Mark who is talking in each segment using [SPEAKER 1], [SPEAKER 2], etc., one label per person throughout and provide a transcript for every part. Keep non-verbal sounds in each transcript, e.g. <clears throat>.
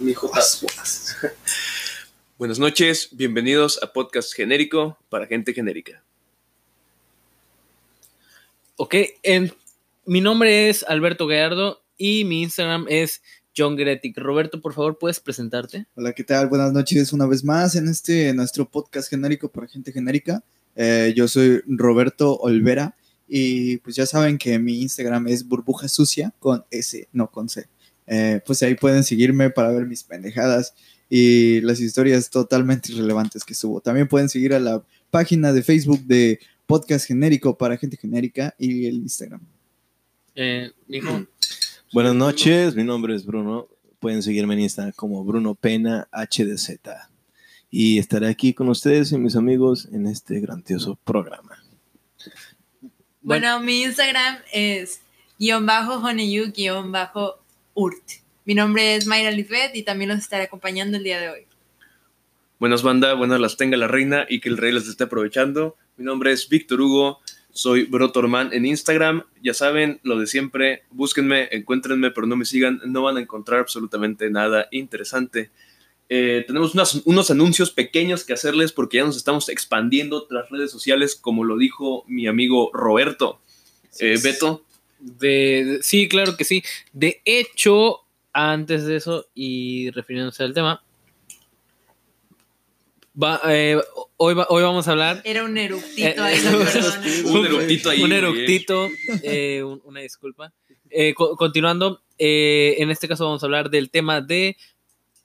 [SPEAKER 1] Mi Jotas. Buenas noches, bienvenidos a Podcast Genérico para gente genérica.
[SPEAKER 2] Ok, en, mi nombre es Alberto Gallardo y mi Instagram es John Gretic. Roberto, por favor, ¿puedes presentarte?
[SPEAKER 3] Hola, ¿qué tal? Buenas noches una vez más en este nuestro podcast genérico para gente genérica. Eh, yo soy Roberto Olvera y pues ya saben que mi Instagram es burbuja sucia con S, no con C. Eh, pues ahí pueden seguirme para ver mis pendejadas y las historias totalmente irrelevantes que subo. También pueden seguir a la página de Facebook de Podcast Genérico para Gente Genérica y el Instagram.
[SPEAKER 2] Eh, hijo. <clears throat>
[SPEAKER 4] Buenas noches, mi nombre es Bruno. Pueden seguirme en Instagram como Bruno Pena HDZ. Y estaré aquí con ustedes y mis amigos en este grandioso programa.
[SPEAKER 5] Bueno, mi Instagram es guion bajo honeyu guion bajo urt. Mi nombre es Mayra Lisbeth y también los estaré acompañando el día de hoy.
[SPEAKER 1] Buenas banda, buenas las tenga la reina y que el rey las esté aprovechando. Mi nombre es Víctor Hugo, soy Brotorman en Instagram. Ya saben, lo de siempre, búsquenme, encuéntrenme, pero no me sigan, no van a encontrar absolutamente nada interesante. Eh, tenemos unos, unos anuncios pequeños que hacerles porque ya nos estamos expandiendo las redes sociales, como lo dijo mi amigo Roberto. Eh, Beto.
[SPEAKER 2] De, sí, claro que sí. De hecho, antes de eso y refiriéndose al tema, va, eh, hoy, va- hoy vamos a hablar.
[SPEAKER 5] Era un eructito
[SPEAKER 2] Eh,
[SPEAKER 5] ahí,
[SPEAKER 2] eh, <laughs>
[SPEAKER 5] perdón.
[SPEAKER 1] Un eructito ahí.
[SPEAKER 2] Un eructito, eh, un- una disculpa. Eh, co- continuando, eh, en este caso vamos a hablar del tema de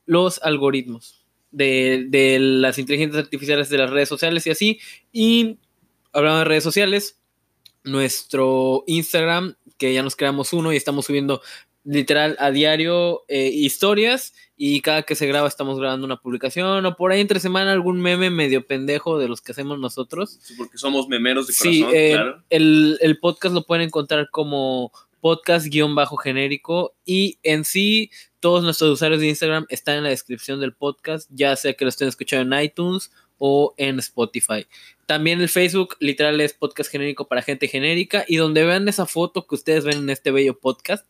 [SPEAKER 2] los algoritmos, de, de las inteligencias artificiales de las redes sociales y así. Y hablando de redes sociales, nuestro Instagram, que ya nos creamos uno y estamos subiendo literal a diario eh, historias y cada que se graba estamos grabando una publicación o por ahí entre semana algún meme medio pendejo de los que hacemos nosotros.
[SPEAKER 1] Sí, Porque somos memeros de
[SPEAKER 2] Sí,
[SPEAKER 1] corazón,
[SPEAKER 2] eh,
[SPEAKER 1] claro.
[SPEAKER 2] el, el podcast lo pueden encontrar como podcast-genérico y en sí todos nuestros usuarios de Instagram están en la descripción del podcast, ya sea que lo estén escuchando en iTunes o en Spotify. También el Facebook literal es podcast genérico para gente genérica y donde vean esa foto que ustedes ven en este bello podcast,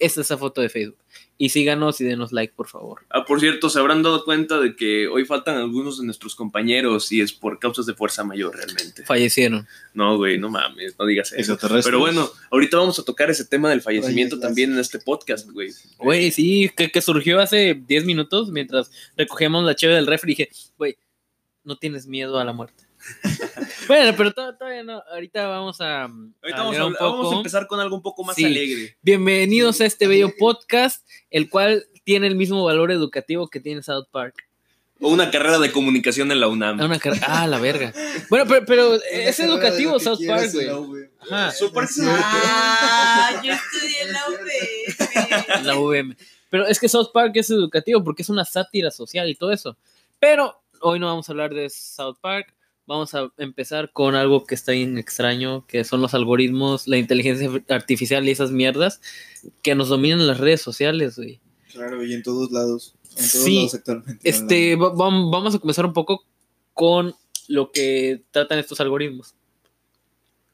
[SPEAKER 2] es esa foto de Facebook. Y síganos y denos like, por favor.
[SPEAKER 1] Ah, por cierto, se habrán dado cuenta de que hoy faltan algunos de nuestros compañeros y es por causas de fuerza mayor realmente.
[SPEAKER 2] Fallecieron.
[SPEAKER 1] No, güey, no mames, no digas eso. Pero bueno, ahorita vamos a tocar ese tema del fallecimiento también en este podcast, güey.
[SPEAKER 2] Güey, sí, que, que surgió hace 10 minutos mientras recogíamos la cheve del refri. Dije, güey, no tienes miedo a la muerte. <laughs> bueno, pero to- todavía no. Ahorita vamos a.
[SPEAKER 1] Ahorita
[SPEAKER 2] a
[SPEAKER 1] vamos a,
[SPEAKER 2] un
[SPEAKER 1] vamos a
[SPEAKER 2] poco.
[SPEAKER 1] empezar con algo un poco más
[SPEAKER 2] Sí.
[SPEAKER 1] alegre.
[SPEAKER 2] Bienvenidos a este bello podcast, el cual tiene el mismo valor educativo que tiene South Park.
[SPEAKER 1] O una carrera de comunicación en la UNAM.
[SPEAKER 2] Ah, una ah, la verga. Bueno, pero, pero es educativo South Park, güey.
[SPEAKER 3] UV.
[SPEAKER 2] Ajá,
[SPEAKER 1] South Park es
[SPEAKER 5] Ah, yo <laughs> estudié en la UV.
[SPEAKER 2] la UVM. Pero es que South Park es educativo porque es una sátira social y todo eso. Pero hoy no vamos a hablar de South Park. Vamos a empezar con algo que está bien extraño, que son los algoritmos, la inteligencia artificial y esas mierdas que nos dominan las redes sociales, güey.
[SPEAKER 3] Claro, y en todos lados. En todos
[SPEAKER 2] Sí,
[SPEAKER 3] lados actualmente.
[SPEAKER 2] Este, va- vam- vamos a comenzar un poco con lo que tratan estos algoritmos.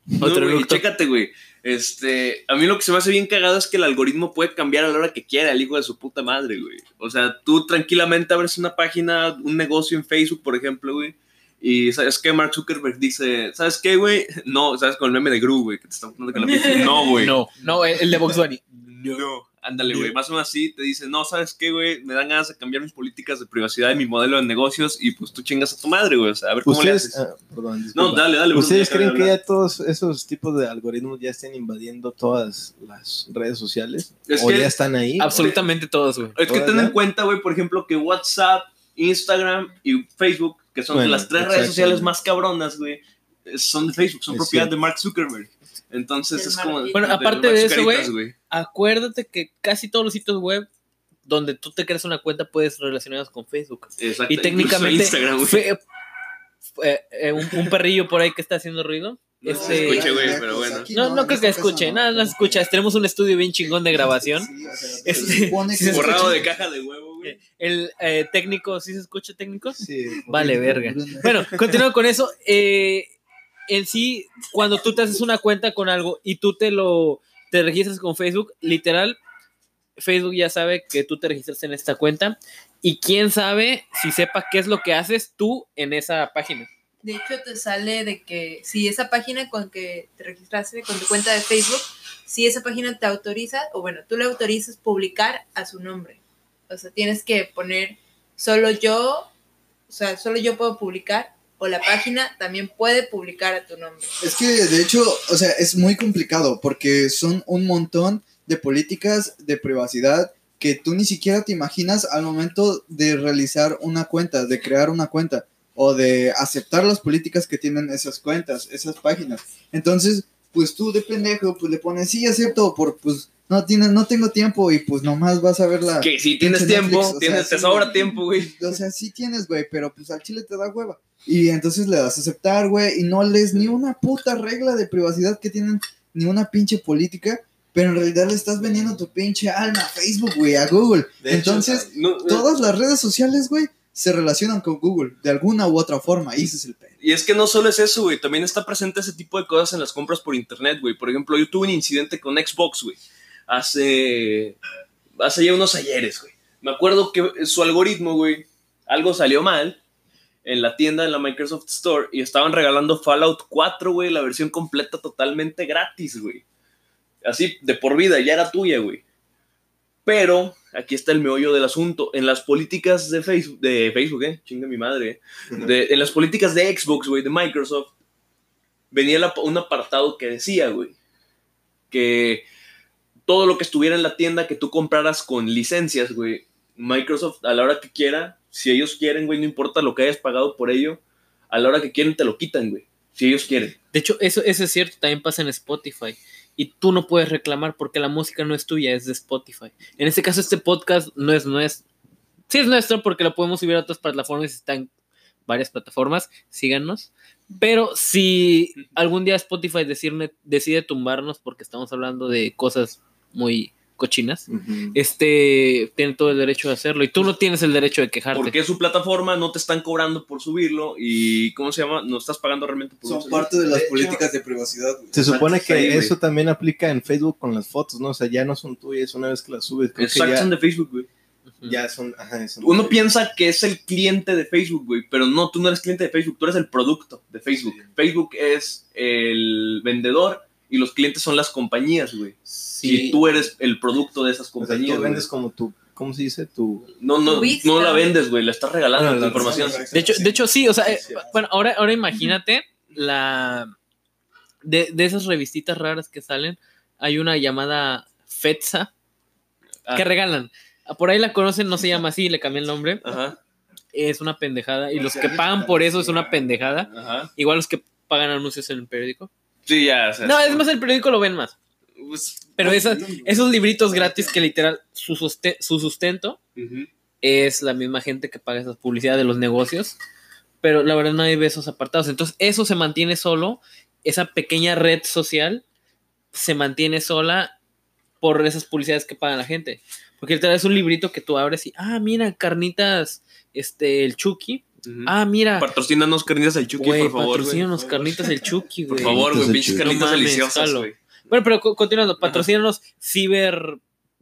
[SPEAKER 1] No,
[SPEAKER 2] Otro
[SPEAKER 1] güey, chécate, güey. Este, a mí lo que se me hace bien cagado es que el algoritmo puede cambiar a la hora que quiera el hijo de su puta madre, güey. O sea, tú tranquilamente abres una página, un negocio en Facebook, por ejemplo, güey. Y sabes qué, Mark Zuckerberg dice, ¿sabes qué, güey? No, ¿sabes? Con el meme de Gru, güey, que te está poniendo con la <laughs> No, güey.
[SPEAKER 2] No, no, el el de Box Bunny.
[SPEAKER 1] No. Ándale, güey. Más o menos así te dice, no, ¿sabes qué, güey? Me dan ganas de cambiar mis políticas de privacidad y mi modelo de negocios y pues tú chingas a tu madre, güey. O sea, a ver cómo le
[SPEAKER 4] Ustedes,
[SPEAKER 1] haces.
[SPEAKER 4] ah, perdón,
[SPEAKER 1] no, dale, dale.
[SPEAKER 4] ¿Ustedes creen que ya todos esos tipos de algoritmos ya estén invadiendo todas las redes sociales?
[SPEAKER 1] Es
[SPEAKER 4] ¿O
[SPEAKER 1] que-
[SPEAKER 4] ya están ahí?
[SPEAKER 2] Absolutamente todos, güey.
[SPEAKER 1] Es que ten
[SPEAKER 4] ¿Todas
[SPEAKER 1] en cuenta, güey, por ejemplo, que WhatsApp, Instagram y Facebook, que son
[SPEAKER 4] Bueno,
[SPEAKER 1] las tres redes sociales más cabronas, güey, son de Facebook, son
[SPEAKER 4] Es
[SPEAKER 1] propiedad
[SPEAKER 4] cierto.
[SPEAKER 1] de Mark Zuckerberg. Entonces es como.
[SPEAKER 2] Bueno, aparte de eso, güey, Acuérdate que casi todos los sitios web donde tú te creas una cuenta puedes relacionarlos con Facebook.
[SPEAKER 1] Exacto,
[SPEAKER 2] Y técnicamente,
[SPEAKER 1] Instagram, güey.
[SPEAKER 2] fe- eh, eh, un, un perrillo por ahí que está haciendo ruido.
[SPEAKER 1] No
[SPEAKER 2] Este-
[SPEAKER 1] se escuche, güey, pero bueno.
[SPEAKER 2] No, no creo que escuche, nada, no escucha. Tenemos un estudio bien chingón de grabación.
[SPEAKER 3] Sí, o sea,
[SPEAKER 2] Este,
[SPEAKER 1] Borrado de caja de huevo, güey.
[SPEAKER 2] El eh, técnico, ¿sí se escucha técnico?
[SPEAKER 4] Sí.
[SPEAKER 2] Vale, verga. Bueno, continuando con eso, eh, en sí, cuando tú te haces una cuenta con algo y tú te lo te registras con Facebook, literal, Facebook ya sabe que tú te registraste en esta cuenta y quién sabe si sepa qué es lo que haces tú en esa página.
[SPEAKER 5] De hecho, te sale de que si esa página con que te registraste con tu cuenta de Facebook, si esa página te autoriza, o bueno, tú le autorizas publicar a su nombre. O sea, tienes que poner solo yo, o sea, solo yo puedo publicar, o la página también puede publicar a tu nombre.
[SPEAKER 3] Es que de hecho, o sea, es muy complicado porque son un montón de políticas de privacidad que tú ni siquiera te imaginas al momento de realizar una cuenta, de crear una cuenta o de aceptar las políticas que tienen esas cuentas, esas páginas. Entonces, pues tú de pendejo, pues le pones, sí, acepto, por pues no tienes, no tengo tiempo y pues nomás vas a ver la...
[SPEAKER 1] Que si tienes tiempo,
[SPEAKER 3] Netflix, o
[SPEAKER 1] tienes,
[SPEAKER 3] sea,
[SPEAKER 1] te
[SPEAKER 3] sí,
[SPEAKER 1] sobra tiempo, güey.
[SPEAKER 3] O sea, sí tienes, güey, pero pues al chile te da hueva. Y entonces le das a aceptar, güey, y no lees ni una puta regla de privacidad que tienen, ni una pinche política, pero en realidad le estás vendiendo tu pinche alma a Facebook, güey, a Google.
[SPEAKER 4] De hecho,
[SPEAKER 3] entonces,
[SPEAKER 1] No, no,
[SPEAKER 3] todas las redes sociales, güey, se relacionan con Google de alguna u otra forma, y ese es el pedo.
[SPEAKER 1] Y es que no solo es eso, güey. También está presente ese tipo de cosas en las compras por internet, güey. Por ejemplo, yo tuve un incidente con Xbox, güey. Hace. Hace ya unos ayeres, güey. Me acuerdo que su algoritmo, güey, algo salió mal en la tienda de la Microsoft Store y estaban regalando Fallout 4, güey, la versión completa totalmente gratis, güey. Así, de por vida, ya era tuya, güey. Pero aquí está el meollo del asunto. En las políticas de Facebook, de Facebook, eh, chinga mi madre, eh. De- en las políticas de Xbox, güey, de Microsoft, venía la- un apartado que decía, güey, que todo lo que estuviera en la tienda que tú compraras con licencias, güey, Microsoft a la hora que quiera, si ellos quieren, güey, no importa lo que hayas pagado por ello, a la hora que quieren te lo quitan, güey, si ellos quieren.
[SPEAKER 2] De hecho, eso, eso es cierto, también pasa en Spotify. Y tú no puedes reclamar porque la música no es tuya, es de Spotify. En este caso, este podcast no es nuestro. Sí es nuestro porque lo podemos subir a otras plataformas, está en varias plataformas, síganos. Pero si algún día Spotify decirme- decide tumbarnos porque estamos hablando de cosas muy cochinas, este tiene todo el derecho de hacerlo y tú no tienes el derecho de quejarte.
[SPEAKER 1] Porque es su plataforma, no te están cobrando por subirlo y, ¿cómo se llama? No estás pagando realmente por
[SPEAKER 3] Son parte de las
[SPEAKER 4] De hecho,
[SPEAKER 3] políticas de privacidad, güey.
[SPEAKER 4] Se supone
[SPEAKER 1] sí,
[SPEAKER 4] que
[SPEAKER 1] güey.
[SPEAKER 4] eso también aplica en Facebook con las fotos, ¿no? O sea, ya no son tuyas una vez que las subes. Creo que ya,
[SPEAKER 1] son de Facebook, güey.
[SPEAKER 4] Ya son. Ajá, son
[SPEAKER 1] Uno
[SPEAKER 4] de-
[SPEAKER 1] piensa que es el cliente de Facebook, güey, pero no, tú no eres cliente de Facebook, tú eres el producto de Facebook.
[SPEAKER 4] Sí.
[SPEAKER 1] Facebook es el vendedor y los clientes son las compañías, güey.
[SPEAKER 2] Sí.
[SPEAKER 1] Y tú eres el producto de esas
[SPEAKER 4] O sea,
[SPEAKER 1] compañías.
[SPEAKER 4] tú
[SPEAKER 1] güey.
[SPEAKER 4] vendes como tu. ¿Cómo se dice? Tu.
[SPEAKER 1] No, no,
[SPEAKER 5] tu
[SPEAKER 1] no la vendes, güey, la estás regalando tu
[SPEAKER 4] la-
[SPEAKER 1] información.
[SPEAKER 2] De hecho, de hecho, sí, o sea, eh, bueno, ahora, ahora imagínate la de, de esas revistitas raras que salen, hay una llamada FETSA
[SPEAKER 1] Ah,
[SPEAKER 2] que regalan. Por ahí la conocen, no se llama así, le cambié el nombre.
[SPEAKER 1] Ajá,
[SPEAKER 2] Es una pendejada. Y los que pagan por eso es una pendejada.
[SPEAKER 1] ajá.
[SPEAKER 2] Igual los que pagan anuncios en el periódico.
[SPEAKER 1] Sí, ya, o sea,
[SPEAKER 2] No, es más, el periódico lo ven más.
[SPEAKER 1] pues,
[SPEAKER 2] Pero esas, esos libritos gratis que literal su, suste- su sustento es la misma gente que paga esa publicidad de los negocios, pero la verdad nadie ve esos apartados. Entonces, eso se mantiene solo, esa pequeña red social se mantiene sola por esas publicidades que paga la gente. Porque literal es un librito que tú abres y, ah, mira, carnitas, este, el Chucky. Ah, mira,
[SPEAKER 1] Patrocínanos carnitas al Chucky, por favor,
[SPEAKER 2] patrocínanos carnitas el Chucky,
[SPEAKER 1] Por
[SPEAKER 2] güey.
[SPEAKER 1] favor, güey,
[SPEAKER 4] Carnitas al
[SPEAKER 1] pinches carnitas deliciosas, güey.
[SPEAKER 2] Bueno, pero co- continuando, patrocínanos ciber,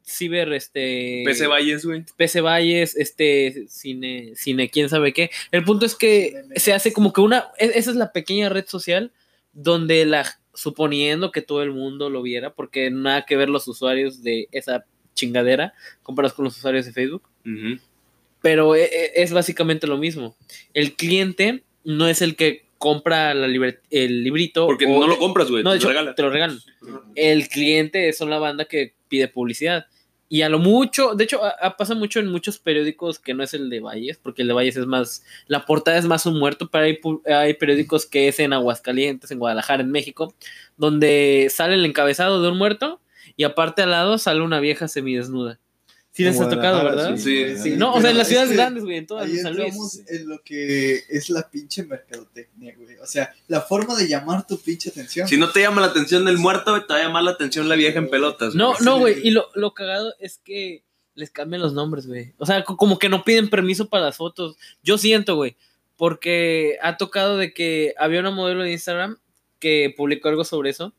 [SPEAKER 2] ciber, este...
[SPEAKER 1] PC Valles, güey.
[SPEAKER 2] PC Valles, este, cine, cine, quién sabe qué. El punto es que se hace como que una, e- esa es la pequeña red social donde la, suponiendo que todo el mundo lo viera, porque nada que ver los usuarios de esa chingadera comparados con los usuarios de Facebook,
[SPEAKER 1] Ujú.
[SPEAKER 2] Pero e- e- es básicamente lo mismo. El cliente no es el que compra la el librito.
[SPEAKER 1] Porque no lo compras, güey,
[SPEAKER 2] no,
[SPEAKER 1] te
[SPEAKER 2] de hecho,
[SPEAKER 1] regalan.
[SPEAKER 2] te lo regalan. El cliente son la banda que pide publicidad. Y a lo mucho, de hecho, a- a- pasa mucho en muchos periódicos que no es el de Valles, porque el de Valles es más, la portada es más un muerto, pero hay, hay periódicos que es en Aguascalientes, en Guadalajara, en México, donde sale el encabezado de un muerto y aparte al lado sale una vieja semidesnuda. Sí les ha tocado, ¿verdad?
[SPEAKER 1] Sí,
[SPEAKER 2] Sí,
[SPEAKER 3] sí,
[SPEAKER 2] no, o sea, en las
[SPEAKER 3] es
[SPEAKER 2] ciudades
[SPEAKER 3] que
[SPEAKER 2] grandes, güey, en todas
[SPEAKER 3] Ahí
[SPEAKER 2] en San Luis.
[SPEAKER 3] en lo que es la pinche mercadotecnia, güey. O sea, la forma de llamar tu pinche atención.
[SPEAKER 1] Si no te llama la atención del muerto, güey, te va a llamar la atención la vieja en pelotas.
[SPEAKER 2] No,
[SPEAKER 1] güey.
[SPEAKER 2] no, güey. Y lo, lo cagado es que les cambian los nombres, güey. O sea, co- como que no piden permiso para las fotos. Yo siento, güey. Porque ha tocado de que había una modelo de Instagram que publicó algo sobre eso.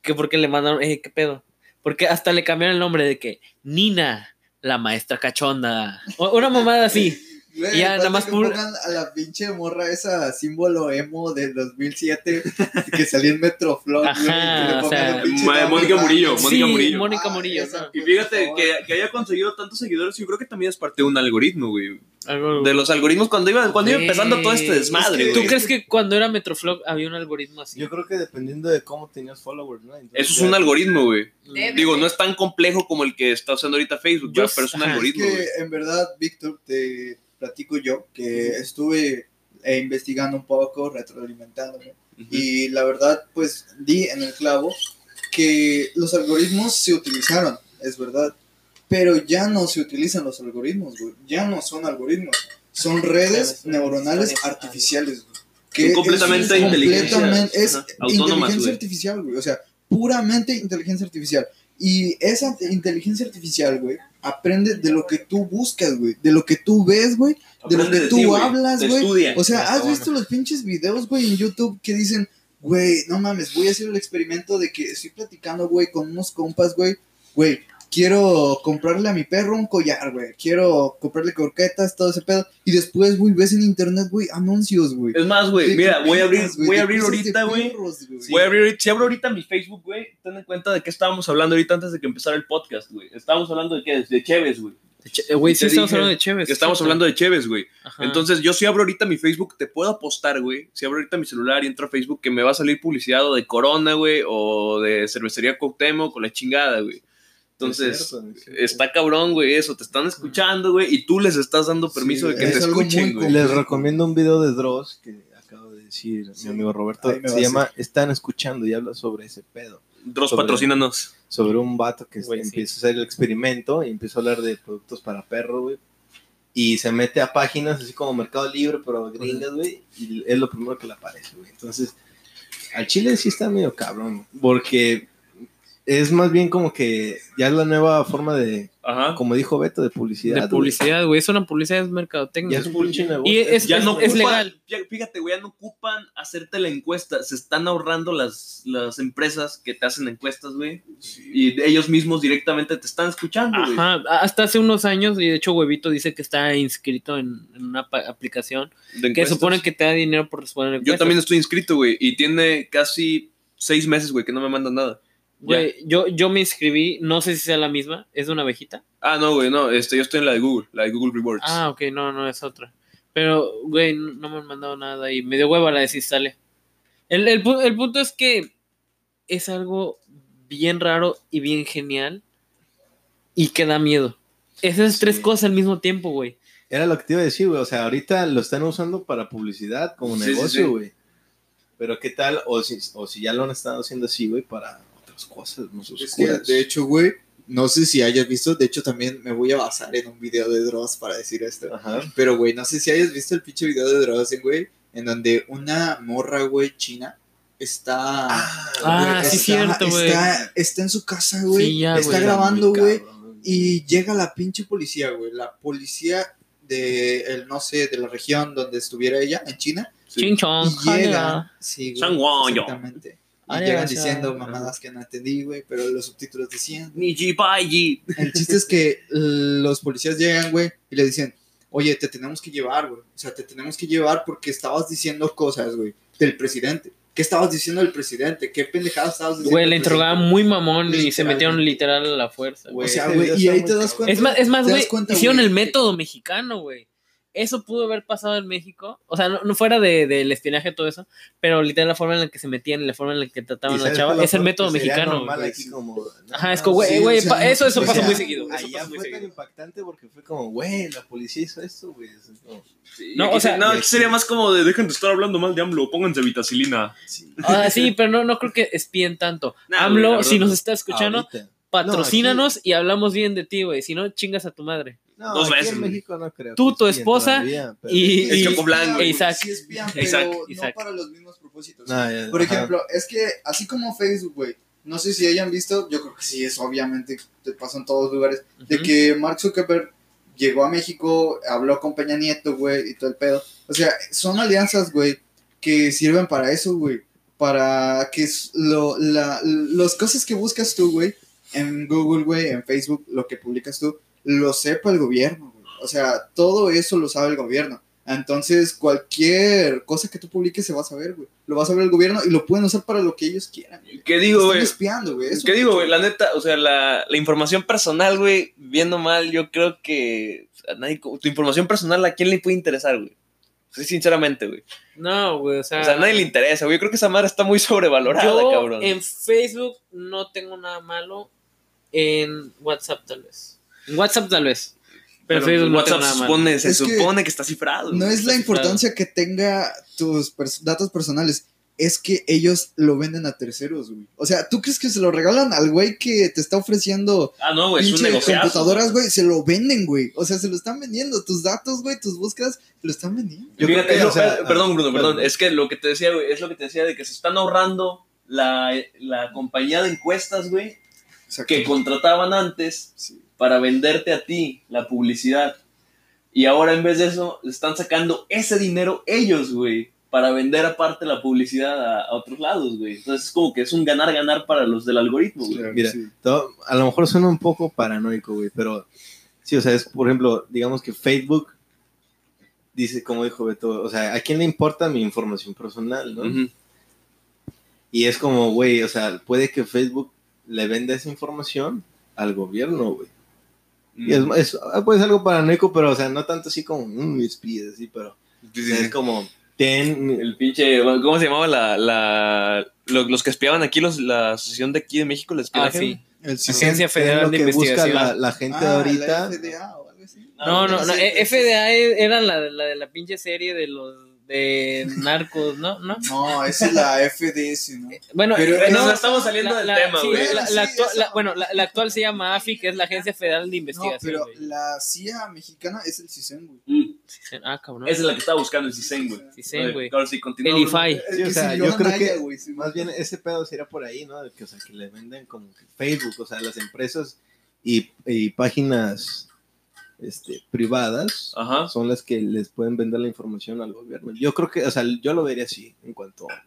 [SPEAKER 2] Que porque le mandaron, eh, ¿qué pedo? Porque hasta le cambiaron el nombre de que Nina, la maestra cachonda. Una mamada así.
[SPEAKER 3] Güey,
[SPEAKER 2] Y ya, nada más
[SPEAKER 3] que pongan a la pinche morra esa símbolo emo del 2007 <laughs> que salió en Metroflog,
[SPEAKER 2] Ajá,
[SPEAKER 3] güey, que le
[SPEAKER 2] o sea,
[SPEAKER 1] Mónica. Murillo, Mónica
[SPEAKER 2] sí,
[SPEAKER 1] Murillo.
[SPEAKER 2] Mónica
[SPEAKER 3] Ah,
[SPEAKER 2] Murillo.
[SPEAKER 3] esa,
[SPEAKER 2] ¿no?
[SPEAKER 1] Y fíjate que, que haya conseguido tantos seguidores, yo creo que también es parte de un algoritmo, güey.
[SPEAKER 2] Algo-
[SPEAKER 1] De los algoritmos cuando iba, cuando iba
[SPEAKER 2] Güey,
[SPEAKER 1] empezando todo este desmadre,
[SPEAKER 3] es que-
[SPEAKER 2] ¿Tú crees que cuando era Metroflog había un algoritmo así?
[SPEAKER 4] Yo creo que dependiendo de cómo tenías followers, ¿no? Entonces,
[SPEAKER 1] Eso es
[SPEAKER 4] ya-
[SPEAKER 1] un algoritmo, güey.
[SPEAKER 5] Debe.
[SPEAKER 1] Digo, no es tan complejo como el que está usando ahorita Facebook, pero es un
[SPEAKER 2] ajá,
[SPEAKER 3] Es
[SPEAKER 1] algoritmo, güey.
[SPEAKER 3] que en verdad, Víctor, te platico yo que estuve eh, investigando un poco, retroalimentándome.
[SPEAKER 1] Ujú.
[SPEAKER 3] Y la verdad, pues di en el clavo que los algoritmos se utilizaron, es verdad. Pero ya no se utilizan los algoritmos, güey. Ya no son algoritmos. Son redes neuronales artificiales, güey. Que
[SPEAKER 1] Son completamente
[SPEAKER 3] es
[SPEAKER 1] inteligencia,
[SPEAKER 3] completamente- es inteligencia
[SPEAKER 1] güey.
[SPEAKER 3] artificial, güey. O sea, puramente inteligencia artificial. Y esa inteligencia artificial, güey, aprende de lo que tú buscas, güey. De lo que tú ves, güey. De lo que tú
[SPEAKER 1] ti,
[SPEAKER 3] hablas, güey. O sea, ¿has
[SPEAKER 4] bueno.
[SPEAKER 3] visto los pinches videos, güey, en YouTube que dicen, güey, no mames, voy a hacer el experimento de que estoy platicando, güey, con unos compas, güey, güey, quiero comprarle a mi perro un collar, güey, quiero comprarle croquetas, todo ese pedo, y después, güey, ves en internet, güey, anuncios, güey.
[SPEAKER 1] Es más, güey, mira, voy a abrir, voy a abrir ahorita, güey. Voy a abrir, si abro ahorita mi Facebook, güey, ten en cuenta de qué estábamos hablando ahorita antes de que empezara el podcast, güey. Estábamos hablando de qué, de Cheves, güey.
[SPEAKER 2] Eh, Güey, sí estamos hablando de Chévez.
[SPEAKER 1] Que estamos hablando de Cheves, güey. Entonces, yo si abro ahorita mi Facebook, te puedo apostar, güey. Si abro ahorita mi celular y entro a Facebook, que me va a salir publicidad o de Corona, güey, o de Cervecería Cuauhtémoc, con la chingada, güey. Entonces,
[SPEAKER 4] Es cierto, es cierto.
[SPEAKER 1] está cabrón, güey, eso. Te están escuchando, güey, y tú les estás dando permiso
[SPEAKER 3] Sí,
[SPEAKER 1] de que
[SPEAKER 3] es
[SPEAKER 1] te escuchen, güey.
[SPEAKER 4] Les recomiendo un video de Dross que acabo de decir
[SPEAKER 3] Sí.
[SPEAKER 4] mi amigo Roberto. Se llama Están escuchando y habla sobre ese pedo.
[SPEAKER 1] Dross,
[SPEAKER 4] sobre-
[SPEAKER 1] patrocínanos.
[SPEAKER 4] Sobre un vato que
[SPEAKER 2] Güey, sí.
[SPEAKER 4] empieza a hacer el experimento y empieza a hablar de productos para perro, güey. Y se mete a páginas así como Mercado Libre, pero gringas, güey. Y es lo primero que le aparece, güey. Entonces, al chile sí está medio cabrón. Porque es más bien como que ya es la nueva forma de,
[SPEAKER 1] Ajá.
[SPEAKER 4] como dijo Beto, de publicidad.
[SPEAKER 2] De publicidad, güey. Es una publicidad, es
[SPEAKER 4] Ya
[SPEAKER 2] mercadotecnia.
[SPEAKER 4] es un pinche negocio.
[SPEAKER 2] Y es,
[SPEAKER 1] ya
[SPEAKER 2] es-
[SPEAKER 1] no
[SPEAKER 2] es
[SPEAKER 1] ocupan-
[SPEAKER 2] legal.
[SPEAKER 1] ya- Fíjate, güey, ya no ocupan hacerte la encuesta. Se están ahorrando las, las empresas que te hacen encuestas, güey. Y ellos mismos directamente te están escuchando, güey.
[SPEAKER 2] Ajá, hasta hace unos años, y de hecho Huevito dice que está inscrito en, en una aplicación
[SPEAKER 1] De
[SPEAKER 2] que supone que te da dinero por responder
[SPEAKER 1] Yo también estoy inscrito, güey. Y tiene casi seis meses, güey, que no me mandan nada.
[SPEAKER 2] Güey, yo, yo me inscribí, no sé si sea la misma, es de una abejita.
[SPEAKER 1] Ah, no, güey, no. Este, yo estoy en la de Google, la de Google Rewards.
[SPEAKER 2] Ah, ok, no, no es otra. Pero, güey, no no me han mandado nada y me dio hueva la desinstale. El, el, el punto es que es algo bien raro y bien genial y que da miedo. Esas
[SPEAKER 4] Sí.
[SPEAKER 2] tres cosas al mismo tiempo, güey.
[SPEAKER 4] Era lo que te iba a decir, güey. O sea, ahorita lo están usando para publicidad, como
[SPEAKER 1] Sí, sí,
[SPEAKER 4] negocio,
[SPEAKER 1] sí.
[SPEAKER 4] güey. Pero qué tal, o si, o si ya lo han estado haciendo así, güey, para cosas, no
[SPEAKER 3] Es que,
[SPEAKER 4] oscuras.
[SPEAKER 3] de hecho, güey, no sé si hayas visto, de hecho también me voy a basar en un video de Dross para decir esto.
[SPEAKER 4] Ajá.
[SPEAKER 3] Pero, güey, no sé si hayas visto el pinche video de Dross, güey, en donde una morra, güey, china, está...
[SPEAKER 2] Ah, sí,
[SPEAKER 3] está-
[SPEAKER 2] cierto, güey.
[SPEAKER 3] Está, está en su casa, güey,
[SPEAKER 2] Sí,
[SPEAKER 3] está grabando, güey, y llega la pinche policía, güey, la policía de, el, no sé, de la región donde estuviera ella, en China,
[SPEAKER 1] Sí.
[SPEAKER 3] Y llega, sí, güey, exactamente. Y
[SPEAKER 2] Ay,
[SPEAKER 3] llegan diciendo mamadas que no entendí, güey, pero los subtítulos decían.
[SPEAKER 1] Ni Jipaiji.
[SPEAKER 3] El chiste es que los policías llegan, güey, y le dicen, oye, te tenemos que llevar, güey. O sea, te tenemos que llevar porque estabas diciendo cosas, güey, del presidente. ¿Qué estabas diciendo del presidente? ¿Qué pendejada estabas diciendo?
[SPEAKER 2] Güey, le interrogaban muy mamón y se metieron literal a la fuerza. güey.
[SPEAKER 3] O sea, güey, y ahí te das
[SPEAKER 4] cabrón.
[SPEAKER 3] cuenta.
[SPEAKER 2] Es más, es más,
[SPEAKER 3] ¿Te das
[SPEAKER 2] güey, hicieron
[SPEAKER 3] güey?
[SPEAKER 2] el método mexicano, güey. Eso pudo haber pasado en México. O sea, no, no fuera de- del espionaje todo eso, pero literal la forma en la que se metían y la forma en la que
[SPEAKER 4] ¿Y
[SPEAKER 2] trataban a la chava es el método mexicano.
[SPEAKER 4] aquí como,
[SPEAKER 2] Ajá, es como, güey,
[SPEAKER 3] sí,
[SPEAKER 2] güey,
[SPEAKER 3] o sea,
[SPEAKER 2] pa- eso, eso
[SPEAKER 3] o
[SPEAKER 2] pasa
[SPEAKER 3] sea,
[SPEAKER 2] muy seguido. Eso
[SPEAKER 4] Allá
[SPEAKER 2] pasa muy
[SPEAKER 4] fue tan
[SPEAKER 2] seguido.
[SPEAKER 4] impactante porque fue como, güey, la policía hizo esto, güey. Es
[SPEAKER 2] No,
[SPEAKER 1] Aquí
[SPEAKER 2] o sea-
[SPEAKER 1] se- no, aquí sería más como de dejen de estar hablando mal de AMLO, pónganse vitacilina.
[SPEAKER 4] sí.
[SPEAKER 2] Ah, sí, <laughs> pero no, no creo que espíen tanto. AMLO,
[SPEAKER 1] verdad
[SPEAKER 2] si nos
[SPEAKER 1] no.
[SPEAKER 2] está escuchando,
[SPEAKER 4] Ahorita.
[SPEAKER 2] patrocínanos y hablamos bien de ti, güey. Si no, chingas a tu madre.
[SPEAKER 4] No,
[SPEAKER 1] Dos
[SPEAKER 4] aquí
[SPEAKER 1] veces,
[SPEAKER 4] en
[SPEAKER 1] güey.
[SPEAKER 4] México no creo.
[SPEAKER 2] Tú, tu esposa
[SPEAKER 4] todavía, pero-
[SPEAKER 2] y-
[SPEAKER 1] El Choco Blanco,
[SPEAKER 2] Isaac.
[SPEAKER 3] Sí espían, pero
[SPEAKER 1] Isaac,
[SPEAKER 2] Isaac.
[SPEAKER 3] no para los mismos propósitos.
[SPEAKER 4] No, ya,
[SPEAKER 3] Por
[SPEAKER 4] ajá.
[SPEAKER 3] ejemplo, es que así como Facebook, güey, no sé si hayan visto, yo creo que sí, eso obviamente te pasa en todos lugares, de que Mark Zuckerberg llegó a México, habló con Peña Nieto, güey, y todo el pedo. O sea, son alianzas, güey, que sirven para eso, güey. Para que lo, la, las cosas que buscas tú, güey, en Google, güey, en Facebook, lo que publicas tú, lo sepa el gobierno, güey. O sea, todo eso lo sabe el gobierno. Entonces, cualquier cosa que tú publiques se va a saber, güey. Lo va a saber el gobierno y lo pueden usar para lo que ellos quieran. güey.
[SPEAKER 1] ¿Qué digo,
[SPEAKER 3] están
[SPEAKER 1] güey?
[SPEAKER 3] espiando, güey. Eso-
[SPEAKER 1] ¿Qué digo, güey? La neta, o sea, la, la información personal, güey, viendo mal, yo creo que a nadie, tu información personal, ¿a quién le puede interesar, güey? Sí, sinceramente, güey.
[SPEAKER 2] No, güey, o sea.
[SPEAKER 1] O sea, a nadie le interesa, güey. Yo creo que esa madre está muy sobrevalorada,
[SPEAKER 2] yo
[SPEAKER 1] cabrón.
[SPEAKER 2] en Facebook no tengo nada malo. En WhatsApp tal vez. En WhatsApp tal vez. Pero, en Facebook no
[SPEAKER 1] WhatsApp
[SPEAKER 2] tengo nada
[SPEAKER 1] se supone, se
[SPEAKER 3] Es que
[SPEAKER 1] supone que está cifrado.
[SPEAKER 3] No es la importancia que tenga tus pers- datos personales, es que ellos lo venden a terceros, güey. O sea, ¿tú crees que se lo regalan al güey que te está ofreciendo
[SPEAKER 1] Ah, no, güey, es un
[SPEAKER 3] pinche
[SPEAKER 1] negociazo.
[SPEAKER 3] computadoras, güey? Se lo venden, güey. O sea, se lo están vendiendo. Tus datos, güey, tus búsquedas, se lo están vendiendo.
[SPEAKER 4] Yo
[SPEAKER 1] Fíjate,
[SPEAKER 4] creo que,
[SPEAKER 1] no,
[SPEAKER 4] o sea,
[SPEAKER 1] per- perdón, Bruno,
[SPEAKER 4] ah,
[SPEAKER 1] perdón.
[SPEAKER 4] perdón.
[SPEAKER 1] Es que lo que te decía, güey, es lo que te decía de que se están ahorrando la, la compañía de encuestas, güey, que contrataban antes
[SPEAKER 3] Sí.
[SPEAKER 1] Para venderte a ti la publicidad. Y ahora en vez de eso, están sacando ese dinero ellos, güey, para vender aparte la publicidad a, a otros lados, güey. Entonces es como que es un ganar-ganar para los del algoritmo, güey.
[SPEAKER 3] Claro,
[SPEAKER 4] Mira,
[SPEAKER 3] sí.
[SPEAKER 4] todo- a lo mejor suena un poco paranoico, güey, pero sí, o sea, es, por ejemplo, digamos que Facebook dice, como dijo Beto, o sea, ¿a quién le importa mi información personal, no? Y es como, güey, o sea, puede que Facebook le venda esa información al gobierno, güey. Y es, es, pues algo paranoico, pero, o sea, no tanto así como, mm, mis pies, así, pero
[SPEAKER 1] Sí, sí,
[SPEAKER 4] es como, ten,
[SPEAKER 1] El pinche, ¿cómo se llamaba la, la lo- los, que espiaban aquí, los, la asociación de aquí de México, les
[SPEAKER 2] Ah, sí.
[SPEAKER 3] El
[SPEAKER 2] Agencia Federal
[SPEAKER 4] lo
[SPEAKER 2] de
[SPEAKER 4] que busca
[SPEAKER 2] Investigación.
[SPEAKER 4] la, la gente
[SPEAKER 3] Ah,
[SPEAKER 4] ahorita.
[SPEAKER 3] la FDA o algo así.
[SPEAKER 2] No, no, no.
[SPEAKER 3] Sí,
[SPEAKER 2] eh,
[SPEAKER 3] sí,
[SPEAKER 2] FDA era la, la de la pinche serie de los de narcos, ¿no? ¿No?
[SPEAKER 3] No, esa es la FDS, ¿no?
[SPEAKER 2] Bueno,
[SPEAKER 3] Pero
[SPEAKER 2] eh,
[SPEAKER 1] nos
[SPEAKER 2] no,
[SPEAKER 1] estamos saliendo del tema,
[SPEAKER 2] sí,
[SPEAKER 1] güey.
[SPEAKER 2] la-
[SPEAKER 3] Sí,
[SPEAKER 2] la actual-
[SPEAKER 3] eso.
[SPEAKER 2] la- bueno, la, la actual se llama AFI, que es la Agencia Federal de
[SPEAKER 3] No,
[SPEAKER 2] Investigación.
[SPEAKER 3] pero
[SPEAKER 2] güey.
[SPEAKER 3] la CIA mexicana es el CISEN, güey.
[SPEAKER 1] Mm,
[SPEAKER 2] Ah, cabrón.
[SPEAKER 1] Esa es la que estaba buscando el CISEN, güey.
[SPEAKER 2] CISEN, güey.
[SPEAKER 1] Ahora sí, continúa.
[SPEAKER 2] El. IFAI.
[SPEAKER 4] Sí, o sea, yo creo que
[SPEAKER 3] güey.
[SPEAKER 4] Más bien ese pedo sería por ahí, ¿no? Que, o sea, que le venden como que Facebook, o sea, las empresas y, y páginas este, privadas
[SPEAKER 1] Ajá.
[SPEAKER 4] son las que les pueden vender la información al gobierno. Yo creo que, o sea, yo lo vería así en cuanto a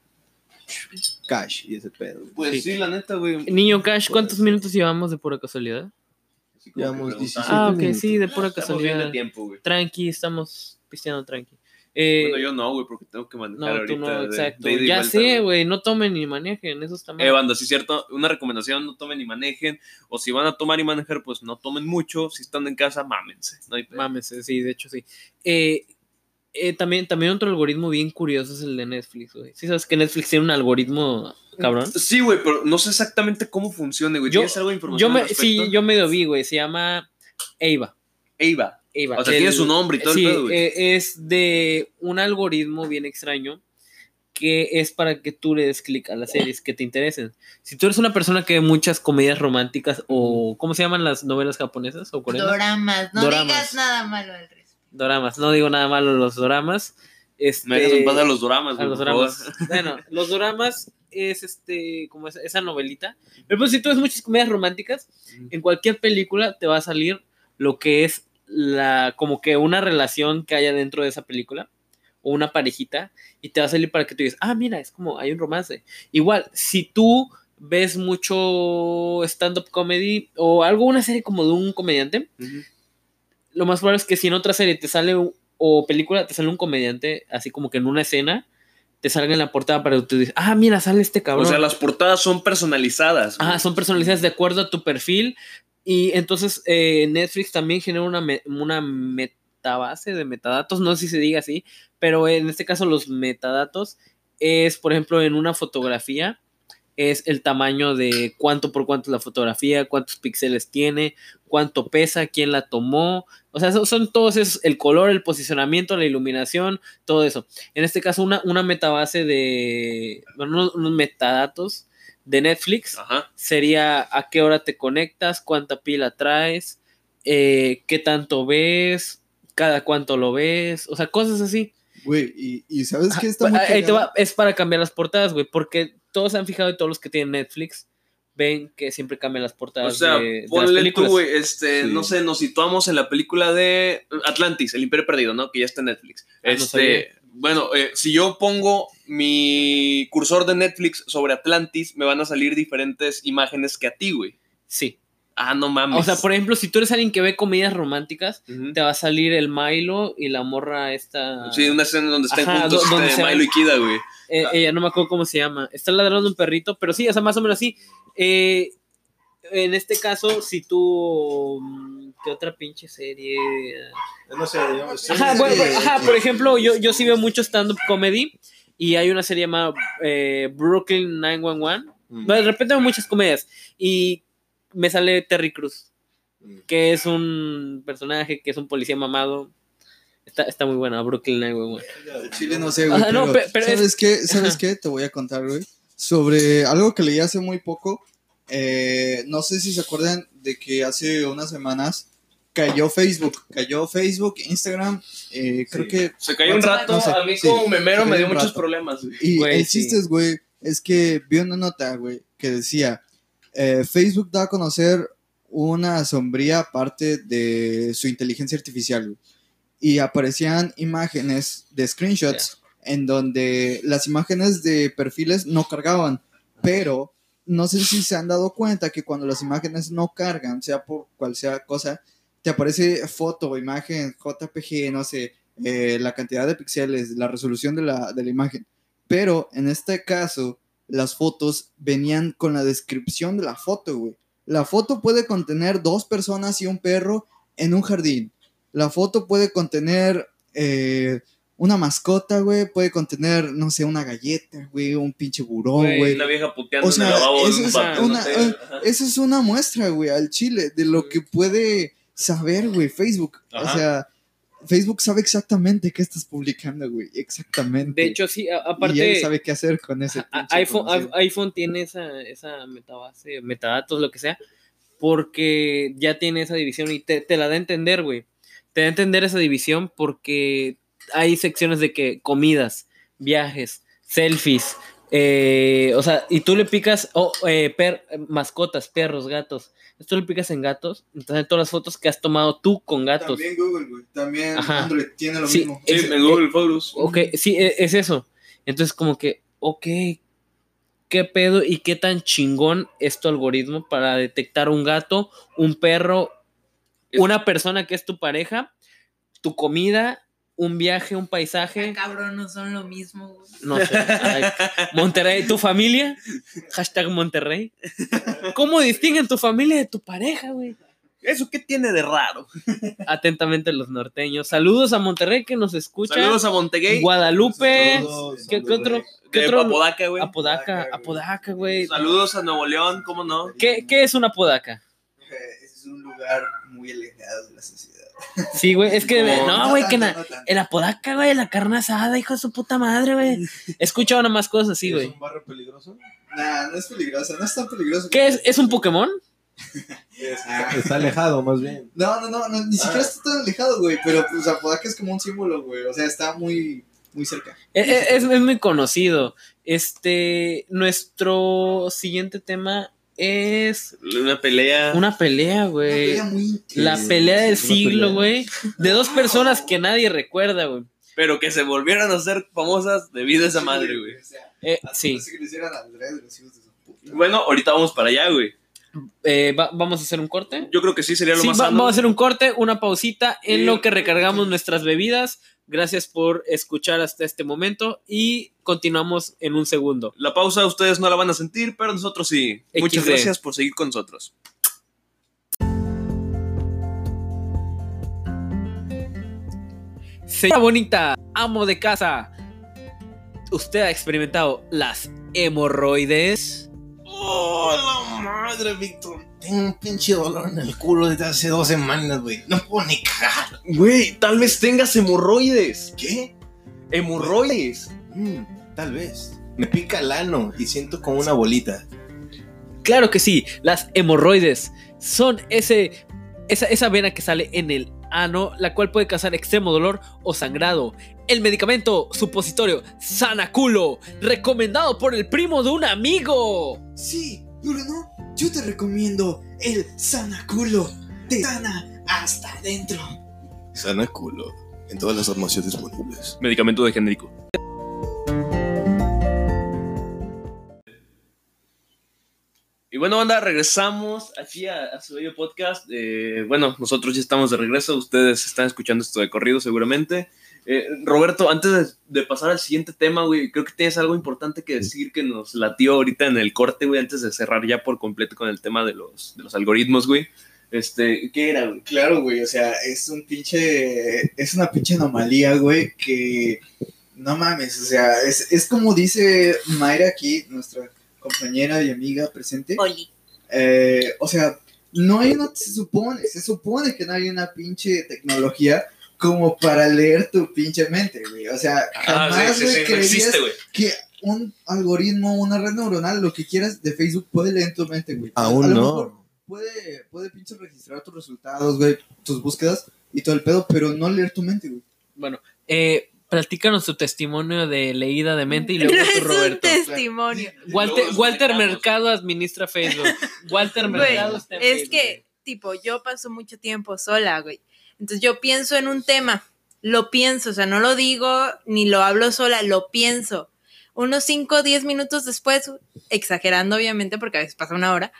[SPEAKER 4] cash y ese pedo.
[SPEAKER 1] Pues
[SPEAKER 2] Sí.
[SPEAKER 1] sí, la neta, güey.
[SPEAKER 2] Niño Cash, ¿cuántos minutos llevamos de pura casualidad?
[SPEAKER 4] Llevamos
[SPEAKER 1] que
[SPEAKER 4] 17
[SPEAKER 2] Ah, ok,
[SPEAKER 4] minutos.
[SPEAKER 2] sí, de pura
[SPEAKER 1] Estamos bien de
[SPEAKER 2] casualidad.
[SPEAKER 1] tiempo, güey.
[SPEAKER 2] Tranqui, estamos pisteando tranqui. Eh,
[SPEAKER 1] Bueno, yo no, güey, porque tengo que manejar
[SPEAKER 2] no,
[SPEAKER 1] ahorita.
[SPEAKER 2] tú no, exacto.
[SPEAKER 1] de
[SPEAKER 2] ya sé, güey, no tomen ni manejen, eso está mal.
[SPEAKER 1] Eh, banda, sí es cierto, una recomendación, no tomen ni manejen, o si van a tomar y manejar, pues no tomen mucho, si están en casa, mámense, no hay
[SPEAKER 2] eh, sí, de hecho sí. Eh, eh, también, también otro algoritmo bien curioso es el de Netflix, güey. ¿Sí sabes que Netflix tiene un algoritmo cabrón?
[SPEAKER 1] Sí, güey, pero no sé exactamente cómo funciona, güey,
[SPEAKER 2] Yo-
[SPEAKER 1] ¿tienes algo de información
[SPEAKER 2] Yo me,
[SPEAKER 1] al
[SPEAKER 2] sí, yo medio vi, güey, se llama Ava.
[SPEAKER 1] Eva, o sea,
[SPEAKER 2] El-
[SPEAKER 1] tiene su nombre y todo
[SPEAKER 2] sí,
[SPEAKER 1] el pedo,
[SPEAKER 2] eh, es de un algoritmo bien extraño que es para que tú le des clic a las series que te interesen. Si tú eres una persona que ve muchas comedias románticas o ¿cómo se llaman las novelas japonesas o coreanas?
[SPEAKER 5] Doramas. No
[SPEAKER 2] Doramas.
[SPEAKER 5] digas nada malo al respecto.
[SPEAKER 2] Doramas, no digo nada malo de los doramas. Este,
[SPEAKER 1] Me dejas en paz a los doramas,
[SPEAKER 2] a los
[SPEAKER 1] favor. <laughs>
[SPEAKER 2] Bueno, los doramas es este como esa, esa novelita. Pero pues si tú ves muchas comedias románticas, en cualquier película te va a salir lo que es la como que una relación que haya dentro de esa película o una parejita y te va a salir para que tú digas, "Ah, mira, es como hay un romance." Igual, si tú ves mucho stand-up comedy o algo, una serie como de un comediante, lo más probable es que si en otra serie te sale o película te sale un comediante así como que en una escena te salga en la portada para que tú digas, ah, mira, sale este cabrón.
[SPEAKER 1] O sea, las portadas son personalizadas. güey.
[SPEAKER 2] Ajá, son personalizadas de acuerdo a tu perfil. Y entonces eh, Netflix también genera una, una metabase de metadatos, no sé si se diga así, pero en este caso los metadatos es, por ejemplo, en una fotografía, es el tamaño de cuánto por cuánto es la fotografía, cuántos píxeles tiene, cuánto pesa, quién la tomó. O sea, son, todos esos, el color, el posicionamiento, la iluminación, todo eso. En este caso, una, una metabase de, bueno, unos metadatos de Netflix
[SPEAKER 1] Ajá.
[SPEAKER 2] sería a qué hora te conectas, cuánta pila traes, eh, qué tanto ves, cada cuánto lo ves, o sea, cosas así.
[SPEAKER 3] Güey, y, y ¿sabes qué está
[SPEAKER 2] Ah,
[SPEAKER 3] muy
[SPEAKER 2] ahí te
[SPEAKER 3] cagado?
[SPEAKER 2] va, es para cambiar las portadas, güey, porque todos se han fijado y todos los que tienen Netflix ven que siempre cambian las
[SPEAKER 1] O
[SPEAKER 2] portadas
[SPEAKER 1] sea,
[SPEAKER 2] de, de las
[SPEAKER 1] ponle tú,
[SPEAKER 2] películas.
[SPEAKER 1] güey, este,
[SPEAKER 4] Sí.
[SPEAKER 1] no sé, nos situamos en la película de Atlantis, El Imperio Perdido, ¿no? Que ya está en Netflix.
[SPEAKER 2] Ah,
[SPEAKER 1] este. Bueno, eh, si yo pongo mi cursor de Netflix sobre Atlantis, me van a salir diferentes imágenes que a ti, güey.
[SPEAKER 2] Sí.
[SPEAKER 1] Ah, no mames.
[SPEAKER 2] O sea, por ejemplo, si tú eres alguien que ve comedias románticas, te va a salir el Milo y la morra esta.
[SPEAKER 1] Sí, una escena donde están
[SPEAKER 2] Ajá,
[SPEAKER 1] juntos
[SPEAKER 2] do- donde
[SPEAKER 1] este, Milo y Kida, güey.
[SPEAKER 2] Eh, ella no me acuerdo cómo se llama. Está ladrando un perrito, pero sí, o sea, más o menos así. Eh, en este caso, si tú. ¿Qué otra pinche serie?
[SPEAKER 4] No sé, yo-
[SPEAKER 2] Ajá,
[SPEAKER 4] sí,
[SPEAKER 2] bueno,
[SPEAKER 4] sí,
[SPEAKER 2] bueno, ajá,
[SPEAKER 4] sí.
[SPEAKER 2] por ejemplo, yo, yo sí veo mucho stand-up comedy y hay una serie llamada eh, Brooklyn 911.
[SPEAKER 4] Mm.
[SPEAKER 2] Bueno, de repente veo muchas comedias y me sale Terry Cruz,
[SPEAKER 4] Mm.
[SPEAKER 2] que es un personaje, que es un policía mamado. Está, está muy buena, Brooklyn 911.
[SPEAKER 3] Chile no sé, güey.
[SPEAKER 2] Ajá, no,
[SPEAKER 3] pero,
[SPEAKER 2] pe- pero es- <laughs>
[SPEAKER 3] ¿Sabes qué? ¿Sabes qué? Te voy a contar, güey. Sobre algo que leí hace muy poco. Eh, no sé si se acuerdan de que hace unas semanas cayó Facebook. Cayó Facebook, Instagram. eh, creo
[SPEAKER 4] Sí.
[SPEAKER 3] que.
[SPEAKER 1] Se cayó un rato.
[SPEAKER 3] No sé,
[SPEAKER 1] a mí
[SPEAKER 3] sí,
[SPEAKER 1] como memero me dio muchos problemas.
[SPEAKER 3] Y
[SPEAKER 2] Güey,
[SPEAKER 3] el chiste es, güey, es que vi una nota, güey, que decía: eh, Facebook da a conocer una sombría parte de su inteligencia artificial, güey. Y aparecían imágenes de screenshots en donde las imágenes de perfiles no cargaban, pero no sé si se han dado cuenta que cuando las imágenes no cargan, sea por cual sea cosa, te aparece foto, imagen, JPG, no sé, eh, la cantidad de píxeles, la resolución de la, de la imagen. Pero en este caso, las fotos venían con la descripción de la foto, güey. La foto puede contener dos personas y un perro en un jardín. La foto puede contener eh, una mascota, güey. Puede contener, no sé, una galleta, güey. Un pinche burón,
[SPEAKER 2] Güey.
[SPEAKER 1] Una vieja puteando
[SPEAKER 3] O sea,
[SPEAKER 1] en el lavabo
[SPEAKER 3] eso
[SPEAKER 1] de un
[SPEAKER 3] es
[SPEAKER 1] vato, no
[SPEAKER 3] una-
[SPEAKER 1] sé.
[SPEAKER 3] eh,
[SPEAKER 1] Ajá.
[SPEAKER 3] Esa es una muestra, güey, al chile de lo que puede saber, güey, Facebook. O sea, Facebook sabe exactamente qué estás publicando, güey. Exactamente.
[SPEAKER 2] De hecho, sí, a-
[SPEAKER 3] y él
[SPEAKER 2] aparte,
[SPEAKER 3] sabe qué hacer con ese.
[SPEAKER 2] iPhone, iPhone tiene esa, esa metabase, metadatos, lo que sea, porque ya tiene esa división y te, te la da a entender, güey. Te da a entender esa división porque hay secciones de que comidas, viajes, selfies, eh, o sea, y tú le picas oh, eh, per- mascotas, perros, gatos. Tú le picas en gatos, entonces todas las fotos que has tomado tú con gatos.
[SPEAKER 3] También Google, güey. También
[SPEAKER 2] Ajá.
[SPEAKER 3] Android tiene lo
[SPEAKER 2] Sí,
[SPEAKER 3] mismo.
[SPEAKER 1] Sí,
[SPEAKER 2] es-
[SPEAKER 1] en Google Photos.
[SPEAKER 2] Ok, sí, e- es eso. Entonces, como que, ok, ¿qué pedo y qué tan chingón es tu algoritmo para detectar un gato, un perro,
[SPEAKER 1] Es-
[SPEAKER 2] una persona que es tu pareja, tu comida, un viaje, un paisaje?
[SPEAKER 5] cabrón, no son lo mismo.
[SPEAKER 2] No sé. ay, Monterrey, ¿tu familia? Hashtag Monterrey. ¿Cómo distinguen tu familia de tu pareja, güey?
[SPEAKER 1] ¿Eso qué tiene de raro?
[SPEAKER 2] Atentamente los norteños. Saludos a Monterrey que nos escucha.
[SPEAKER 1] Saludos a Montegay.
[SPEAKER 2] Guadalupe.
[SPEAKER 4] Saludos,
[SPEAKER 2] ¿Qué, qué otro? ¿Qué otro?
[SPEAKER 1] Apodaca, güey.
[SPEAKER 2] Apodaca, Apodaca, güey.
[SPEAKER 1] Saludos a Nuevo León, ¿cómo no?
[SPEAKER 2] ¿Qué, qué es una podaca?
[SPEAKER 3] Eh, Es un lugar muy alejado de la sociedad.
[SPEAKER 2] Sí, güey, es que.
[SPEAKER 1] No,
[SPEAKER 2] No, güey, que
[SPEAKER 3] tanto,
[SPEAKER 2] na-
[SPEAKER 3] no tanto.
[SPEAKER 2] el apodaca, güey, la carne asada, hijo de su puta madre, güey. He escuchado nada más cosas así,
[SPEAKER 4] ¿Es
[SPEAKER 2] güey.
[SPEAKER 4] un barrio peligroso?
[SPEAKER 3] Nah, no es peligroso, no es tan peligroso.
[SPEAKER 2] ¿Qué es? ¿Es un Pokémon?
[SPEAKER 3] Ah. <laughs>
[SPEAKER 4] Está alejado, más bien.
[SPEAKER 3] No, no, no, no, ni siquiera está tan alejado, güey. Pero pues Apodaca es como un símbolo, güey. O sea, está muy, muy cerca.
[SPEAKER 2] E- e- Es, es muy conocido. Este. Nuestro siguiente tema es.
[SPEAKER 1] Una pelea.
[SPEAKER 2] Una pelea, güey.
[SPEAKER 3] pelea muy
[SPEAKER 2] La pelea del siglo, güey. De dos <laughs> personas que nadie recuerda, güey.
[SPEAKER 1] Pero que se volvieron a ser famosas debido a esa madre, güey.
[SPEAKER 3] O sea,
[SPEAKER 2] Eh, sí.
[SPEAKER 1] Bueno, ahorita vamos para allá, güey.
[SPEAKER 2] Eh, va- ¿Vamos a hacer un corte?
[SPEAKER 1] Yo creo que sí sería lo
[SPEAKER 2] Sí,
[SPEAKER 1] más
[SPEAKER 2] va-
[SPEAKER 1] sano.
[SPEAKER 2] vamos a hacer un corte, una pausita en
[SPEAKER 1] Sí.
[SPEAKER 2] lo que recargamos nuestras bebidas. Gracias por escuchar hasta este momento y continuamos en un segundo.
[SPEAKER 1] La pausa ustedes no la van a sentir, pero nosotros sí. Muchas gracias por seguir con nosotros.
[SPEAKER 2] Señora bonita, amo de casa. ¿Usted ha experimentado las hemorroides?
[SPEAKER 4] ¡Oh, la madre, Víctor! Tengo un pinche dolor en el culo desde hace dos semanas, güey. No puedo ni cagar.
[SPEAKER 1] Güey, tal vez tengas hemorroides.
[SPEAKER 4] ¿Qué?
[SPEAKER 1] Hemorroides.
[SPEAKER 4] Mm, tal vez. Me pica el ano y siento como una bolita.
[SPEAKER 2] Claro que sí, las hemorroides son ese, esa, esa vena que sale en el ano, la cual puede causar extremo dolor o sangrado. El medicamento supositorio Sanaculo, recomendado por el primo de un amigo.
[SPEAKER 3] Sí, Bruno, yo te recomiendo el Sanaculo. Te sana hasta adentro.
[SPEAKER 4] Sana culo. En todas las farmacias disponibles.
[SPEAKER 1] Medicamento de genérico. Y bueno, banda, regresamos aquí a, a su bello podcast. Eh, bueno, nosotros ya estamos de regreso. Ustedes están escuchando esto de corrido seguramente. Eh, Roberto, antes de, de pasar al siguiente tema, güey, creo que tienes algo importante que decir que nos latió ahorita en el corte, güey, antes de cerrar ya por completo con el tema de los, de los algoritmos, güey. Este, ¿qué era, güey?
[SPEAKER 3] Claro, güey, o sea, es un pinche, es una pinche anomalía, güey, que no mames, o sea, es, es como dice Mayra aquí, nuestra compañera y amiga presente.
[SPEAKER 5] Oli.
[SPEAKER 3] Eh, o sea, no hay una, se supone, se supone que no hay una pinche tecnología como para leer tu pinche mente, güey. O sea,
[SPEAKER 1] Ah,
[SPEAKER 3] jamás,
[SPEAKER 1] sí, sí, no existe, güey.
[SPEAKER 3] que un algoritmo, una red neuronal, lo que quieras de Facebook puede leer tu mente, güey.
[SPEAKER 4] Aún
[SPEAKER 3] A lo
[SPEAKER 4] no.
[SPEAKER 3] mejor Puede, puede pinche registrar tus resultados, güey, tus búsquedas y todo el pedo, pero no leer tu mente, güey.
[SPEAKER 2] Bueno, eh, platícanos tu testimonio de leída de mente y luego
[SPEAKER 5] No
[SPEAKER 2] tú, <laughs>
[SPEAKER 5] es un
[SPEAKER 2] Roberto.
[SPEAKER 5] testimonio.
[SPEAKER 2] Walter, Walter. Mercado administra Facebook. Walter Mercado está en
[SPEAKER 5] es
[SPEAKER 2] Facebook.
[SPEAKER 5] que, tipo, yo paso mucho tiempo sola, güey. Entonces yo pienso en un tema, lo pienso, o sea, no lo digo ni lo hablo sola, lo pienso. Unos 5 o 10 minutos después, exagerando obviamente porque a veces pasa una hora,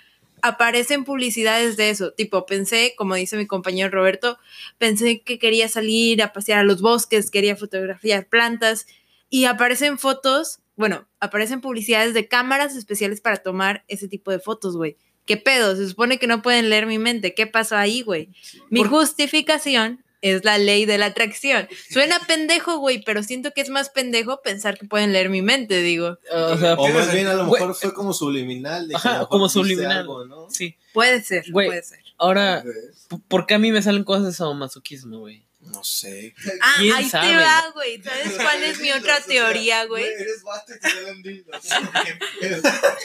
[SPEAKER 5] aparecen publicidades de eso. Tipo, pensé, como dice mi compañero Roberto, pensé que quería salir a pasear a los bosques, quería fotografiar plantas y aparecen fotos, bueno, aparecen publicidades de cámaras especiales para tomar ese tipo de fotos, güey. ¿Qué pedo? Se supone que no pueden leer mi mente. ¿Qué pasó ahí, güey? Mi
[SPEAKER 2] Por-
[SPEAKER 5] justificación es la ley de la atracción. Suena pendejo, güey, pero siento que es más pendejo pensar que pueden leer mi mente, digo.
[SPEAKER 2] O sea,
[SPEAKER 4] O más bien a lo mejor fue como subliminal. De
[SPEAKER 2] Ajá, como subliminal.
[SPEAKER 4] algo, ¿no?
[SPEAKER 2] sí.
[SPEAKER 5] Puede ser,
[SPEAKER 2] Güey.
[SPEAKER 5] puede ser.
[SPEAKER 2] Ahora, ¿por qué a mí me salen cosas de sadomasoquismo, güey?
[SPEAKER 4] No sé.
[SPEAKER 5] Ah,
[SPEAKER 2] ¿Quién
[SPEAKER 5] ahí
[SPEAKER 2] sabe?
[SPEAKER 5] te va, güey. ¿Sabes cuál es mi otra teoría, güey?
[SPEAKER 3] Eres.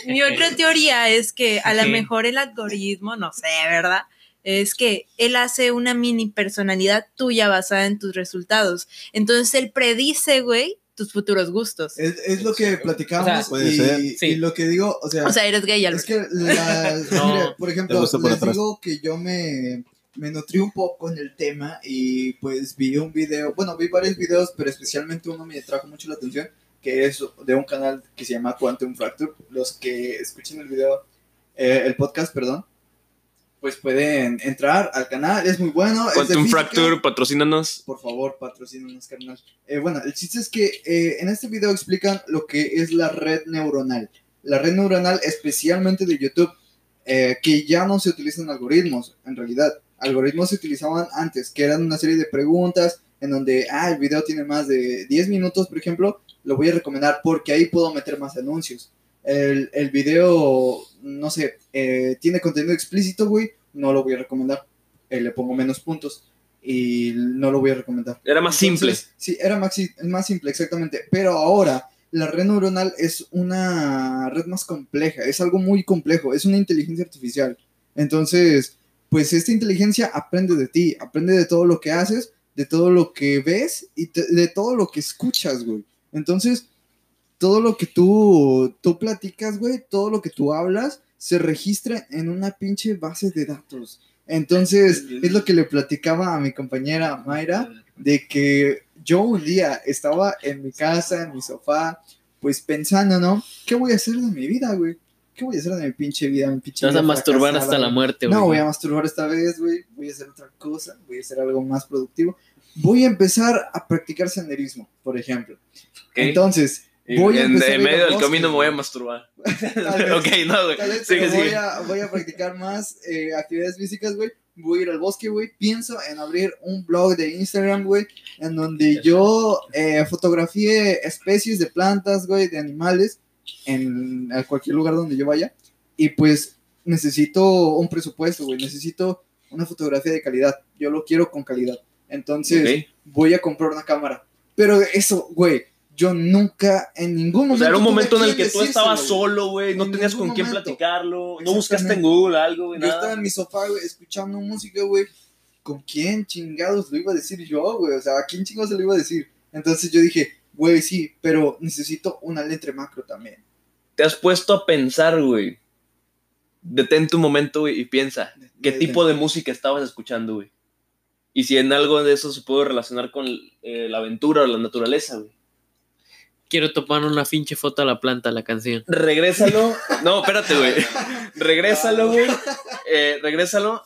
[SPEAKER 5] Mi otra teoría es que a lo mejor el algoritmo, no sé, ¿verdad? Es que él hace una mini personalidad tuya basada en tus resultados. Entonces él predice, güey, tus futuros gustos.
[SPEAKER 3] Es, es lo que platicábamos
[SPEAKER 2] O sea,
[SPEAKER 4] puede
[SPEAKER 3] y,
[SPEAKER 4] ser.
[SPEAKER 2] Sí.
[SPEAKER 3] y lo que digo, o sea,
[SPEAKER 5] O sea, eres gay,
[SPEAKER 3] es
[SPEAKER 5] Albert.
[SPEAKER 3] que la, <laughs>
[SPEAKER 2] No.
[SPEAKER 3] mire, por ejemplo,
[SPEAKER 4] por
[SPEAKER 3] les
[SPEAKER 4] atrás.
[SPEAKER 3] digo que yo me, me nutrí un poco en el tema y pues vi un video, bueno, vi varios videos, pero especialmente uno me trajo mucho la atención, que es de un canal que se llama Quantum Fracture. Los que escuchen el video, eh, el podcast, perdón, pues pueden entrar al canal, es muy bueno. es
[SPEAKER 1] Quantum
[SPEAKER 3] física.
[SPEAKER 1] Fracture, patrocínanos.
[SPEAKER 3] Por favor, patrocínanos, carnal. Eh, bueno, el chiste es que eh, en este video explican lo que es la red neuronal. La red neuronal, especialmente de YouTube, eh, que ya no se utilizan algoritmos, en realidad. Algoritmos se utilizaban antes, que eran una serie de preguntas en donde, ah, el video tiene más de 10 minutos, por ejemplo, lo voy a recomendar porque ahí puedo meter más anuncios. El, el video, no sé, eh, tiene contenido explícito, güey, no lo voy a recomendar. Eh, le pongo menos puntos y no lo voy a recomendar.
[SPEAKER 1] Era más simple.
[SPEAKER 3] Entonces, Sí, era más, más simple, exactamente. Pero ahora, la red neuronal es una red más compleja, es algo muy complejo, es una inteligencia artificial. Entonces, pues esta inteligencia aprende de ti, aprende de todo lo que haces, de todo lo que ves y te- de todo lo que escuchas, güey. Entonces, todo lo que tú, tú platicas, güey, todo lo que tú hablas, se registra en una pinche base de datos. Entonces, es lo que le platicaba a mi compañera Mayra, de que yo un día estaba en mi casa, en mi sofá, pues pensando, ¿no? ¿Qué voy a hacer de mi vida, güey? ¿Qué voy a hacer de mi pinche vida? Mi pinche
[SPEAKER 2] Te vas a masturbar
[SPEAKER 3] fracasada,
[SPEAKER 2] hasta la muerte, güey.
[SPEAKER 3] No, voy a masturbar esta vez, güey. Voy a hacer otra cosa. Voy a hacer algo más productivo. Voy a empezar a practicar senderismo, por ejemplo. Entonces, voy a
[SPEAKER 1] en,
[SPEAKER 3] empezar
[SPEAKER 1] medio del
[SPEAKER 3] bosque,
[SPEAKER 1] camino me voy a masturbar.
[SPEAKER 3] Vez. <laughs> <laughs>
[SPEAKER 1] ok, no, güey.
[SPEAKER 3] Voy, a, voy a practicar más eh, actividades físicas, güey. Voy a ir al bosque, güey. Pienso en abrir un blog de Instagram, güey, en donde yo eh, fotografíe especies de plantas, güey, de animales, en a cualquier lugar donde yo vaya. Y pues necesito un presupuesto, güey. Necesito una fotografía de calidad. Yo lo quiero con calidad. Entonces,
[SPEAKER 1] Ok.
[SPEAKER 3] voy a comprar una cámara. Pero eso, güey, yo nunca en ningún momento.
[SPEAKER 1] O sea, era un momento en el que tú estabas solo, güey. No
[SPEAKER 3] En
[SPEAKER 1] tenías con quién platicarlo. No buscaste en. Google algo, güey.
[SPEAKER 3] Yo estaba
[SPEAKER 1] Nada.
[SPEAKER 3] en mi sofá, güey, escuchando música, güey. ¿Con quién chingados lo iba a decir yo, güey? O sea, ¿a quién chingados se lo iba a decir? Entonces yo dije, güey, sí, pero necesito una letra macro también.
[SPEAKER 1] Te has puesto a pensar, güey. Detente un momento, güey, y piensa. ¿Qué
[SPEAKER 3] Detente.
[SPEAKER 1] tipo de música estabas escuchando, güey? Y si en algo de eso se puede relacionar con eh, la aventura o la naturaleza, güey.
[SPEAKER 2] Quiero tomar una pinche foto a la planta, la canción.
[SPEAKER 1] Regrésalo. No, espérate, güey. <laughs> Regrésalo, güey. Eh, regrésalo.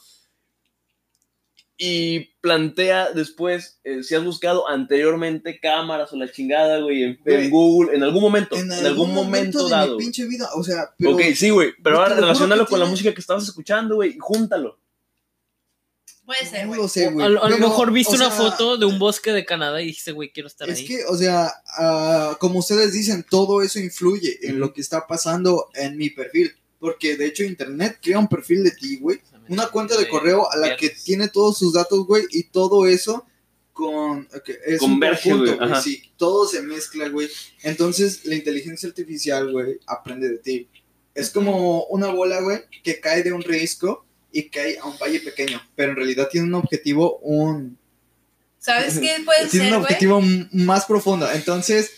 [SPEAKER 1] Y plantea después eh, si has buscado anteriormente cámaras o la chingada, güey, en, en Google, en algún momento. En, algún momento,
[SPEAKER 3] de
[SPEAKER 1] dado.
[SPEAKER 3] mi pinche vida, o sea, pero
[SPEAKER 1] ok, sí, güey. Pero
[SPEAKER 3] Yo
[SPEAKER 1] ahora relacionalo con la música que estabas escuchando, güey, y júntalo.
[SPEAKER 5] Puede ser,
[SPEAKER 3] no
[SPEAKER 5] güey.
[SPEAKER 3] lo sé, güey.
[SPEAKER 2] a, lo- mejor viste una
[SPEAKER 3] sea,
[SPEAKER 2] foto de un bosque de Canadá y dijiste, güey, quiero estar
[SPEAKER 3] Es
[SPEAKER 2] ahí.
[SPEAKER 3] que, o sea, ah, como ustedes dicen, todo eso influye en lo que está pasando en mi perfil. Porque de hecho, Internet crea un perfil de ti, güey. Una cuenta de correo a la que tiene todos sus datos, güey. Y todo eso con. que es un conjunto,
[SPEAKER 1] güey.
[SPEAKER 3] Sí, todo se mezcla, güey. Entonces, la inteligencia artificial, güey, aprende de ti. Es como una bola, güey, que cae de un risco y cae a un valle pequeño. Pero en realidad tiene un objetivo, un,
[SPEAKER 5] ¿Sabes qué <laughs> puede
[SPEAKER 3] tiene
[SPEAKER 5] ser,
[SPEAKER 3] un
[SPEAKER 5] güey?
[SPEAKER 3] objetivo más profundo. Entonces,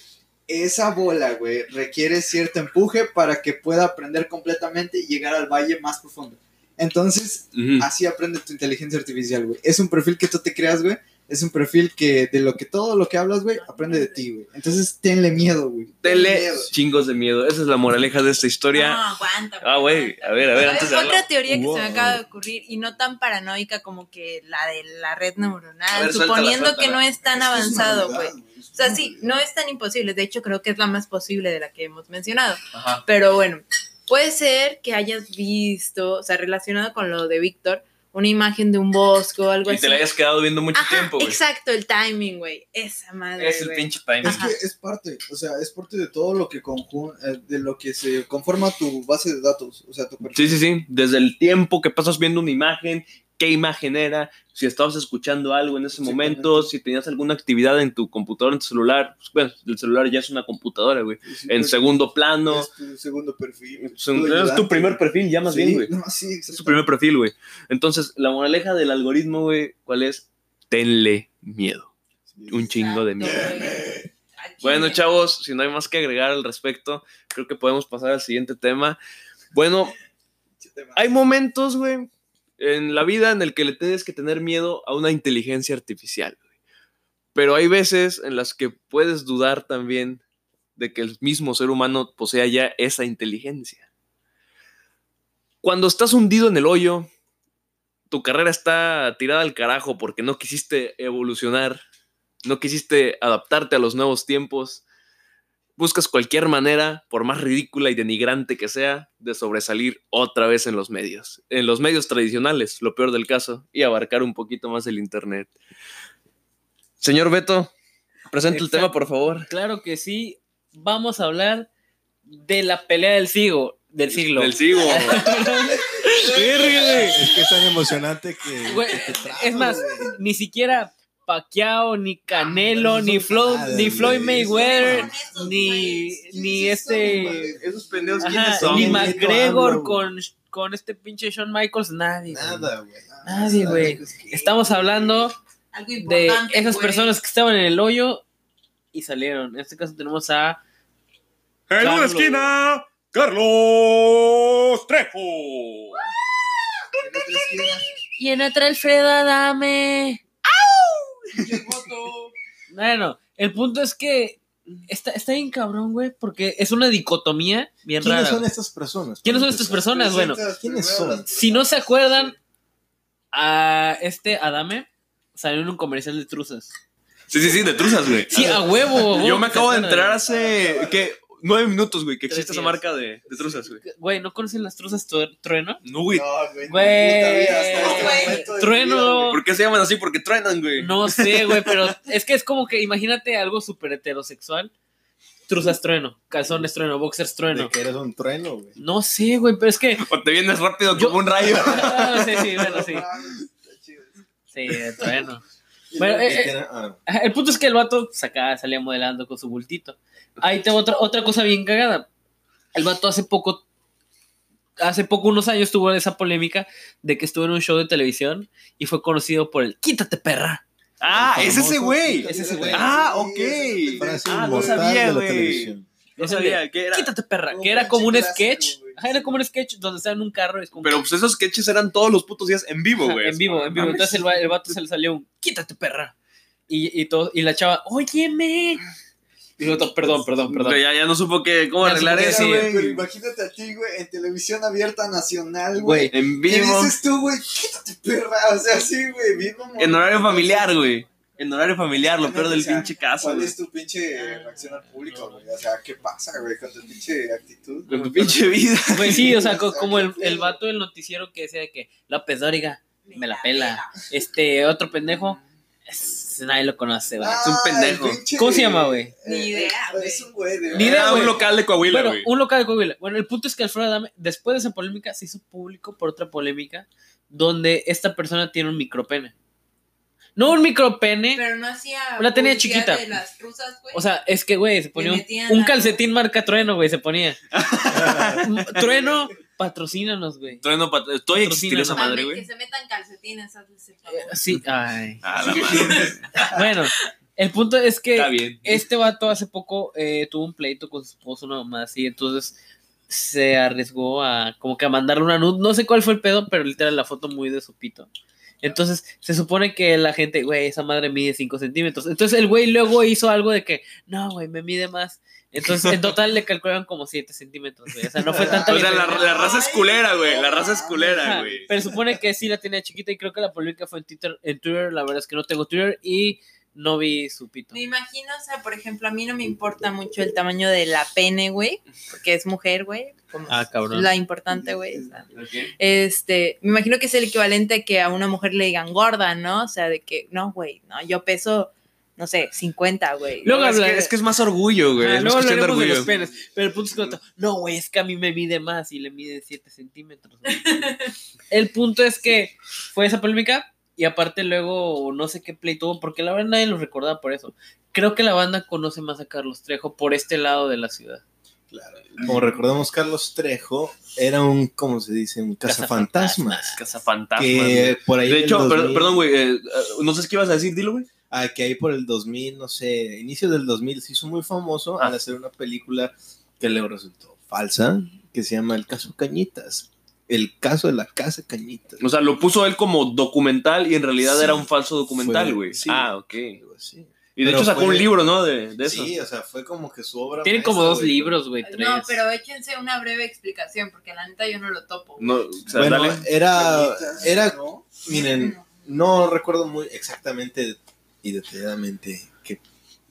[SPEAKER 3] esa bola, güey, requiere cierto empuje para que pueda aprender completamente y llegar al valle más profundo. Entonces, así aprende tu inteligencia artificial, güey. Es un perfil que tú te creas, güey. Es un perfil que de lo que todo lo que hablas, güey, aprende de ti, güey. Entonces, tenle miedo, güey. Tenle miedo.
[SPEAKER 1] chingos de miedo. Esa es la moraleja de esta historia.
[SPEAKER 5] No, aguanta.
[SPEAKER 1] Ah, güey, a ver, a ver, antes de
[SPEAKER 5] Otra
[SPEAKER 1] hablar.
[SPEAKER 5] teoría que se me acaba de ocurrir y no tan paranoica como que la de la red neuronal,
[SPEAKER 1] ver, suéltala,
[SPEAKER 5] suponiendo que no es tan avanzado, güey. O sea, sí, no es tan imposible. De hecho, creo que es la más posible de la que hemos mencionado.
[SPEAKER 1] Ajá.
[SPEAKER 5] Pero bueno, puede ser que hayas visto, o sea, relacionado con lo de Víctor, una imagen de un bosque o algo
[SPEAKER 1] Y
[SPEAKER 5] así.
[SPEAKER 1] te la hayas quedado viendo mucho
[SPEAKER 5] Ajá,
[SPEAKER 1] tiempo, güey.
[SPEAKER 5] exacto, el timing, güey. Esa madre.
[SPEAKER 1] Es el pinche timing.
[SPEAKER 3] Es que es parte, o sea, es parte de todo lo que conjun eh, de lo que se conforma tu base de datos, o sea, tu perfil.
[SPEAKER 1] Sí, sí, sí. Desde el tiempo que pasas viendo una imagen, qué imagen era, si estabas escuchando algo en ese momento, si tenías alguna actividad en tu computadora, en tu celular. Pues, bueno, el celular ya es una computadora, güey.
[SPEAKER 3] Sí,
[SPEAKER 1] En segundo plano.
[SPEAKER 3] Es tu segundo perfil.
[SPEAKER 1] Es tu primer perfil, ya más
[SPEAKER 3] Sí,
[SPEAKER 1] bien, güey.
[SPEAKER 3] No, sí,
[SPEAKER 1] Es su primer perfil, güey. Entonces, la moraleja del algoritmo, güey, ¿cuál es? Tenle miedo. Un chingo de miedo. Bueno, chavos, si no hay más que agregar al respecto, creo que podemos pasar al siguiente tema. Bueno, hay momentos, güey, en la vida en el que le tienes que tener miedo a una inteligencia artificial. Pero hay veces en las que puedes dudar también de que el mismo ser humano posea ya esa inteligencia. Cuando estás hundido en el hoyo, tu carrera está tirada al carajo porque no quisiste evolucionar, no quisiste adaptarte a los nuevos tiempos, buscas cualquier manera, por más ridícula y denigrante que sea, de sobresalir otra vez en los medios, en los medios tradicionales, lo peor del caso, y abarcar un poquito más el Internet. Señor Beto, presenta el tema, por favor.
[SPEAKER 2] Claro que sí. Vamos a hablar de la pelea del siglo. Del siglo.
[SPEAKER 1] Del güey. <laughs> <laughs>
[SPEAKER 4] Es que es tan emocionante que. Te
[SPEAKER 2] es más,
[SPEAKER 4] güey.
[SPEAKER 2] ni siquiera Pacquiao, ni Canelo,
[SPEAKER 4] Ah,
[SPEAKER 2] ni,
[SPEAKER 4] esos
[SPEAKER 2] Flo- ni Floyd
[SPEAKER 4] esos
[SPEAKER 2] Mayweather, ni, ni este.
[SPEAKER 1] Esos pendejos,
[SPEAKER 2] Ajá,
[SPEAKER 1] ¿quiénes son?
[SPEAKER 2] ni McGregor
[SPEAKER 4] hablo,
[SPEAKER 2] con, con este pinche Shawn Michaels, nadie.
[SPEAKER 4] Nada, güey.
[SPEAKER 2] Nadie, güey. Estamos hablando
[SPEAKER 5] Algo
[SPEAKER 2] de esas personas que estaban en el hoyo y salieron. En este caso tenemos a.
[SPEAKER 1] En una esquina, Carlos Trejo.
[SPEAKER 2] Y en otra Alfredo Adame. Bueno, el punto es que está, está bien cabrón, güey, porque es una dicotomía bien
[SPEAKER 4] ¿Quiénes
[SPEAKER 2] rara.
[SPEAKER 4] son estas personas?
[SPEAKER 2] ¿Quiénes son estas personas? Bueno,
[SPEAKER 4] ¿quiénes son?
[SPEAKER 2] si no se acuerdan, a este Adame salió en un comercial de truzas.
[SPEAKER 1] Sí, sí, sí, de truzas, güey.
[SPEAKER 2] Sí, a huevo.
[SPEAKER 1] Yo me
[SPEAKER 2] ¿se
[SPEAKER 1] acabo de enterar hace, ¿qué? Nueve minutos, güey, que existe esa marca de, de truzas, güey.
[SPEAKER 2] Güey, ¿no conocen las truzas tru- trueno?
[SPEAKER 1] No, güey.
[SPEAKER 3] No, güey.
[SPEAKER 2] Güey,
[SPEAKER 3] este de
[SPEAKER 2] trueno.
[SPEAKER 1] ¿Por qué se llaman así? Porque truenan, güey.
[SPEAKER 2] No sé, <laughs> güey, pero es que es como que imagínate algo súper heterosexual. Truzas trueno, calzones trueno, boxers
[SPEAKER 4] De
[SPEAKER 2] trueno.
[SPEAKER 4] que eres un trueno, güey.
[SPEAKER 2] No sé, güey, pero es que.
[SPEAKER 1] O te vienes rápido
[SPEAKER 2] Yo-
[SPEAKER 1] como un rayo. <laughs>
[SPEAKER 2] Ah, sí, sí, bueno, sí.
[SPEAKER 3] Está chido.
[SPEAKER 2] Sí, trueno. Bueno, eh,
[SPEAKER 4] que
[SPEAKER 2] eh,
[SPEAKER 4] ah,
[SPEAKER 2] El punto es que el vato acá salía modelando con su bultito. Ahí tengo otra, otra cosa bien cagada. El vato hace poco, hace poco, unos años, tuvo esa polémica de que estuvo en un show de televisión y fue conocido por el Quítate perra.
[SPEAKER 1] Ah, es ese güey.
[SPEAKER 2] Es ese güey.
[SPEAKER 1] Ah, ok. Ah, no sabía, güey. No
[SPEAKER 2] Es el
[SPEAKER 1] sabía qué era.
[SPEAKER 2] Quítate perra, que era como un
[SPEAKER 3] clásico,
[SPEAKER 2] sketch. Ajá, era como un sketch donde está en un carro. y Es como
[SPEAKER 1] Pero pues esos sketches eran todos los putos días en vivo, güey.
[SPEAKER 2] en vivo, en vivo. Entonces el, el vato se le salió un Quítate perra. Y, y, todo, y la chava, óyeme. Y luego, perdón, perdón, perdón.
[SPEAKER 1] Güey, ya, ya no supo que, cómo
[SPEAKER 2] Ya
[SPEAKER 1] arreglar eso,
[SPEAKER 2] sí.
[SPEAKER 1] güey.
[SPEAKER 3] Pero imagínate a ti, güey, en televisión abierta nacional, güey.
[SPEAKER 1] En
[SPEAKER 3] ¿Qué
[SPEAKER 1] vivo.
[SPEAKER 3] dices tú, güey? Quítate, perra. O sea, sí, güey, vivo.
[SPEAKER 1] En horario familiar, güey. En horario familiar, lo peor del
[SPEAKER 3] O sea,
[SPEAKER 1] pinche caso.
[SPEAKER 3] ¿Cuál
[SPEAKER 1] güey.
[SPEAKER 3] es tu pinche reacción al público, güey? O sea, ¿qué pasa, güey, con tu pinche actitud?
[SPEAKER 1] Con tu pinche vida.
[SPEAKER 2] Güey, <laughs> sí, o sea, como el, el vato del noticiero que decía de que López Dóriga me la pela. Este, otro pendejo, es- nadie lo conoce, güey.
[SPEAKER 1] Es un
[SPEAKER 3] Ah,
[SPEAKER 1] pendejo.
[SPEAKER 3] pinche-
[SPEAKER 2] ¿Cómo se llama, güey?
[SPEAKER 5] Ni
[SPEAKER 3] Eh,
[SPEAKER 5] idea,
[SPEAKER 3] eh,
[SPEAKER 5] güey.
[SPEAKER 3] Es un güey de.
[SPEAKER 2] Ni idea, güey.
[SPEAKER 1] un local de Coahuila,
[SPEAKER 2] Bueno,
[SPEAKER 1] güey.
[SPEAKER 2] un local de Coahuila. Bueno, el punto es que Alfredo Adame, después de esa polémica, se hizo público por otra polémica donde esta persona tiene un micropene. No un micropene,
[SPEAKER 5] Pero no hacía.
[SPEAKER 2] La tenía chiquita.
[SPEAKER 5] De las rusas, güey.
[SPEAKER 2] o sea, es que, güey, se ponía un,
[SPEAKER 5] metían
[SPEAKER 2] un
[SPEAKER 5] la-
[SPEAKER 2] calcetín marca trueno, güey, se ponía. <laughs> trueno, patrocínanos, güey.
[SPEAKER 1] Todavía no pat- ¿Todavía existiría esa
[SPEAKER 5] Mande
[SPEAKER 1] madre,
[SPEAKER 5] que
[SPEAKER 1] güey?
[SPEAKER 5] se metan calcetines.
[SPEAKER 2] Eh, Sí, ay.
[SPEAKER 1] Ah, la madre. <laughs>
[SPEAKER 2] Bueno, el punto es que
[SPEAKER 1] Está bien.
[SPEAKER 2] este vato hace poco eh, tuvo un pleito con su esposo, una mamá así, entonces se arriesgó a como que a mandarle una nud. No sé cuál fue el pedo, pero literal la foto muy de su pito. Entonces se supone que la gente, güey, esa madre mide 5 centímetros. Entonces el güey luego hizo algo de que, no, güey, me mide más. Entonces en total le calcularon como 7 centímetros, güey. O sea, no fue <laughs> tanta
[SPEAKER 1] O sea, la, la raza es culera, güey. La raza es culera, güey.
[SPEAKER 2] Pero supone que sí la tenía chiquita y creo que la polémica fue en Twitter. En Twitter, la verdad es que no tengo Twitter y no vi su pito.
[SPEAKER 5] Me imagino, o sea, por ejemplo, a mí no me importa mucho el tamaño de la pene, güey, porque es mujer, güey.
[SPEAKER 2] Ah, cabrón.
[SPEAKER 5] La importante, güey. o sea, Este, me imagino que es el equivalente a que a una mujer le digan gorda, ¿no? O sea, de que, no, güey, no, yo peso, no sé, 50, güey.
[SPEAKER 2] Luego
[SPEAKER 1] No, es,
[SPEAKER 2] habla-
[SPEAKER 1] que, es que es más orgullo, güey.
[SPEAKER 2] Ah,
[SPEAKER 1] es
[SPEAKER 2] luego hablaremos de
[SPEAKER 1] orgullo.
[SPEAKER 2] los penes. Pero el punto es que no, güey, es que a mí me mide más y le mide 7 centímetros. güey". <laughs> el punto es que fue esa polémica y aparte luego no sé qué play tuvo porque la verdad nadie lo recordaba por eso. Creo que la banda conoce más a Carlos Trejo por este lado de la ciudad.
[SPEAKER 4] Claro. Como recordamos, Carlos Trejo era un, ¿cómo se dice? Un cazafantasmas.
[SPEAKER 1] Cazafantasmas.
[SPEAKER 4] Que por ahí.
[SPEAKER 1] De hecho, per-
[SPEAKER 4] 2000
[SPEAKER 1] perdón, güey. eh, eh, no sé qué ibas a decir, dilo, güey.
[SPEAKER 4] Ah, que ahí por el 2000, no sé, inicio del 2000 se hizo muy famoso
[SPEAKER 1] Ah.
[SPEAKER 4] al hacer una película que le resultó falsa, que se llama El caso Cañitas. El caso de la casa Cañitas.
[SPEAKER 1] O sea, lo puso él como documental y en realidad
[SPEAKER 4] Sí.
[SPEAKER 1] era un falso documental, güey.
[SPEAKER 4] sí.
[SPEAKER 1] Ah, ok. Y de
[SPEAKER 4] Pero
[SPEAKER 1] hecho sacó
[SPEAKER 4] fue-
[SPEAKER 1] un libro, ¿no? De, de eso.
[SPEAKER 4] Sí, o sea, fue como que su obra.
[SPEAKER 2] Tienen como dos libros, güey, tres.
[SPEAKER 5] No, pero échense una breve explicación, porque la neta yo no lo topo.
[SPEAKER 1] No, o sea,
[SPEAKER 4] Bueno,
[SPEAKER 1] dale.
[SPEAKER 4] era, era,
[SPEAKER 3] ¿no?
[SPEAKER 4] miren, no recuerdo muy exactamente y detalladamente qué-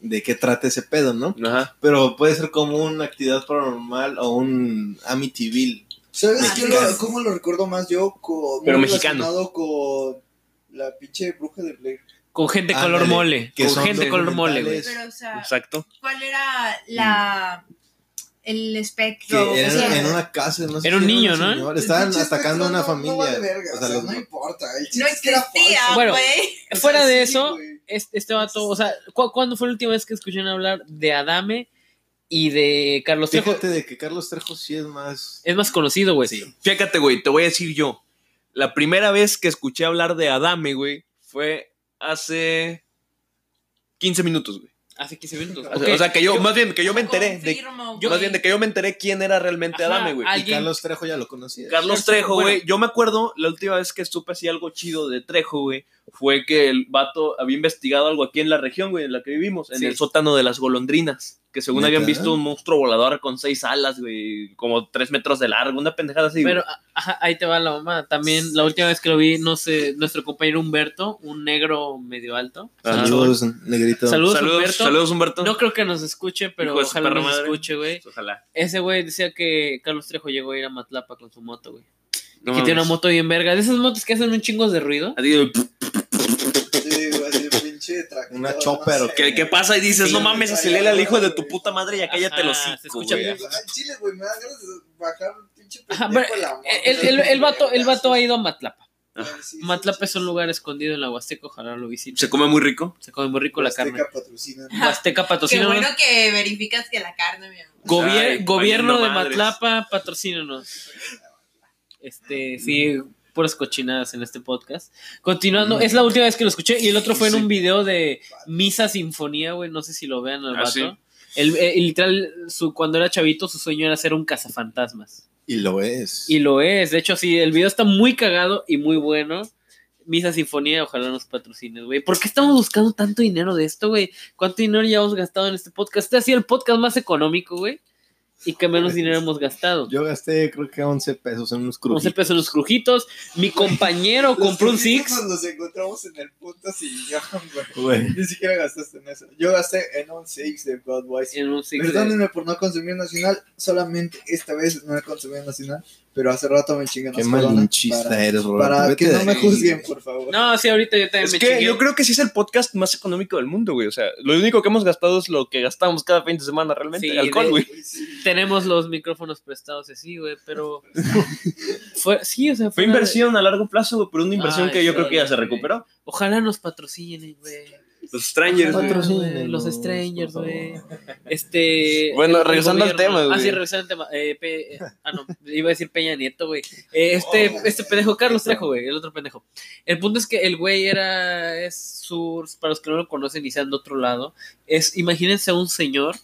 [SPEAKER 4] de qué trata ese pedo, ¿no?
[SPEAKER 1] Ajá.
[SPEAKER 4] Pero puede ser como una actividad paranormal o un Amityville.
[SPEAKER 3] ¿Sabes qué
[SPEAKER 4] Mexicano.
[SPEAKER 3] lo- cómo lo recuerdo más yo? Con,
[SPEAKER 1] Pero mexicano.
[SPEAKER 3] relacionado con la pinche bruja de Blair.
[SPEAKER 2] Con gente color
[SPEAKER 4] Ándale,
[SPEAKER 2] mole.
[SPEAKER 4] que
[SPEAKER 2] Con
[SPEAKER 4] son
[SPEAKER 2] gente color mole, güey.
[SPEAKER 5] Pero, o sea,
[SPEAKER 1] Exacto.
[SPEAKER 5] ¿cuál era la el espectro?
[SPEAKER 4] Que
[SPEAKER 5] O
[SPEAKER 4] era
[SPEAKER 5] sea,
[SPEAKER 4] en una casa, no sé
[SPEAKER 2] Era un
[SPEAKER 4] si
[SPEAKER 2] niño,
[SPEAKER 4] un
[SPEAKER 2] ¿no?
[SPEAKER 4] señor, Estaban atacando a una
[SPEAKER 3] no- no
[SPEAKER 4] familia.
[SPEAKER 3] vale verga,
[SPEAKER 4] o sea,
[SPEAKER 3] o sea,
[SPEAKER 4] los-
[SPEAKER 3] no importa.
[SPEAKER 5] no existía.
[SPEAKER 2] Bueno,
[SPEAKER 5] güey.
[SPEAKER 3] O sea,
[SPEAKER 2] Fuera de
[SPEAKER 3] sí,
[SPEAKER 2] eso, este, este vato, o sea, ¿cu- ¿cuándo fue la última vez que escucharon hablar de Adame y de Carlos Trejo?
[SPEAKER 4] Fíjate de que Carlos Trejo sí es más.
[SPEAKER 2] Es más conocido, güey.
[SPEAKER 1] Fíjate, güey, te voy a decir yo. La primera vez que escuché hablar de Adame, güey, fue hace 15 minutos, güey.
[SPEAKER 2] Hace 15 minutos.
[SPEAKER 1] O sea- O sea, que yo, más bien, que yo me enteré. De,
[SPEAKER 5] Confirmo,
[SPEAKER 1] más bien, de que yo me enteré quién era realmente
[SPEAKER 2] Ajá,
[SPEAKER 1] Adame, güey.
[SPEAKER 4] Y Carlos Trejo ya lo conocía.
[SPEAKER 1] Carlos Trejo,
[SPEAKER 2] bueno.
[SPEAKER 1] güey. Yo me acuerdo, la última vez que supe así algo chido de Trejo, güey, fue que el vato había investigado algo aquí en la región, güey, en la que vivimos, en
[SPEAKER 2] Sí.
[SPEAKER 1] el sótano de las golondrinas. Que según
[SPEAKER 4] ¿Neta?
[SPEAKER 1] habían visto un monstruo volador con seis alas, güey, como tres metros de largo, una pendejada así,
[SPEAKER 2] Pero ajá, ahí te va la mamá. También la última vez que lo vi, no sé, nuestro compañero Humberto, un negro medio alto.
[SPEAKER 4] Saludos, negrito.
[SPEAKER 2] Saludos,
[SPEAKER 1] Saludos,
[SPEAKER 2] Humberto.
[SPEAKER 1] saludos, Humberto.
[SPEAKER 2] No creo que nos escuche, pero
[SPEAKER 1] Hijo
[SPEAKER 2] ojalá nos
[SPEAKER 1] madre.
[SPEAKER 2] escuche, güey.
[SPEAKER 1] Ojalá.
[SPEAKER 2] Ese güey decía que Carlos Trejo llegó a ir a Matlapa con su moto, güey.
[SPEAKER 1] No
[SPEAKER 2] que tiene una moto bien verga. De esas motos que hacen un chingo de ruido.
[SPEAKER 1] Así de-
[SPEAKER 3] Sí, güey, así, pinche tractor,
[SPEAKER 4] Una
[SPEAKER 3] no
[SPEAKER 4] chopper,
[SPEAKER 3] sé.
[SPEAKER 4] ¿o
[SPEAKER 1] ¿Qué, qué pasa? Y dices,
[SPEAKER 2] Sí.
[SPEAKER 1] no mames, acelera al hijo de tu puta madre y ya cállate
[SPEAKER 2] Ajá,
[SPEAKER 1] los
[SPEAKER 2] se escucha
[SPEAKER 1] güey.
[SPEAKER 3] Al chile, güey, me da ganas de bajar un pinche
[SPEAKER 2] Ajá,
[SPEAKER 3] pendejo
[SPEAKER 2] pero
[SPEAKER 3] a la moto.
[SPEAKER 2] el, el, el vato, el vato ha ido a Matlapa.
[SPEAKER 3] Sí, sí,
[SPEAKER 2] Matlapa
[SPEAKER 3] sí,
[SPEAKER 2] es un lugar escondido en la Huasteca, ojalá lo visite.
[SPEAKER 1] Se come muy rico.
[SPEAKER 2] Se come muy rico la
[SPEAKER 3] Azteca
[SPEAKER 2] carne.
[SPEAKER 3] patrocina.
[SPEAKER 2] Huasteca
[SPEAKER 5] Qué
[SPEAKER 2] patrocínanos.
[SPEAKER 5] bueno que verificas que la carne, mi amor.
[SPEAKER 2] Gobier-
[SPEAKER 1] Ay,
[SPEAKER 2] gobierno de
[SPEAKER 1] madres.
[SPEAKER 2] Matlapa, patrocínanos. Este, sí, puras cochinadas en este podcast. Continuando, es la última vez que lo escuché y el otro fue en un video de Misa Sinfonía, güey, no sé si lo vean al
[SPEAKER 1] Ah,
[SPEAKER 2] vato.
[SPEAKER 1] sí.
[SPEAKER 2] El, eh, literal, su, cuando era chavito, su sueño era ser un cazafantasmas.
[SPEAKER 4] Y lo es.
[SPEAKER 2] Y lo es, de hecho, sí, el video está muy cagado y muy bueno. Misa Sinfonía, ojalá nos patrocines, güey. ¿Por qué estamos buscando tanto dinero de esto, güey? ¿Cuánto dinero ya hemos gastado en este podcast? Este ha sido el podcast más económico, güey. Y que menos dinero hemos gastado.
[SPEAKER 4] Yo gasté creo que 11 pesos en unos
[SPEAKER 2] 11
[SPEAKER 4] crujitos.
[SPEAKER 2] pesos en los crujitos. Mi compañero <laughs> compró un Six.
[SPEAKER 3] Nos los encontramos en el punto sillón, güey. Ni siquiera gastaste en eso. Yo gasté en un Six de Budweiser.
[SPEAKER 2] En un Six. de-
[SPEAKER 3] Perdónenme por no consumir nacional, solamente esta vez no he consumido nacional, pero hace rato me chingan
[SPEAKER 4] Qué malinchista
[SPEAKER 3] para,
[SPEAKER 4] eres, Roberto.
[SPEAKER 3] para
[SPEAKER 4] Vete
[SPEAKER 3] que no me juzguen, por favor.
[SPEAKER 2] No, sí, ahorita yo también
[SPEAKER 1] Es
[SPEAKER 2] me
[SPEAKER 1] que
[SPEAKER 2] chingué.
[SPEAKER 1] yo creo que sí es el podcast más económico del mundo, güey. O sea, lo único que hemos gastado es lo que gastamos cada fin de semana realmente.
[SPEAKER 2] Sí,
[SPEAKER 1] alcohol,
[SPEAKER 2] de-
[SPEAKER 1] güey.
[SPEAKER 2] Tenemos los micrófonos prestados así, güey, pero. <laughs> fue, sí, o sea,
[SPEAKER 1] Fue inversión a largo plazo, güey, pero una inversión
[SPEAKER 2] Ay,
[SPEAKER 1] que yo creo que ya se recuperó.
[SPEAKER 2] Ojalá nos patrocinen, güey.
[SPEAKER 1] Los Strangers, güey.
[SPEAKER 2] Los Strangers, güey. <laughs> Este.
[SPEAKER 1] Bueno,
[SPEAKER 2] el
[SPEAKER 1] regresando al tema,
[SPEAKER 2] Ah,
[SPEAKER 1] güey.
[SPEAKER 2] sí, regresando al tema. Eh, Pe- ah, no, iba a decir Peña Nieto, güey. Eh, este, este pendejo, Carlos Trejo, güey, el otro pendejo. El punto es que el güey era. Es sur. Para los que no lo conocen y sean de otro lado. Es, imagínense a un señor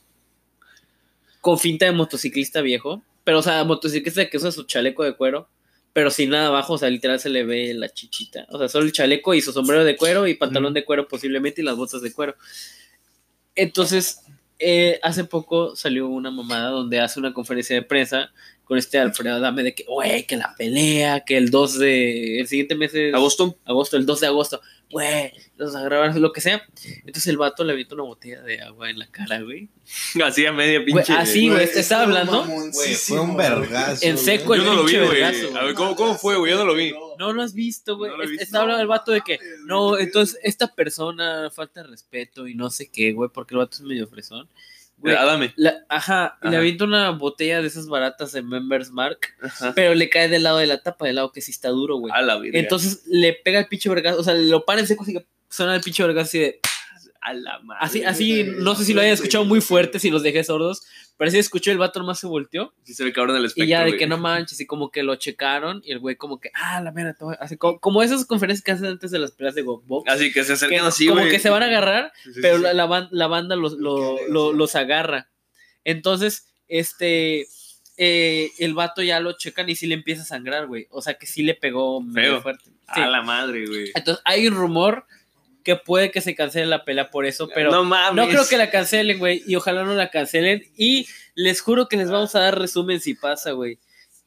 [SPEAKER 2] con finta de motociclista viejo. Pero, o sea, motociclista que usa su chaleco de cuero. Pero sin nada abajo, o sea, literal se le ve la chichita. O sea, solo el chaleco y su sombrero de cuero y pantalón de cuero posiblemente y las botas de cuero. Entonces, eh, hace poco salió una mamada donde hace una conferencia de prensa con este Alfredo Adame de que, güey, que la pelea, que el 2 de... El siguiente mes es
[SPEAKER 1] Agosto.
[SPEAKER 2] agosto, el 2 de agosto, güey, los agarraron, lo que sea. Entonces el vato le avienta una botella de agua en la cara, güey. <laughs>
[SPEAKER 1] Así a media
[SPEAKER 2] Güey,
[SPEAKER 1] pinche.
[SPEAKER 2] así, güey, te estaba hablando.
[SPEAKER 4] Güey, fue un vergazo.
[SPEAKER 2] En
[SPEAKER 4] güey.
[SPEAKER 2] seco
[SPEAKER 1] Yo no lo vi, güey. A ver, ¿cómo, cómo fue, güey? Yo no lo vi.
[SPEAKER 2] No lo has visto, güey.
[SPEAKER 1] No lo he
[SPEAKER 2] Es-
[SPEAKER 1] visto.
[SPEAKER 2] Está hablando el vato de que, no, entonces esta persona falta de respeto y no sé qué, güey, porque el vato es medio fresón. Güey,
[SPEAKER 1] Adame.
[SPEAKER 2] la- ajá, le avienta una botella de esas baratas de Members Mark,
[SPEAKER 1] Ajá.
[SPEAKER 2] pero le cae del lado de la tapa, del lado que sí está duro, güey.
[SPEAKER 1] A la verga.
[SPEAKER 2] Entonces le pega el pinche vergazo, o sea, lo para en seco así que suena el pinche vergazo así de...
[SPEAKER 1] a la madre.
[SPEAKER 2] Así, así, no sé si lo hayan escuchado muy fuerte, si los dejé sordos, pero así escuchó el vato nomás se volteó
[SPEAKER 1] Sí se ve cabrón el espectro.
[SPEAKER 2] y ya de
[SPEAKER 1] güey.
[SPEAKER 2] que no manches, y como que lo checaron y el güey como que, ah, la mera, te voy a-". así como, como esas conferencias que hacen antes de las peleas de box,
[SPEAKER 1] Así que se
[SPEAKER 2] que
[SPEAKER 1] acercan así,
[SPEAKER 2] como
[SPEAKER 1] güey.
[SPEAKER 2] que se van a agarrar,
[SPEAKER 1] Sí, sí,
[SPEAKER 2] pero
[SPEAKER 1] sí.
[SPEAKER 2] la, la ban- la banda los, lo- lo- los agarra. Entonces, este, eh, el vato ya lo checan y sí le empieza a sangrar, güey. O sea que sí le pegó medio
[SPEAKER 1] Feo.
[SPEAKER 2] fuerte. Sí.
[SPEAKER 1] A la madre, güey.
[SPEAKER 2] Entonces, hay un rumor que puede que se cancele la pelea por eso, pero
[SPEAKER 1] no
[SPEAKER 2] creo que la cancelen, güey. Y ojalá no la cancelen. Y les juro que les vamos a dar resumen si pasa, güey.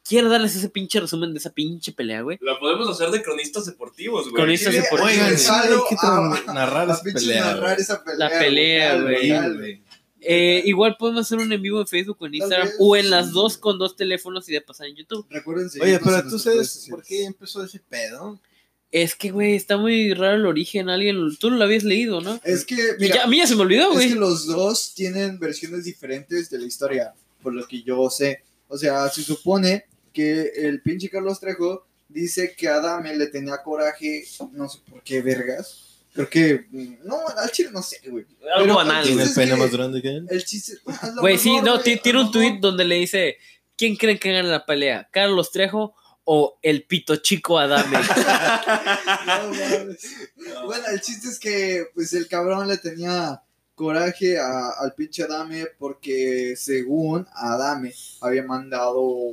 [SPEAKER 2] Quiero darles ese pinche resumen de esa pinche pelea, güey.
[SPEAKER 1] La podemos hacer de cronistas deportivos, güey.
[SPEAKER 2] Cronistas
[SPEAKER 3] Sí,
[SPEAKER 2] deportivos.
[SPEAKER 4] Oigan, tra- narrar esa
[SPEAKER 3] pinche
[SPEAKER 4] pelea.
[SPEAKER 3] narrar esa pelea.
[SPEAKER 2] La pelea,
[SPEAKER 3] güey.
[SPEAKER 2] Eh, igual podemos hacer un en vivo en Facebook o en Instagram
[SPEAKER 3] vez,
[SPEAKER 2] o en las
[SPEAKER 3] sí.
[SPEAKER 2] dos con dos teléfonos y de pasar en YouTube.
[SPEAKER 3] Recuerden
[SPEAKER 4] Oye, pero tú sabes por qué empezó ese pedo.
[SPEAKER 2] Es que, güey, está muy raro el origen. Alguien, tú lo habías leído, ¿no?
[SPEAKER 3] Es que, mira,
[SPEAKER 2] ya- a mí ya se me olvidó,
[SPEAKER 3] es
[SPEAKER 2] güey.
[SPEAKER 3] que los dos tienen versiones diferentes de la historia, por lo que yo sé. O sea, se supone que el pinche Carlos Trejo dice que Adame le tenía coraje, no sé por qué vergas. Creo que, mm, no, al chile no sé, güey.
[SPEAKER 1] Algo
[SPEAKER 3] Pero-
[SPEAKER 1] banal,
[SPEAKER 4] ¿Tiene
[SPEAKER 1] güey.
[SPEAKER 4] el
[SPEAKER 3] es
[SPEAKER 4] pene
[SPEAKER 3] que-
[SPEAKER 4] más grande que él?
[SPEAKER 3] El chiste. <laughs> a lo
[SPEAKER 2] Güey, sí, no, tiene un tweet donde le dice: ¿Quién creen que gana la pelea? ¿Carlos Trejo o el pito chico Adame? <laughs>
[SPEAKER 3] No mames. Bueno, el chiste es que pues el cabrón le tenía coraje a- al pinche Adame porque según Adame había mandado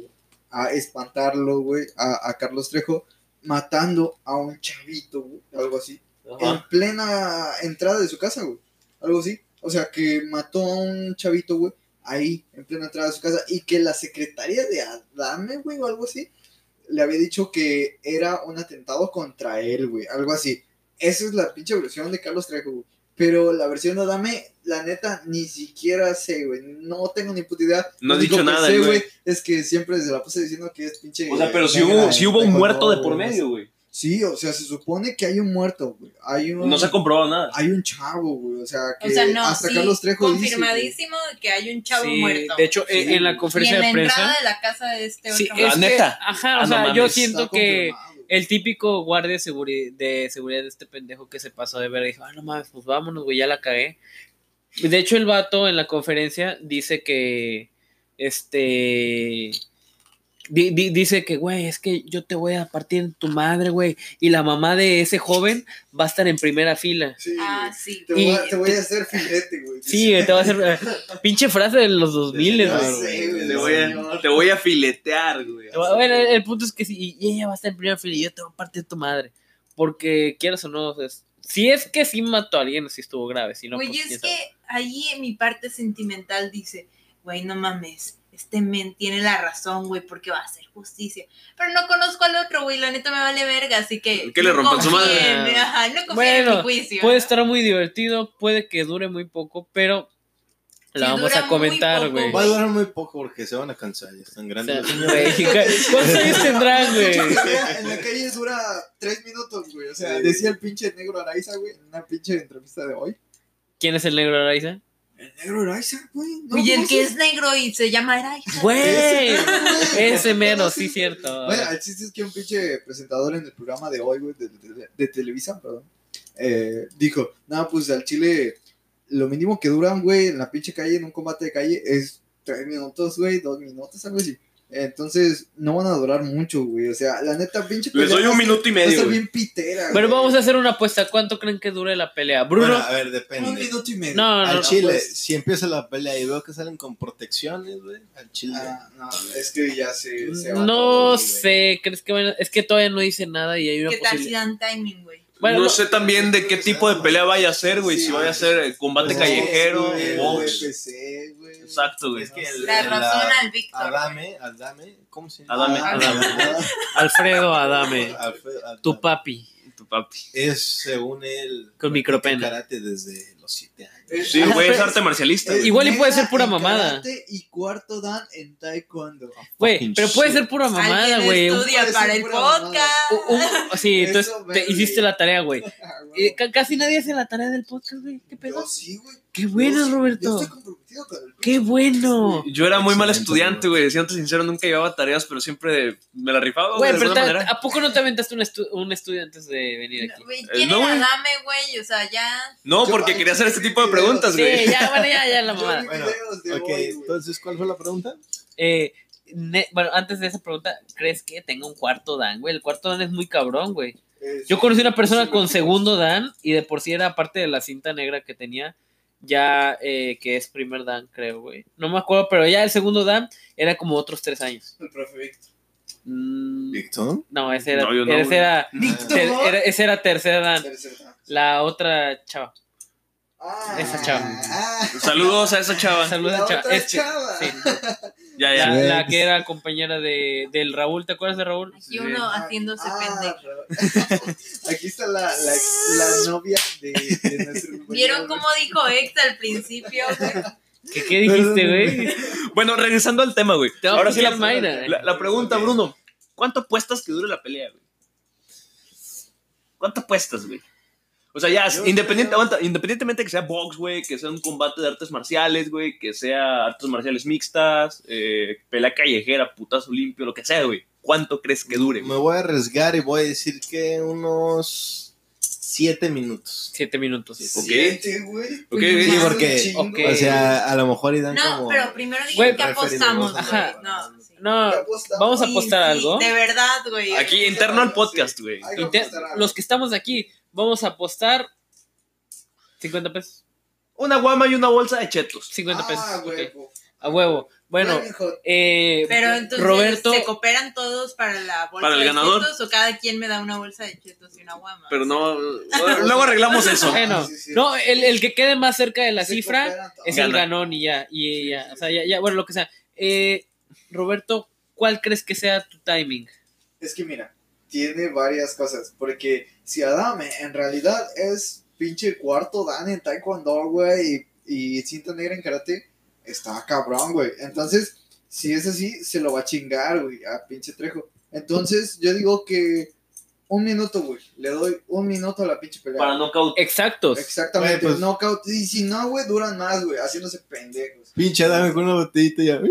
[SPEAKER 3] a espantarlo, güey, a, a Carlos Trejo matando a un chavito, güey, algo así, en plena entrada de su casa, güey, algo así. O sea, que mató a un chavito, güey, ahí, en plena entrada de su casa, y que la secretaria de Adame, güey, o algo así, le había dicho que era un atentado contra él, güey, algo así. Esa es la pinche versión de Carlos Trejo, güey. Pero la versión de Adame, la neta, ni siquiera sé, güey. No tengo ni puta idea.
[SPEAKER 1] No
[SPEAKER 3] Lo
[SPEAKER 1] has dicho
[SPEAKER 3] que
[SPEAKER 1] nada,
[SPEAKER 3] sé,
[SPEAKER 1] güey.
[SPEAKER 3] Es que siempre se la pasa diciendo que es pinche.
[SPEAKER 1] O sea, pero si hubo, si hubo un muerto de por medio, güey.
[SPEAKER 3] Sí, o sea, se supone que hay un muerto, güey. Hay un.
[SPEAKER 1] No se ha comprobado nada.
[SPEAKER 3] Hay un chavo, güey. O sea, que
[SPEAKER 5] O sea, no,
[SPEAKER 3] hasta
[SPEAKER 5] sí,
[SPEAKER 3] Carlos Trejo dice.
[SPEAKER 5] confirmadísimo que hay un chavo
[SPEAKER 2] Sí,
[SPEAKER 5] muerto.
[SPEAKER 2] de hecho, en-
[SPEAKER 3] Sí.
[SPEAKER 2] en la
[SPEAKER 5] y
[SPEAKER 2] conferencia
[SPEAKER 5] en la
[SPEAKER 2] de prensa.
[SPEAKER 5] entrada de la casa de este
[SPEAKER 2] Sí,
[SPEAKER 5] otro
[SPEAKER 2] es que-
[SPEAKER 1] neta.
[SPEAKER 2] ajá,
[SPEAKER 1] Ah,
[SPEAKER 2] o
[SPEAKER 1] no
[SPEAKER 2] sea, yo siento que el típico guardia de, seguri- de seguridad de este pendejo que se pasó de ver dijo, ah, no mames, pues vámonos, güey, ya la cagué. Y De hecho, el vato en la conferencia dice que, este, di- di- dice que, güey, es que yo te voy a partir en tu madre, güey, y la mamá de ese joven va a estar en primera fila.
[SPEAKER 3] Sí,
[SPEAKER 5] Ah, sí.
[SPEAKER 3] Te, voy a,
[SPEAKER 2] Y-
[SPEAKER 3] te voy a hacer filete, güey.
[SPEAKER 2] Sí, te va a hacer eh, pinche frase de los 2000,
[SPEAKER 3] Ya
[SPEAKER 2] güey.
[SPEAKER 3] sé, güey,
[SPEAKER 1] Te voy, a, te voy a filetear, güey.
[SPEAKER 2] Bueno, el, el punto es que sí, y ella va a estar en primera fila y yo te voy a partir tu madre. porque quieras o no, es- si es que sí mató a alguien, sí estuvo grave. Si no,
[SPEAKER 5] Güey,
[SPEAKER 2] pues,
[SPEAKER 5] es que ahí en mi parte sentimental dice, güey, no mames, este men tiene la razón, güey, porque va a hacer justicia. Pero no conozco al otro, güey, la neta me vale verga, así que...
[SPEAKER 1] Que le
[SPEAKER 5] no
[SPEAKER 1] rompan su
[SPEAKER 2] madre.
[SPEAKER 5] Ajá, no confíen en
[SPEAKER 2] Bueno,
[SPEAKER 5] mi juicio.
[SPEAKER 2] Puede estar muy divertido, puede que dure muy poco, pero la vamos a comentar, güey.
[SPEAKER 4] Va a durar muy poco porque se van a cansar, ya están
[SPEAKER 2] O
[SPEAKER 4] grandes.
[SPEAKER 2] sea,
[SPEAKER 4] señores.
[SPEAKER 2] güey, ¿Cuántos años <laughs> tendrán, güey?
[SPEAKER 3] En la calle dura tres minutos, güey. O sea,
[SPEAKER 4] Sí.
[SPEAKER 3] decía el pinche negro Araiza, güey, en una pinche entrevista de hoy.
[SPEAKER 2] ¿Quién es el negro Araiza?
[SPEAKER 3] El negro Araiza, güey. ¿no
[SPEAKER 5] Oye, el que es negro y se llama Eraiza.
[SPEAKER 2] Güey, <laughs>
[SPEAKER 3] Ese, ¿no?
[SPEAKER 2] sí, cierto.
[SPEAKER 3] Bueno, el chiste es que un pinche presentador en el programa de hoy, güey, de, de- de Televisa, perdón, eh, dijo, nada, pues al Chile, lo mínimo que duran, güey, en la pinche calle, en un combate de calle, es tres minutos, güey, dos minutos, algo así. Entonces, no van a durar mucho, güey. O sea, la neta, pinche
[SPEAKER 1] Les doy
[SPEAKER 3] pelea
[SPEAKER 1] un minuto y
[SPEAKER 3] ser- va a
[SPEAKER 1] medio,
[SPEAKER 3] ser
[SPEAKER 1] güey.
[SPEAKER 3] bien pitera,
[SPEAKER 2] Bueno,
[SPEAKER 3] güey.
[SPEAKER 2] vamos a hacer una apuesta. ¿Cuánto creen que dure la pelea? Bruno,
[SPEAKER 4] Bueno, a ver,
[SPEAKER 3] Un
[SPEAKER 4] depende.
[SPEAKER 3] minuto y medio.
[SPEAKER 2] No, no,
[SPEAKER 4] Al
[SPEAKER 2] no,
[SPEAKER 4] chile,
[SPEAKER 3] pues.
[SPEAKER 4] si empieza la pelea y veo que salen con protecciones, güey, al chile.
[SPEAKER 3] Ah, no, es que ya se, se va
[SPEAKER 2] no
[SPEAKER 3] todo, güey.
[SPEAKER 2] sé, ¿crees que van a- Es que todavía no dice nada y hay una
[SPEAKER 5] ¿Qué tal si dan timing, güey?
[SPEAKER 2] Bueno,
[SPEAKER 1] no
[SPEAKER 2] no-
[SPEAKER 1] sé también de qué tipo de pelea vaya a ser, güey.
[SPEAKER 3] Sí,
[SPEAKER 1] si vaya a ser combate
[SPEAKER 3] Box,
[SPEAKER 1] callejero, box.
[SPEAKER 3] UFC, güey.
[SPEAKER 1] Exacto, güey.
[SPEAKER 4] Es que el-
[SPEAKER 5] La razón
[SPEAKER 4] la-
[SPEAKER 5] al Víctor.
[SPEAKER 4] Adame, Adame, ¿cómo se llama?
[SPEAKER 1] Adame,
[SPEAKER 3] Ah,
[SPEAKER 1] Adame.
[SPEAKER 3] ah,
[SPEAKER 2] Alfredo Adame,
[SPEAKER 4] Alfredo Adame.
[SPEAKER 2] tu papi,
[SPEAKER 1] Tu papi.
[SPEAKER 4] Es, según él,
[SPEAKER 2] con micropena.
[SPEAKER 4] karate desde los 7 años.
[SPEAKER 1] Sí, güey, es arte marcialista.
[SPEAKER 3] Es.
[SPEAKER 2] Igual y puede ser pura mamada.
[SPEAKER 3] Y cuarto dan en taekwondo.
[SPEAKER 2] Güey, pero puede ser pura mamada, güey.
[SPEAKER 5] Estudia para el podcast.
[SPEAKER 2] sí, entonces te hiciste la tarea, güey. <laughs> Eh, casi nadie hace la tarea del podcast, güey. ¿Qué pedo?
[SPEAKER 3] Yo sí, güey.
[SPEAKER 2] Qué bueno,
[SPEAKER 3] Yo sí,
[SPEAKER 2] Roberto.
[SPEAKER 3] Yo estoy comprometido con el
[SPEAKER 2] Qué bueno.
[SPEAKER 1] Yo era muy mal estudiante,
[SPEAKER 4] güey.
[SPEAKER 1] Siendo sincero, nunca llevaba tareas, pero siempre me la rifaba, güey,
[SPEAKER 2] pero ta-. ¿a poco no te aventaste un, estu- un estudio antes de venir aquí?
[SPEAKER 5] No, güey,
[SPEAKER 1] Eh,
[SPEAKER 5] ¿Quién
[SPEAKER 1] no,
[SPEAKER 5] era
[SPEAKER 1] güey.
[SPEAKER 5] Adame, güey? O sea, ya.
[SPEAKER 1] No,
[SPEAKER 3] Yo-
[SPEAKER 1] porque quería hacer este tipo de preguntas,
[SPEAKER 2] Sí,
[SPEAKER 1] güey.
[SPEAKER 2] ya, bueno, ya, ya la mamada.
[SPEAKER 4] Bueno, Ok,
[SPEAKER 3] hoy,
[SPEAKER 4] entonces, ¿cuál fue la pregunta?
[SPEAKER 2] Eh, ne- bueno, antes de esa pregunta, ¿crees que tenga un cuarto Dan, güey? El cuarto Dan es muy cabrón, güey. Yo
[SPEAKER 3] sí,
[SPEAKER 2] conocí una persona
[SPEAKER 3] sí,
[SPEAKER 2] con
[SPEAKER 3] sí,
[SPEAKER 2] segundo Dan y de por sí era parte de la cinta negra que tenía, ya eh, que es primer Dan, creo, güey. No me acuerdo, pero ya el segundo Dan era como otros tres años.
[SPEAKER 3] El profe Víctor.
[SPEAKER 2] Mm,
[SPEAKER 4] ¿Víctor?
[SPEAKER 2] no, ese era,
[SPEAKER 1] No, yo no,
[SPEAKER 2] ese ter- era- ese era tercer Dan.
[SPEAKER 3] Tercer Dan.
[SPEAKER 2] La otra chava.
[SPEAKER 3] Ah,
[SPEAKER 2] Esa chava.
[SPEAKER 3] ah,
[SPEAKER 1] Saludos a esa chava.
[SPEAKER 2] Saludos
[SPEAKER 3] la
[SPEAKER 2] a chava. Este,
[SPEAKER 3] chava.
[SPEAKER 2] sí. <laughs>
[SPEAKER 1] Ya, ya.
[SPEAKER 4] Sí.
[SPEAKER 2] la que era compañera de, del Raúl, ¿te acuerdas de Raúl?
[SPEAKER 5] Aquí uno haciéndose
[SPEAKER 3] Ah,
[SPEAKER 5] pendejo. <laughs>
[SPEAKER 3] Aquí está la, la, la novia de, de nuestro
[SPEAKER 5] ¿Vieron cómo dijo ex al principio?
[SPEAKER 2] ¿Qué, qué dijiste, güey?
[SPEAKER 1] Bueno, regresando al tema, güey.
[SPEAKER 2] Te
[SPEAKER 1] Ahora sí la,
[SPEAKER 2] Mayra.
[SPEAKER 1] la, la pregunta, Bruno. ¿Cuánto apuestas que dure la pelea, güey? ¿Cuánto apuestas, güey? O sea, ya, independiente, aguanta, independientemente que sea box, güey, que sea un combate de artes marciales, güey, que sea artes marciales mixtas, eh, pelea callejera, putazo limpio, lo que sea, güey. ¿Cuánto crees que dure?
[SPEAKER 4] Me voy a arriesgar y voy a decir que unos 7 minutos.
[SPEAKER 2] Siete minutos.
[SPEAKER 1] Ok.
[SPEAKER 3] Siete, güey.
[SPEAKER 1] Ok,
[SPEAKER 3] Pues,
[SPEAKER 4] Sí,
[SPEAKER 3] más
[SPEAKER 4] porque-. O sea, a lo mejor y dan
[SPEAKER 5] No,
[SPEAKER 4] como...
[SPEAKER 5] pero primero digan que apostamos, güey.
[SPEAKER 2] Ajá.
[SPEAKER 5] No, sí.
[SPEAKER 2] No,
[SPEAKER 3] ¿Qué apostamos?
[SPEAKER 2] vamos a
[SPEAKER 5] Sí,
[SPEAKER 2] apostar
[SPEAKER 5] sí,
[SPEAKER 2] algo.
[SPEAKER 5] De verdad, güey.
[SPEAKER 1] Aquí, interno al podcast, güey.
[SPEAKER 2] Los que estamos aquí, vamos a apostar 50 pesos.
[SPEAKER 1] Una guama y una bolsa de chetos.
[SPEAKER 2] 50 pesos.
[SPEAKER 3] Ah, güey.
[SPEAKER 2] A huevo. Bueno, eh,
[SPEAKER 5] Pero entonces,
[SPEAKER 2] Roberto,
[SPEAKER 5] ¿se cooperan todos para la bolsa
[SPEAKER 1] Para el
[SPEAKER 5] de
[SPEAKER 1] ganador.
[SPEAKER 5] chetos o cada quien me da una bolsa de chetos y una guama?
[SPEAKER 1] Pero no. <laughs> Luego arreglamos eso. <laughs>
[SPEAKER 2] bueno,
[SPEAKER 3] Sí, sí.
[SPEAKER 2] no, el, el que quede más cerca de la cifra es el ganón y ya, y ya, o sea, ya, ya, bueno, lo que sea. Eh, Roberto, ¿cuál crees que sea tu timing?
[SPEAKER 3] Es que mira, tiene varias cosas. Porque si Adame en realidad es pinche cuarto dan en Taekwondo, güey, y, y cinta negra en karate, está cabrón, güey. Entonces, si es así, se lo va a chingar, güey, a pinche Trejo. Entonces, yo digo que un minuto, güey. Le doy un minuto a la pinche pelea.
[SPEAKER 1] Para knockout.
[SPEAKER 2] Exactos.
[SPEAKER 3] Exactamente,
[SPEAKER 4] Güey, pues-
[SPEAKER 3] knockout. Y si no, güey, duran más, güey, haciéndose pendejos.
[SPEAKER 4] Pinche dame con una botellita y ya.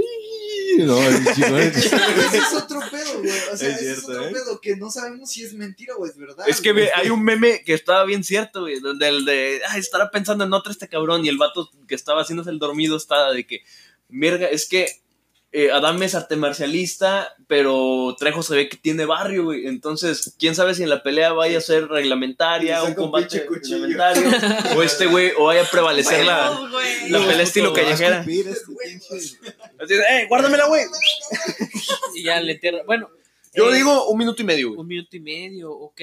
[SPEAKER 4] No, el chico, <laughs>
[SPEAKER 3] Ese es otro pedo, güey. O sea,
[SPEAKER 4] Es
[SPEAKER 3] ese es
[SPEAKER 4] cierto,
[SPEAKER 3] otro
[SPEAKER 4] ¿eh?
[SPEAKER 3] pedo que no sabemos si es mentira o es verdad.
[SPEAKER 1] Es que
[SPEAKER 3] güey.
[SPEAKER 1] hay un meme que estaba bien cierto, güey, donde el de, ay, estará pensando en otra este cabrón y el vato que estaba haciéndose el dormido estaba de que, mierda, es que eh, Adam es arte marcialista, pero Trejo se ve que tiene barrio, güey, entonces, quién sabe si en la pelea vaya a ser reglamentaria, un combate reglamentario, <laughs> o este güey, o vaya a prevalecer la, la pelea estilo callejera.
[SPEAKER 4] Este
[SPEAKER 1] Así eh, guárdamela, güey. <laughs>
[SPEAKER 2] Y ya le entierra. Bueno,
[SPEAKER 1] Yo
[SPEAKER 2] eh,
[SPEAKER 1] digo un minuto y medio, güey.
[SPEAKER 2] un minuto y medio, ok.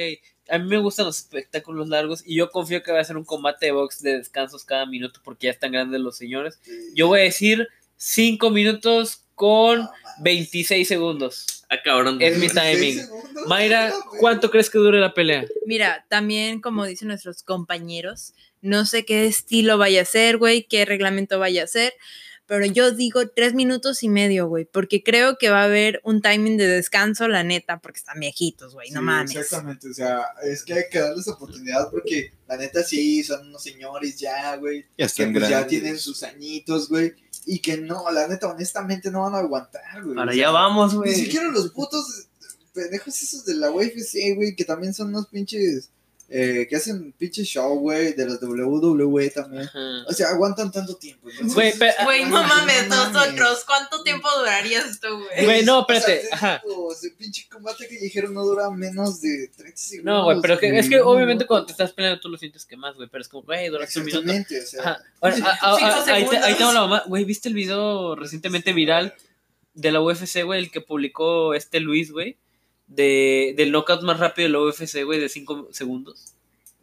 [SPEAKER 2] a mí me gustan los espectáculos largos y yo confío que va a ser un combate de box de descansos cada minuto porque ya están grandes los señores. Yo voy a decir 5 minutos con 26 segundos.
[SPEAKER 1] Ah, cabrón.
[SPEAKER 2] Es mi timing. Mayra, <laughs> ¿cuánto crees que dure la pelea?
[SPEAKER 5] Mira, también como dicen nuestros compañeros, no sé qué estilo vaya a ser, güey, qué reglamento vaya a ser, pero yo digo tres minutos y medio, güey, porque creo que va a haber un timing de descanso, la neta, porque están viejitos, güey, no
[SPEAKER 3] Sí,
[SPEAKER 5] mames.
[SPEAKER 3] Exactamente, o sea, es que hay que darles oportunidad porque la neta sí, son unos señores ya, güey.
[SPEAKER 4] Ya
[SPEAKER 3] Que
[SPEAKER 4] están
[SPEAKER 3] pues ya tienen sus añitos, güey. Y que no, la neta, honestamente no van a aguantar, güey.
[SPEAKER 1] Para
[SPEAKER 3] o sea,
[SPEAKER 1] allá vamos,
[SPEAKER 3] Ni
[SPEAKER 1] güey.
[SPEAKER 3] siquiera los putos pendejos esos de la UFC, güey, que también son unos pinches. Eh, que hacen pinches show, güey, de los WWE también.
[SPEAKER 2] Ajá.
[SPEAKER 3] O sea, aguantan tanto tiempo.
[SPEAKER 2] Güey,
[SPEAKER 5] no mames,
[SPEAKER 3] no mames.
[SPEAKER 5] nosotros, ¿cuánto tiempo durarías tú, güey?
[SPEAKER 2] Güey, no,
[SPEAKER 3] O sea,
[SPEAKER 2] espérate, ajá.
[SPEAKER 3] digo, ese pinche combate que dijeron no dura menos de 30 segundos.
[SPEAKER 2] No, güey, pero que- es que obviamente cuando te estás peleando tú lo sientes que más, güey, pero es como, güey, duraste un minuto.
[SPEAKER 3] Exactamente, o sea.
[SPEAKER 2] Ajá. Ahora, a- a-
[SPEAKER 5] Cinco
[SPEAKER 2] a- ahí, tengo la mamá. Güey, ¿viste el video recientemente viral de la UFC, güey? El que publicó este Luis, güey. De, del knockout más rápido de la UFC, güey, de 5 segundos.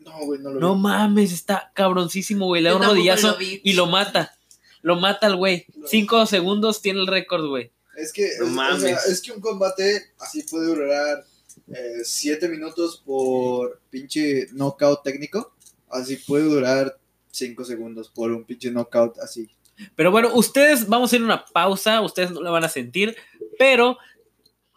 [SPEAKER 3] No, güey, no lo
[SPEAKER 2] No
[SPEAKER 3] vi.
[SPEAKER 2] mames, está cabroncísimo, güey. Le da un rodillazo
[SPEAKER 5] lo
[SPEAKER 2] y lo mata. Lo mata al güey.
[SPEAKER 3] No.
[SPEAKER 2] 5 segundos tiene el récord, güey.
[SPEAKER 3] Es que,
[SPEAKER 1] No
[SPEAKER 3] es, o
[SPEAKER 1] mames.
[SPEAKER 3] sea, es que un combate así puede durar 7 minutos por pinche knockout técnico. Así puede durar 5 segundos por un pinche knockout así.
[SPEAKER 2] Pero bueno, ustedes, vamos a ir a una pausa. Ustedes no la van a sentir. Pero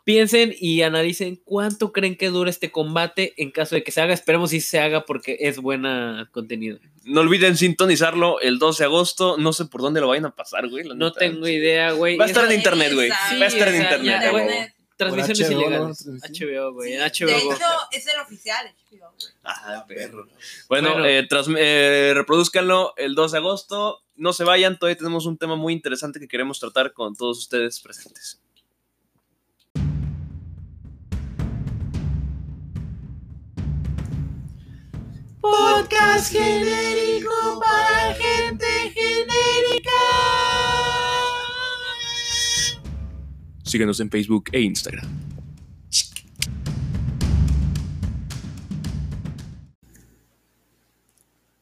[SPEAKER 2] piensen y analicen cuánto creen que dura este combate en caso de que se haga. Esperemos si se haga porque es buena contenido.
[SPEAKER 1] No olviden sintonizarlo el 12 de agosto. No sé por dónde lo vayan a pasar, güey. la
[SPEAKER 2] No
[SPEAKER 1] neta.
[SPEAKER 2] tengo idea, güey.
[SPEAKER 1] Va a estar en internet, güey. Va a estar en internet.
[SPEAKER 2] Transmisiones
[SPEAKER 4] HBO,
[SPEAKER 2] ilegales. HBO, güey. En
[SPEAKER 5] De
[SPEAKER 2] HBO.
[SPEAKER 5] hecho, es el oficial, HBO, güey.
[SPEAKER 1] Ah, perro. Bueno,
[SPEAKER 2] Bueno.
[SPEAKER 1] eh, eh, reproduzcanlo el 2 de agosto. No se vayan, todavía tenemos un tema muy interesante que queremos tratar con todos ustedes presentes.
[SPEAKER 5] Podcast genérico para gente genérica.
[SPEAKER 1] Síguenos en Facebook e Instagram.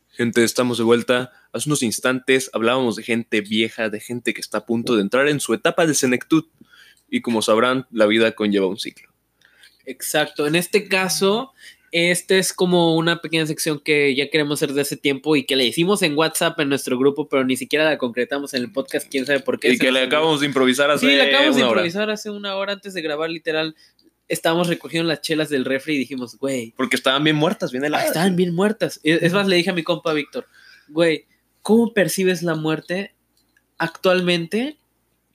[SPEAKER 1] Gente, estamos de vuelta. Hace unos instantes hablábamos de gente vieja, de gente que está a punto de entrar en su etapa de senectud. Y como sabrán, la vida conlleva un ciclo.
[SPEAKER 2] Exacto. En este caso, este es como una pequeña sección que ya queremos hacer de hace tiempo y que le hicimos en WhatsApp en nuestro grupo, pero ni siquiera la concretamos en el podcast. Quién sabe por qué.
[SPEAKER 1] Y que le acabamos de improvisar hace
[SPEAKER 2] Sí, le acabamos de
[SPEAKER 1] hora.
[SPEAKER 2] improvisar hace una hora antes de grabar, literal. Estábamos recogiendo las chelas del refri y dijimos, güey,
[SPEAKER 1] Porque estaban bien muertas, bien
[SPEAKER 2] Ah,
[SPEAKER 1] heladas.
[SPEAKER 2] estaban bien muertas. Es es más, le dije a mi compa Víctor, güey, ¿cómo percibes la muerte actualmente?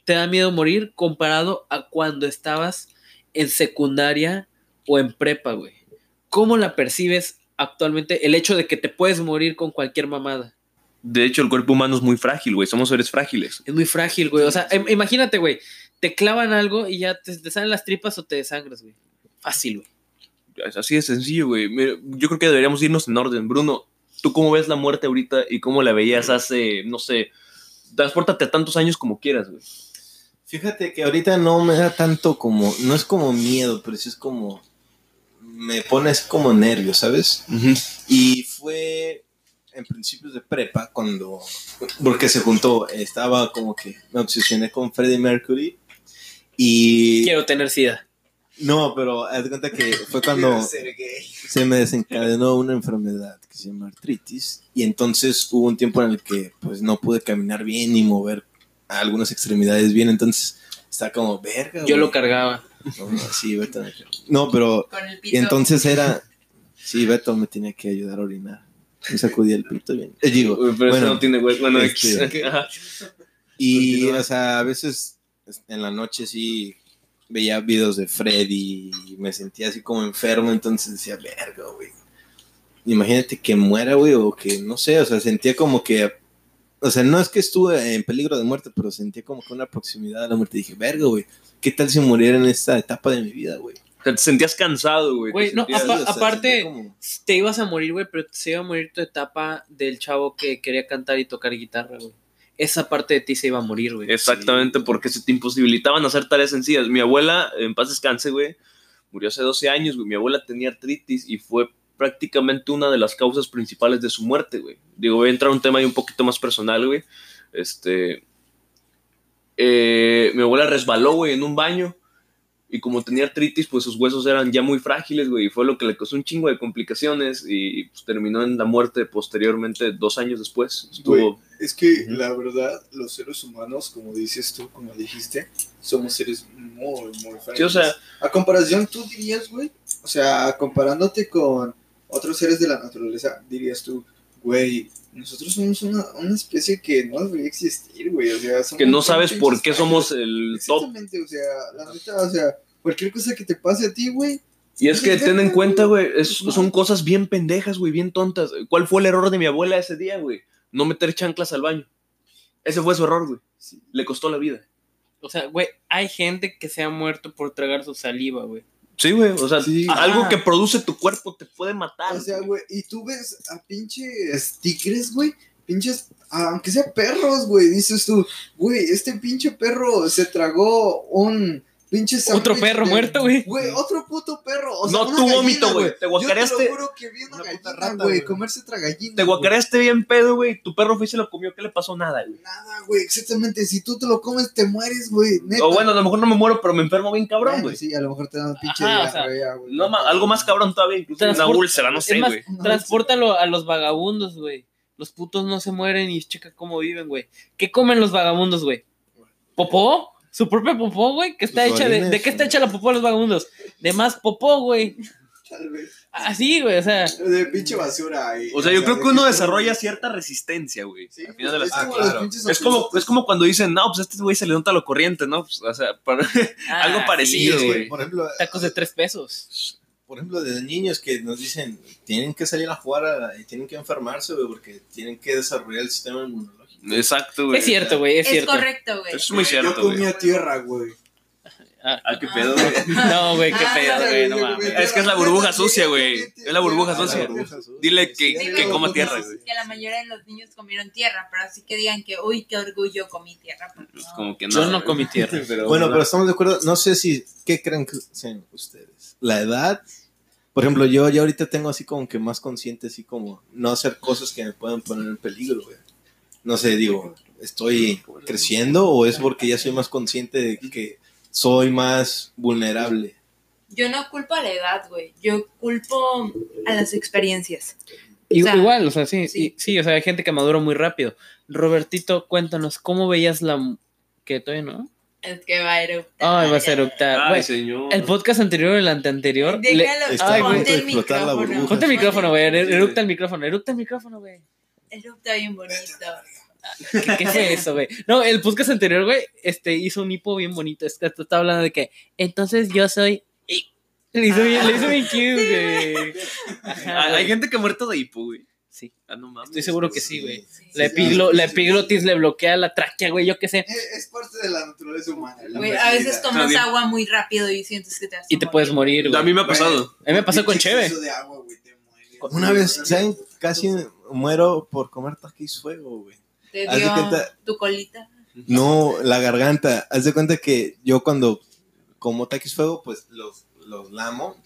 [SPEAKER 2] ¿Te da miedo morir comparado a cuando estabas en secundaria o en prepa, güey? ¿Cómo la percibes actualmente el hecho de que te puedes morir con cualquier mamada?
[SPEAKER 1] De hecho, el cuerpo humano es muy frágil, güey. Somos seres frágiles.
[SPEAKER 2] Es muy frágil, güey. O sea, im- imagínate, güey, te clavan algo y ya te, te salen las tripas o te desangras, güey. Fácil, güey.
[SPEAKER 1] Es así de sencillo, güey. Yo creo que deberíamos irnos en orden. Bruno, ¿tú cómo ves la muerte ahorita y cómo la veías hace, no sé, transpórtate a tantos años como quieras, güey?
[SPEAKER 4] Fíjate que ahorita no me da tanto como, no es como miedo, pero sí es como, me pone así como nervio, ¿sabes? Y fue en principios de prepa cuando, porque se juntó, estaba como que me obsesioné con Freddie Mercury y...
[SPEAKER 2] Quiero tener sida.
[SPEAKER 4] No, pero haz de cuenta que fue cuando se me desencadenó una enfermedad que se llama artritis y entonces hubo un tiempo en el que pues no pude caminar bien ni mover algunas extremidades bien, entonces está como verga.
[SPEAKER 2] Yo
[SPEAKER 4] güey".
[SPEAKER 2] lo cargaba.
[SPEAKER 4] No, sí, Beto. me- No, pero
[SPEAKER 5] Con el
[SPEAKER 4] y entonces era sí, Beto me tenía que ayudar a orinar. Me sacudía el pito bien. Eh, digo,
[SPEAKER 1] Uy, pero eso
[SPEAKER 4] bueno,
[SPEAKER 1] no tiene, güey. Bueno,
[SPEAKER 4] este- <laughs> y
[SPEAKER 1] Continúa.
[SPEAKER 4] o sea, a veces en la noche sí veía videos de Freddy y me sentía así como enfermo, entonces decía, verga, güey. Imagínate que muera, güey, o que no sé, o sea, sentía como que, o sea, no es que estuve en peligro de muerte, pero sentía como que una proximidad a la muerte. Dije, verga, güey, ¿qué tal si muriera en esta etapa de mi vida, güey?
[SPEAKER 1] O sea, te sentías cansado, güey.
[SPEAKER 2] Güey, no,
[SPEAKER 1] sentías-
[SPEAKER 2] apa-
[SPEAKER 4] Sí, o sea,
[SPEAKER 2] aparte-
[SPEAKER 4] como-
[SPEAKER 2] Te ibas a morir, güey, pero se iba a morir tu etapa del chavo que quería cantar y tocar guitarra, güey. Esa parte de ti se iba a morir, güey.
[SPEAKER 1] Exactamente, porque se te imposibilitaban hacer tareas sencillas. Mi abuela, en paz descanse, güey, murió hace 12 años, güey. Mi abuela tenía artritis y fue prácticamente una de las causas principales de su muerte, güey. Digo, voy a entrar a un tema ahí un poquito más personal, güey. Este. Eh, mi abuela resbaló, güey, en un baño. Y como tenía artritis, pues sus huesos eran ya muy frágiles, güey. Y fue lo que le causó un chingo de complicaciones. Y pues, terminó en la muerte posteriormente, dos años después. Estuvo.
[SPEAKER 3] Es que la verdad, los seres humanos, como dices tú, como dijiste, somos seres muy, muy frágiles.
[SPEAKER 1] Sí, o sea,
[SPEAKER 3] A comparación, tú dirías, güey, o sea, comparándote con otros seres de la naturaleza, dirías tú, güey, nosotros somos una, una especie que no debería existir, güey. O sea, somos
[SPEAKER 1] que no sabes por qué somos el top.
[SPEAKER 3] Exactamente, o sea, la neta, o sea, cualquier cosa que te pase a ti, güey.
[SPEAKER 1] Y es que ten en cuenta, güey, es- son cosas bien pendejas, güey, bien tontas. ¿Cuál fue el error de mi abuela ese día, güey? No meter chanclas al baño. Ese fue su error, güey. Le costó la vida.
[SPEAKER 2] O sea, güey, hay gente que se ha muerto por tragar su saliva, güey.
[SPEAKER 1] Sí, güey. O sea,
[SPEAKER 3] Sí.
[SPEAKER 1] algo que produce tu cuerpo te puede matar.
[SPEAKER 3] O sea, güey, y tú ves a pinches tigres, güey, pinches, aunque sea perros, güey, dices tú, güey, este pinche perro se tragó un pinche
[SPEAKER 2] Otro perro
[SPEAKER 3] de-
[SPEAKER 2] muerto, güey.
[SPEAKER 3] Güey, otro puto perro. O sea,
[SPEAKER 1] No, tu vómito, güey. Te
[SPEAKER 3] Yo
[SPEAKER 1] guacareaste.
[SPEAKER 3] te lo juro que vi una,
[SPEAKER 4] Una
[SPEAKER 3] gallina,
[SPEAKER 4] rata,
[SPEAKER 3] güey, comerse otra gallina.
[SPEAKER 1] Te guacareaste bien pedo, güey. Tu perro fue y se lo comió. ¿Qué le pasó? Nada, güey.
[SPEAKER 3] Nada, güey, exactamente. Si tú te lo comes, te mueres, güey. Neta.
[SPEAKER 1] O bueno, a lo mejor no me muero, pero me enfermo bien cabrón, güey.
[SPEAKER 3] Sí, a lo mejor te da una pinche
[SPEAKER 2] Ajá, o sea,
[SPEAKER 3] diarrea, güey.
[SPEAKER 1] No, ma- algo más cabrón todavía, incluso una úlcera, no sé,
[SPEAKER 2] más,
[SPEAKER 1] güey.
[SPEAKER 2] transpórtalo a los vagabundos, güey. Los putos no se mueren y checa cómo viven, güey. ¿Qué comen los vagabundos, güey? ¿Popó? ¿Su propia popó, güey? ¿Qué está hecha de,
[SPEAKER 4] orines,
[SPEAKER 2] ¿De qué está hecha la popó de los vagabundos? De más popó, güey.
[SPEAKER 3] Tal vez.
[SPEAKER 2] Así, güey, o sea.
[SPEAKER 3] De pinche basura. ahí.
[SPEAKER 1] O sea, yo creo que uno desarrolla cierta resistencia, güey.
[SPEAKER 3] Sí,
[SPEAKER 1] al final de las
[SPEAKER 3] es como
[SPEAKER 4] Ah, claro.
[SPEAKER 1] Es como, es como cuando dicen, no, pues este güey se le nota lo corriente, ¿no? Pues, o sea, para- <laughs>
[SPEAKER 2] ah,
[SPEAKER 1] Algo parecido,
[SPEAKER 2] sí,
[SPEAKER 1] güey.
[SPEAKER 4] Por ejemplo,
[SPEAKER 2] Tacos de tres pesos.
[SPEAKER 4] por ejemplo, de niños que nos dicen, tienen que salir afuera y tienen que enfermarse, güey, porque tienen que desarrollar el sistema inmunológico.
[SPEAKER 1] Exacto, güey.
[SPEAKER 2] Es cierto, güey, es,
[SPEAKER 5] Es,
[SPEAKER 2] cierto.
[SPEAKER 5] correcto, güey.
[SPEAKER 1] Es muy
[SPEAKER 3] Yo
[SPEAKER 1] cierto, güey.
[SPEAKER 3] comía tierra, güey.
[SPEAKER 2] Ah,
[SPEAKER 1] Ah, qué pedo, güey. <laughs>
[SPEAKER 2] no, güey, qué
[SPEAKER 5] Ah,
[SPEAKER 2] pedo, güey, no
[SPEAKER 3] yo
[SPEAKER 2] mames.
[SPEAKER 1] Es que es la burbuja sucia, güey. Es la burbuja
[SPEAKER 4] Ah,
[SPEAKER 1] sucia. Dile que,
[SPEAKER 3] Sí,
[SPEAKER 1] que coma tierra, güey.
[SPEAKER 5] Que la mayoría de los niños comieron tierra, pero así que digan que, uy, qué orgullo comí tierra. pues
[SPEAKER 1] Pues
[SPEAKER 5] no.
[SPEAKER 1] como que no.
[SPEAKER 2] Yo no comí tierra. <laughs>
[SPEAKER 1] Pero,
[SPEAKER 4] Bueno, pero estamos de acuerdo. No sé si, ¿qué creen que sean ustedes? La edad. Por ejemplo, yo ya ahorita tengo así como que más consciente, así como no hacer cosas que me puedan poner en peligro, güey. No sé, digo, ¿estoy creciendo o es porque ya soy más consciente de que soy más vulnerable?
[SPEAKER 5] Yo no culpo a la edad, güey. Yo culpo a las experiencias.
[SPEAKER 2] I-
[SPEAKER 5] O sea,
[SPEAKER 2] Igual, o sea, sí,
[SPEAKER 5] sí.
[SPEAKER 2] sí, sí, o sea, hay gente que madura muy rápido. Robertito, cuéntanos, ¿cómo veías la... que todavía no?
[SPEAKER 5] Es que va a eruptar.
[SPEAKER 2] Ay, vas a eruptar.
[SPEAKER 1] Ay, señor.
[SPEAKER 2] el podcast anterior, el anterior... le-
[SPEAKER 5] Déjalo,
[SPEAKER 4] Está
[SPEAKER 2] Ay,
[SPEAKER 5] ponte el micrófono.
[SPEAKER 2] Ponte el micrófono, güey,
[SPEAKER 1] sí.
[SPEAKER 2] eructa el micrófono, eructa el micrófono, güey.
[SPEAKER 5] Erupta bien bonito.
[SPEAKER 2] ¿Qué, qué fue eso, güey? No, el podcast anterior, güey, este, hizo un hipo bien bonito. Es que está hablando de que, entonces yo soy... Le hizo bien, le hizo bien cute, güey. Ajá,
[SPEAKER 1] Ah, Hay
[SPEAKER 2] güey.
[SPEAKER 1] gente que ha muerto de hipo, güey.
[SPEAKER 2] Sí,
[SPEAKER 1] Ah, no mames.
[SPEAKER 2] estoy seguro que sí, güey.
[SPEAKER 5] Sí.
[SPEAKER 2] La, epiglo- la epiglotis le bloquea la tráquea, güey, yo qué sé.
[SPEAKER 3] Eh, Es parte de la naturaleza humana. la
[SPEAKER 5] Güey, a veces tomas agua muy rápido y sientes que te vas a
[SPEAKER 2] Y te puedes morir, güey.
[SPEAKER 1] A mí me ha pasado.
[SPEAKER 2] A mí me pasó con Cheve.
[SPEAKER 3] exceso de agua, güey, te mueres.
[SPEAKER 4] Una vez, ¿saben? Casi muero por comer taquis fuego, güey.
[SPEAKER 5] Te
[SPEAKER 4] Haz de
[SPEAKER 5] dio
[SPEAKER 4] cuenta-
[SPEAKER 5] tu colita.
[SPEAKER 4] No, la garganta. Haz de cuenta que yo cuando como taquis fuego, pues los, los lamo.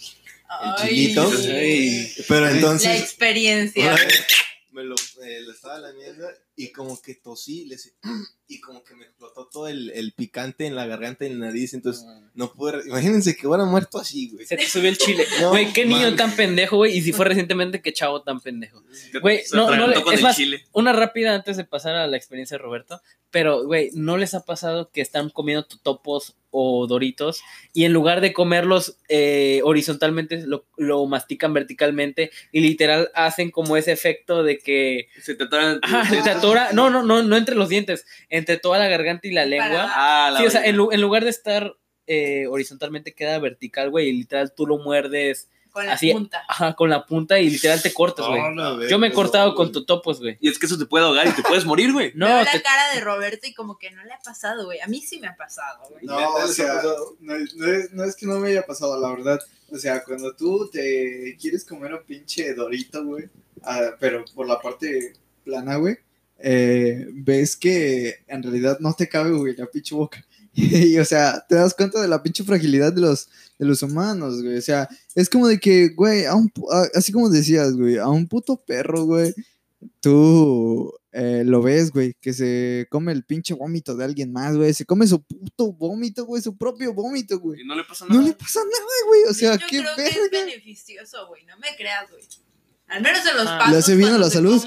[SPEAKER 5] Ay,
[SPEAKER 4] chilito.
[SPEAKER 2] Ay.
[SPEAKER 4] Pero
[SPEAKER 5] La
[SPEAKER 4] entonces
[SPEAKER 5] experiencia.
[SPEAKER 4] una vez me lo, eh, lo estaba lamiendo y como que tosí le <clears throat> y como que me todo el, el picante en la garganta y en la nariz. Entonces no pude. Imagínense que hubiera muerto así, güey.
[SPEAKER 2] Se te subió el chile.
[SPEAKER 4] No,
[SPEAKER 2] Güey, qué niño tan pendejo, güey. Y si fue recientemente, qué chavo tan pendejo. Güey,
[SPEAKER 1] Se
[SPEAKER 2] no, no, es
[SPEAKER 1] el
[SPEAKER 2] más,
[SPEAKER 1] chile.
[SPEAKER 2] una rápida antes de pasar a la experiencia de Roberto. Pero, güey, ¿no les ha pasado que están comiendo totopos o doritos y en lugar de comerlos eh, horizontalmente, lo, lo mastican verticalmente y literal hacen como ese efecto de que
[SPEAKER 1] Se te atoran-
[SPEAKER 2] ajá, se te atora, no, no, no, no entre los dientes, entre toda la garganta y la lengua.
[SPEAKER 1] Ah, la
[SPEAKER 2] Sí, o sea, en lugar de estar eh, horizontalmente queda vertical, güey, y literal tú lo muerdes
[SPEAKER 5] Con la
[SPEAKER 2] así,
[SPEAKER 5] punta.
[SPEAKER 2] ajá, con la punta y literal te cortas, güey.
[SPEAKER 4] No, no,
[SPEAKER 2] Yo me he
[SPEAKER 4] no,
[SPEAKER 2] cortado con
[SPEAKER 4] güey.
[SPEAKER 2] totopos, güey.
[SPEAKER 1] Y es que eso te puede ahogar y te puedes morir, güey.
[SPEAKER 2] No,
[SPEAKER 5] Veo
[SPEAKER 2] te-
[SPEAKER 5] la cara de Roberto y como que no le ha pasado, güey. A mí sí me ha pasado, güey.
[SPEAKER 3] No, o sea, no, no es, no es que no me haya pasado, la verdad. O sea, cuando tú te quieres comer un pinche dorito, güey, ah, pero por la parte plana, güey, eh, ves que en realidad no te cabe, güey, la pinche boca. <laughs> Y, o sea, te das cuenta de la pinche fragilidad de los, de los humanos, güey. O sea, es como de que, güey, a un a- así como decías, güey, a un puto perro, güey, tú eh, lo ves, güey, que se come el pinche vómito de alguien más, güey. Se come su puto vómito, güey, su propio vómito, güey.
[SPEAKER 1] Y no le pasa nada.
[SPEAKER 3] No le pasa nada, güey. O sea,
[SPEAKER 5] Yo
[SPEAKER 3] qué
[SPEAKER 5] creo que es beneficioso, güey. No me creas, güey. Al menos en los
[SPEAKER 2] Ah.
[SPEAKER 5] patos.
[SPEAKER 3] ¿Le hace bien a la salud?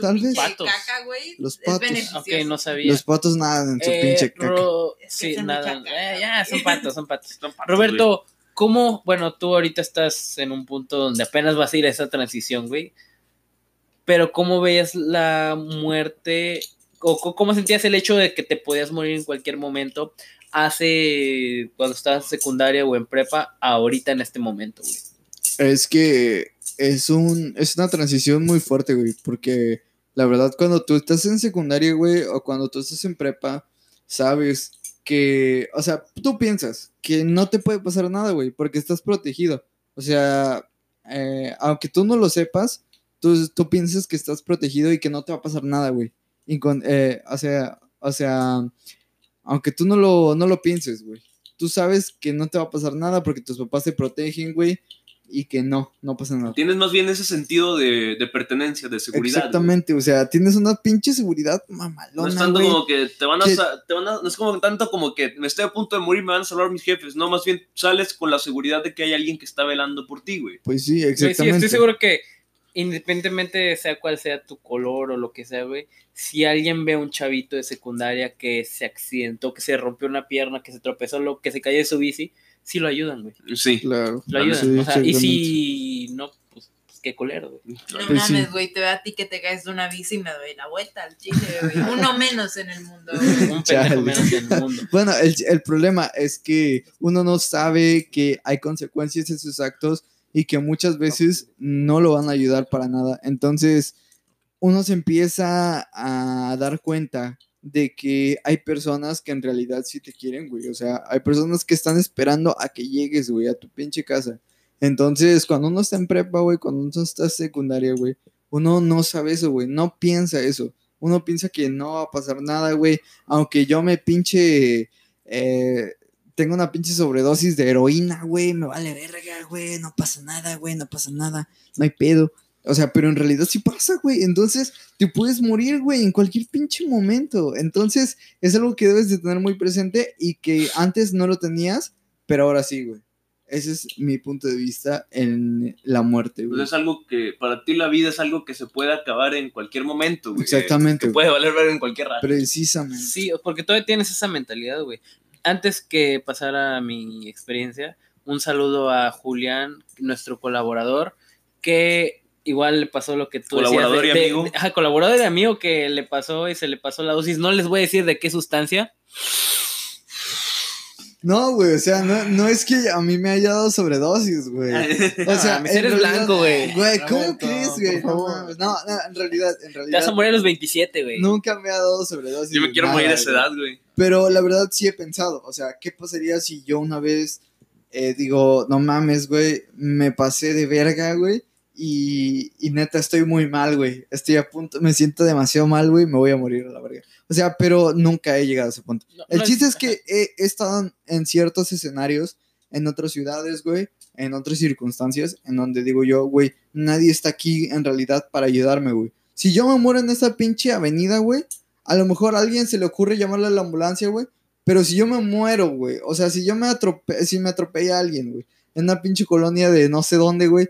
[SPEAKER 3] Tal vez.
[SPEAKER 2] Patos.
[SPEAKER 5] caca, güey.
[SPEAKER 3] Los patos.
[SPEAKER 5] beneficioso.
[SPEAKER 2] Ok, no sabía.
[SPEAKER 3] Los patos nadan en su
[SPEAKER 2] Eh,
[SPEAKER 3] pinche caca.
[SPEAKER 2] Ro-
[SPEAKER 5] Es que
[SPEAKER 2] sí,
[SPEAKER 5] hacen
[SPEAKER 2] nada.
[SPEAKER 5] mucha caca,
[SPEAKER 2] eh, ya, <laughs> son patos, son patos. Roberto, ¿cómo? Bueno, tú ahorita estás en un punto donde apenas vas a ir a esa transición, güey. Pero ¿cómo veías la muerte? ¿O cómo sentías el hecho de que te podías morir en cualquier momento hace cuando estabas en secundaria o en prepa, ahorita en este momento, güey?
[SPEAKER 3] Es que es un es una transición muy fuerte, güey, porque la verdad cuando tú estás en secundaria, güey, o cuando tú estás en prepa, sabes que, o sea, tú piensas que no te puede pasar nada, güey, porque estás protegido. O sea, eh, aunque tú no lo sepas, tú, tú piensas que estás protegido y que no te va a pasar nada, güey. Y eh, o sea, o sea, aunque tú no lo, no lo pienses, güey. Tú sabes que no te va a pasar nada porque tus papás te protegen, güey y que no, no pasa nada.
[SPEAKER 1] Tienes más bien ese sentido de, de pertenencia, de seguridad. güey.
[SPEAKER 3] Exactamente, o sea, tienes una pinche seguridad mamalona,
[SPEAKER 1] No es tanto
[SPEAKER 3] güey.
[SPEAKER 1] como que te van a,
[SPEAKER 3] que-
[SPEAKER 1] te van a- no es como tanto como que me estoy a punto de morir, me van a salvar mis jefes. No, más bien sales con la seguridad de que hay alguien que está velando por ti, güey.
[SPEAKER 3] Pues sí,
[SPEAKER 2] Güey, sí,
[SPEAKER 3] exactamente.
[SPEAKER 2] estoy seguro que independientemente sea cual sea tu color o lo que sea, güey, si alguien ve a un chavito de secundaria que se accidentó, que se rompió una pierna, que se tropezó, lo que se cayó de su bici, sí lo ayudan, güey.
[SPEAKER 1] Sí.
[SPEAKER 3] Claro.
[SPEAKER 2] Lo ayudan.
[SPEAKER 3] Sí,
[SPEAKER 2] o sea, y si no, pues, pues, qué colero, güey.
[SPEAKER 5] No
[SPEAKER 3] sí.
[SPEAKER 5] mames, güey, te veo a ti que te caes de una bici y me doy la vuelta al chile, güey. Uno <laughs> menos en el mundo, güey.
[SPEAKER 2] Un
[SPEAKER 3] Chale.
[SPEAKER 2] pendejo menos en el mundo.
[SPEAKER 3] Bueno, el, el problema es que uno no sabe que hay consecuencias en sus actos y que muchas veces no lo van a ayudar para nada. Entonces, uno se empieza a dar cuenta de que hay personas que en realidad sí te quieren, güey. O sea, hay personas que están esperando a que llegues, güey, a tu pinche casa. Entonces, cuando uno está en prepa, güey, cuando uno está en secundaria, güey, uno no sabe eso, güey, no piensa eso. Uno piensa que no va a pasar nada, güey. Aunque yo me pinche... eh, tengo una pinche sobredosis de heroína, güey, me vale verga, güey, no pasa nada, güey, no pasa nada, no hay pedo. O sea, pero en realidad sí pasa, güey. Entonces, te puedes morir, güey, en cualquier pinche momento. Entonces, es algo que debes de tener muy presente y que antes no lo tenías, pero ahora sí, güey. Ese es mi punto de vista en la muerte,
[SPEAKER 1] Pues
[SPEAKER 3] güey.
[SPEAKER 1] es algo que para ti la vida es algo que se puede acabar en cualquier momento, güey.
[SPEAKER 3] Exactamente,
[SPEAKER 1] Que puede valer ver en cualquier rato.
[SPEAKER 3] Precisamente.
[SPEAKER 2] Sí, porque todavía tienes esa mentalidad, güey. Antes que pasara mi experiencia, un saludo a Julián, nuestro colaborador, que igual le pasó lo que tú
[SPEAKER 1] Colaborador
[SPEAKER 2] decías.
[SPEAKER 1] y amigo.
[SPEAKER 2] ajá, colaborador y amigo que le pasó y se le pasó la dosis. No les voy a decir de qué sustancia.
[SPEAKER 3] No, güey, o sea, no, no es que a mí me haya dado sobredosis, güey. <laughs> O sea,
[SPEAKER 2] eres
[SPEAKER 3] realidad-
[SPEAKER 2] blanco, güey.
[SPEAKER 3] Güey, ¿cómo crees, güey? No, no, no, en realidad, en
[SPEAKER 2] Te vas
[SPEAKER 3] realidad.
[SPEAKER 2] a morir a los 27, güey.
[SPEAKER 3] Nunca me ha dado sobredosis.
[SPEAKER 1] Yo me
[SPEAKER 3] de
[SPEAKER 1] quiero
[SPEAKER 3] nada,
[SPEAKER 1] morir a esa edad, güey.
[SPEAKER 3] Pero la verdad sí he pensado, o sea, ¿qué pasaría si yo una vez eh, digo, no mames, güey, me pasé de verga, güey, y, y neta estoy muy mal, güey, estoy a punto, me siento demasiado mal, güey, me voy a morir a la verga. O sea, pero nunca he llegado a ese punto.
[SPEAKER 2] No,
[SPEAKER 3] El
[SPEAKER 2] no
[SPEAKER 3] chiste es que he, he estado en, ciertos escenarios, en otras ciudades, güey, en otras circunstancias, en donde digo yo, güey, nadie está aquí en realidad para ayudarme, güey. Si yo me muero en esa pinche avenida, güey, a lo mejor a alguien se le ocurre llamarle a la ambulancia, güey. Pero si yo me muero, güey, o sea, si yo me atrope si me atropella a alguien, güey, en una pinche colonia de no sé dónde, güey,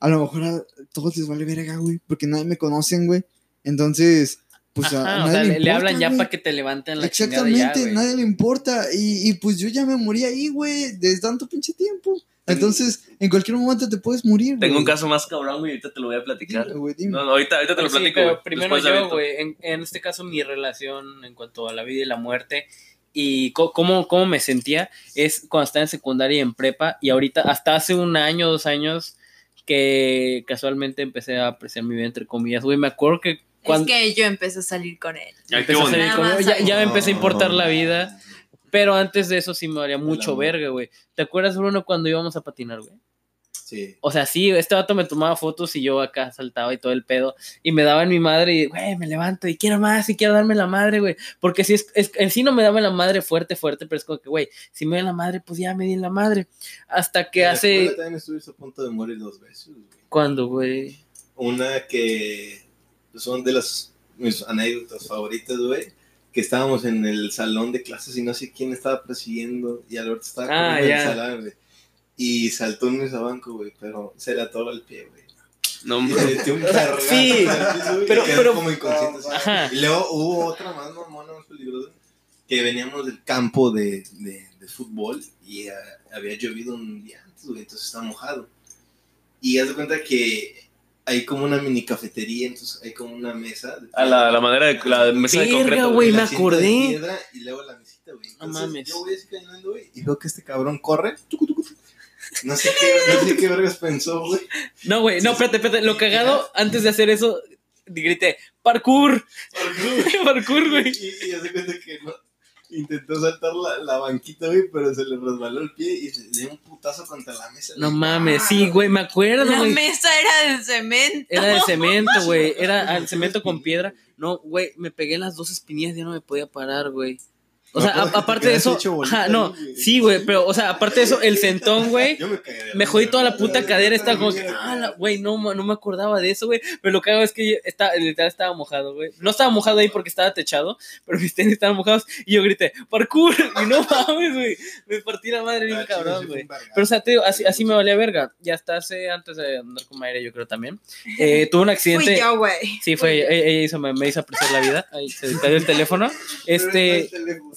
[SPEAKER 3] a lo mejor a todos les vale verga, güey, porque nadie me conocen, güey. Entonces, pues a,
[SPEAKER 2] Ajá,
[SPEAKER 3] a
[SPEAKER 2] o
[SPEAKER 3] nadie
[SPEAKER 2] sea,
[SPEAKER 3] le,
[SPEAKER 2] le, le
[SPEAKER 3] importa,
[SPEAKER 2] hablan ya para que te levanten la ya,
[SPEAKER 3] Exactamente,
[SPEAKER 2] güey.
[SPEAKER 3] nadie le importa. Y, y pues yo ya me morí ahí, güey, desde tanto pinche tiempo. Entonces, en cualquier momento te puedes morir, güey.
[SPEAKER 1] Tengo un caso más cabrón, güey, ahorita te lo voy a platicar.
[SPEAKER 3] Dime, güey, dime.
[SPEAKER 1] No, no, ahorita, ahorita te lo
[SPEAKER 2] sí,
[SPEAKER 1] platico,
[SPEAKER 2] pero primero yo, güey, en, en este caso mi relación en cuanto a la vida y la muerte y cómo, cómo me sentía es cuando estaba en secundaria y en prepa y ahorita hasta hace un año, dos años que casualmente empecé a apreciar mi vida entre comillas, güey, me acuerdo que cuando
[SPEAKER 5] Es que yo empecé a salir con él.
[SPEAKER 2] Empecé a salir conmigo,
[SPEAKER 5] más
[SPEAKER 2] ya, ya me empecé a importar la vida, pero antes de eso sí me haría mucho verga, güey. ¿Te acuerdas, Bruno, cuando íbamos a patinar, güey?
[SPEAKER 4] Sí.
[SPEAKER 2] O sea, sí, este vato me tomaba fotos y yo acá saltaba y todo el pedo. Y me daba en mi madre y, güey, me levanto y quiero más y quiero darme la madre, güey. Porque si es, es- en sí no me daba la madre fuerte, fuerte, pero es como que, güey, si me da la madre, pues ya me di la madre. Hasta que
[SPEAKER 4] En
[SPEAKER 2] hace.
[SPEAKER 4] escuela también estuviste a punto de morir dos veces, güey.
[SPEAKER 2] ¿Cuándo, güey?
[SPEAKER 4] Una que son de las mis anécdotas favoritas, güey. Que estábamos en el salón de clases y no sé quién estaba persiguiendo y Alberto estaba
[SPEAKER 2] Ah,
[SPEAKER 4] en el salón, güey. Y saltó en ese banco, güey, pero se le atoró el pie, güey.
[SPEAKER 1] No,
[SPEAKER 4] Y
[SPEAKER 1] hombre.
[SPEAKER 4] se metió un cargazo
[SPEAKER 2] Sí,
[SPEAKER 4] piso, y
[SPEAKER 2] pero- pero-
[SPEAKER 4] como inconsciente. así.
[SPEAKER 2] Ajá.
[SPEAKER 4] Y luego hubo otra más mamona, más peligrosa, que veníamos del campo de, de, de fútbol y eh, había llovido un día antes, güey, entonces estaba mojado. Y haz de cuenta que hay como una mini cafetería, entonces hay como una mesa. de
[SPEAKER 1] A la, la manera de la mesa de
[SPEAKER 2] Verga,
[SPEAKER 1] concreto.
[SPEAKER 2] güey, me
[SPEAKER 4] de
[SPEAKER 2] acordé.
[SPEAKER 4] piedra y luego la mesita, güey.
[SPEAKER 2] No mames.
[SPEAKER 4] Yo voy así caminando, güey, y veo que este cabrón corre. tucu, tucu, tucu. No sé qué, no sé qué vergas pensó, güey.
[SPEAKER 2] No, güey, no, espérate, espérate. Lo cagado, antes de hacer eso, grité, parkour, parkour, <laughs> güey.
[SPEAKER 4] Y, y hace cuenta que no, intentó saltar la, la banquita, güey, pero se le resbaló el pie y se le dio un putazo contra la mesa.
[SPEAKER 2] No mames, sí, güey, me acuerdo,
[SPEAKER 5] La
[SPEAKER 2] güey.
[SPEAKER 5] mesa era de cemento.
[SPEAKER 2] Era de cemento, <laughs> güey. Era al cemento con piedra. No, güey, me pegué las dos espinillas, ya no me podía parar, güey. O sea,
[SPEAKER 4] te
[SPEAKER 2] aparte de eso, ajá, no, sí, güey, pero, o sea, aparte de eso, el centón, güey,
[SPEAKER 4] Yo me
[SPEAKER 2] me jodí toda la puta cadera, estaba como que, ah, güey, no, no me acordaba de eso, güey, pero lo que hago es que yo estaba, literal estaba mojado, güey, no estaba mojado ahí porque estaba techado, pero mis tenis estaban mojados, y yo grité, parkour, y no <laughs> mames, güey, me partí la madre bien
[SPEAKER 4] Ah,
[SPEAKER 2] cabrón, güey. Pero, o sea, te digo, así, así me valía verga. Ya hasta hace, antes de andar con Mayra, yo creo también. Eh, tuve un
[SPEAKER 5] Fui
[SPEAKER 2] accidente.
[SPEAKER 5] yo, güey.
[SPEAKER 2] Sí, fue, ella, ella hizo, me, me hizo apreciar la vida. Ahí se cayó el teléfono. <laughs> Este,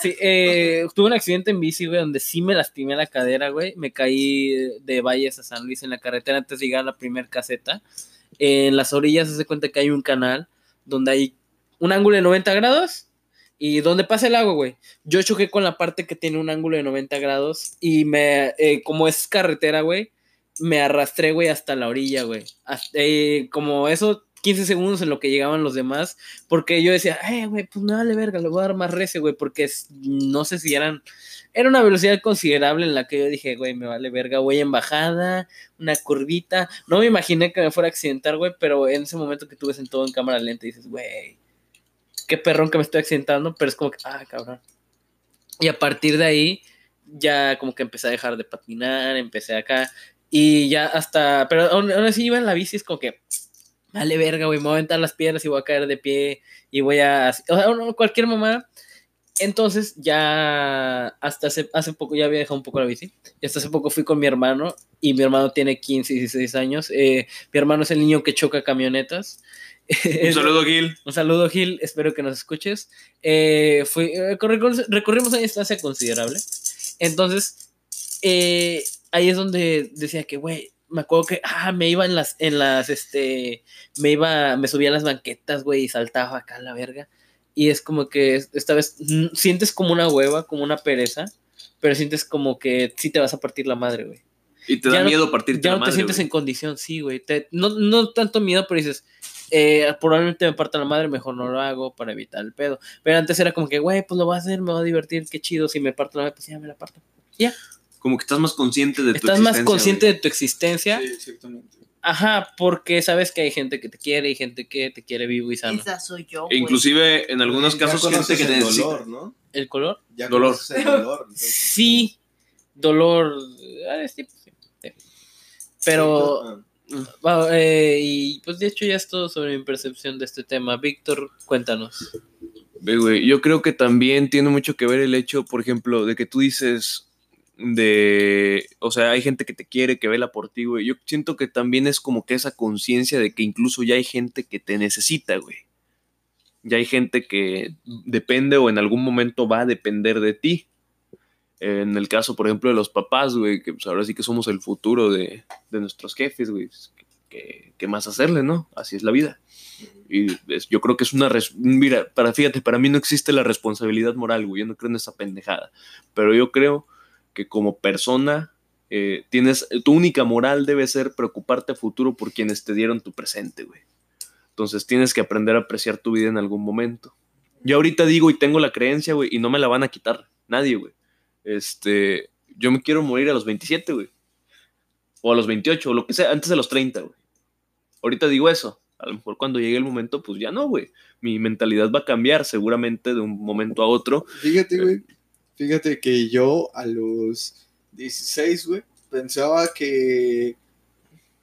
[SPEAKER 2] Sí, eh, tuve un accidente en bici, güey, donde sí me lastimé la cadera, güey. Me caí de Valles a San Luis en la carretera antes de llegar a la primer caseta. En las orillas se hace cuenta que hay un canal donde hay un ángulo de 90 grados y donde pasa el agua, güey. Yo choqué con la parte que tiene un ángulo de 90 grados y me, eh, como es carretera, güey, me arrastré, güey, hasta la orilla, güey. Hasta, eh, como eso, 15 segundos en lo que llegaban los demás, porque yo decía, eh, güey, pues no vale verga, le voy a dar más recio, güey, porque no sé si eran, era una velocidad considerable en la que yo dije, güey, me vale verga, voy en bajada, una curvita, no me imaginé que me fuera a accidentar, güey, pero en ese momento que tuve todo en cámara lenta, dices, güey, qué perrón que me estoy accidentando, pero es como que, ah, cabrón. Y a partir de ahí, ya como que empecé a dejar de patinar, empecé acá, y ya hasta, pero aún así iba en la bici, es como que, vale verga, güey, me voy a aventar las piedras y voy a caer de pie, y voy a, o sea, no, cualquier mamá. Entonces ya hasta hace, hace poco ya había dejado un poco la bici. Y hasta hace poco fui con mi hermano y mi hermano tiene 15, 16 años. Eh, mi hermano es el niño que choca camionetas.
[SPEAKER 1] Un <laughs> saludo, Gil.
[SPEAKER 2] Un saludo, Gil. Espero que nos escuches. Eh, fui, eh, corri- recorrimos una distancia considerable. Entonces, eh, ahí es donde decía que, güey, me acuerdo que, ah, me iba en las, en las, este, me iba, me subía a las banquetas, güey, y saltaba acá a la verga. Y es como que esta vez mm, sientes como una hueva, como una pereza, pero sientes como que sí te vas a partir la madre, güey.
[SPEAKER 1] Y te
[SPEAKER 2] Ya
[SPEAKER 1] da
[SPEAKER 2] no-
[SPEAKER 1] miedo partirte
[SPEAKER 2] Ya
[SPEAKER 1] la
[SPEAKER 2] no
[SPEAKER 1] madre,
[SPEAKER 2] te sientes
[SPEAKER 1] güey.
[SPEAKER 2] en condición, sí, güey. Te- No, no tanto miedo, pero dices, eh, probablemente me parta la madre, mejor no lo hago para evitar el pedo. Pero antes era como que, güey, pues lo voy a hacer, me voy a divertir, qué chido. Si me parto la madre, pues ya me la parto.
[SPEAKER 1] Como que estás más consciente de tu
[SPEAKER 2] Estás más
[SPEAKER 1] existencia,
[SPEAKER 2] consciente
[SPEAKER 1] güey.
[SPEAKER 2] de tu existencia.
[SPEAKER 3] Sí, exactamente.
[SPEAKER 2] Ajá, porque sabes que hay gente que te quiere y gente que te quiere vivo y sano.
[SPEAKER 5] Esa soy yo,
[SPEAKER 1] E
[SPEAKER 5] güey.
[SPEAKER 1] inclusive en algunos
[SPEAKER 4] Ya
[SPEAKER 1] casos gente que te
[SPEAKER 4] el dolor, ¿no?
[SPEAKER 2] ¿El color?
[SPEAKER 4] Ya
[SPEAKER 1] Dolor.
[SPEAKER 4] el dolor. entonces,
[SPEAKER 2] Sí, dolor. ah, sí, sí, sí. Pero,
[SPEAKER 4] Ah,
[SPEAKER 2] ah, eh, y pues de hecho ya es todo sobre mi percepción de este tema. Víctor, cuéntanos.
[SPEAKER 1] Ve, güey, yo creo que también tiene mucho que ver el hecho, por ejemplo, de que tú dices de, o sea, hay gente que te quiere, que vela por ti, güey. Yo siento que también es como que esa conciencia de que incluso ya hay gente que te necesita, güey. Ya hay gente que depende o en algún momento va a depender de ti. En el caso, por ejemplo, de los papás, güey, que pues ahora sí que somos el futuro de, de nuestros jefes, güey. ¿Qué, qué más hacerle, no? Así es la vida. Y es- yo creo que es una... Mira, para, fíjate, para mí no existe la responsabilidad moral, güey. Yo no creo en esa pendejada. Pero yo creo que como persona eh, tienes... Tu única moral debe ser preocuparte a futuro por quienes te dieron tu presente, güey. Entonces tienes que aprender a apreciar tu vida en algún momento. Yo ahorita digo y tengo la creencia, güey, y no me la van a quitar. Nadie, güey. Este... Yo me quiero morir a los 27, güey. O a los 28, o lo que sea, antes de los 30, güey. Ahorita digo eso. A lo mejor cuando llegue el momento, pues ya no, güey. Mi mentalidad va a cambiar seguramente de un momento a otro.
[SPEAKER 3] Fíjate, güey. Fíjate que yo a los 16, güey, pensaba que.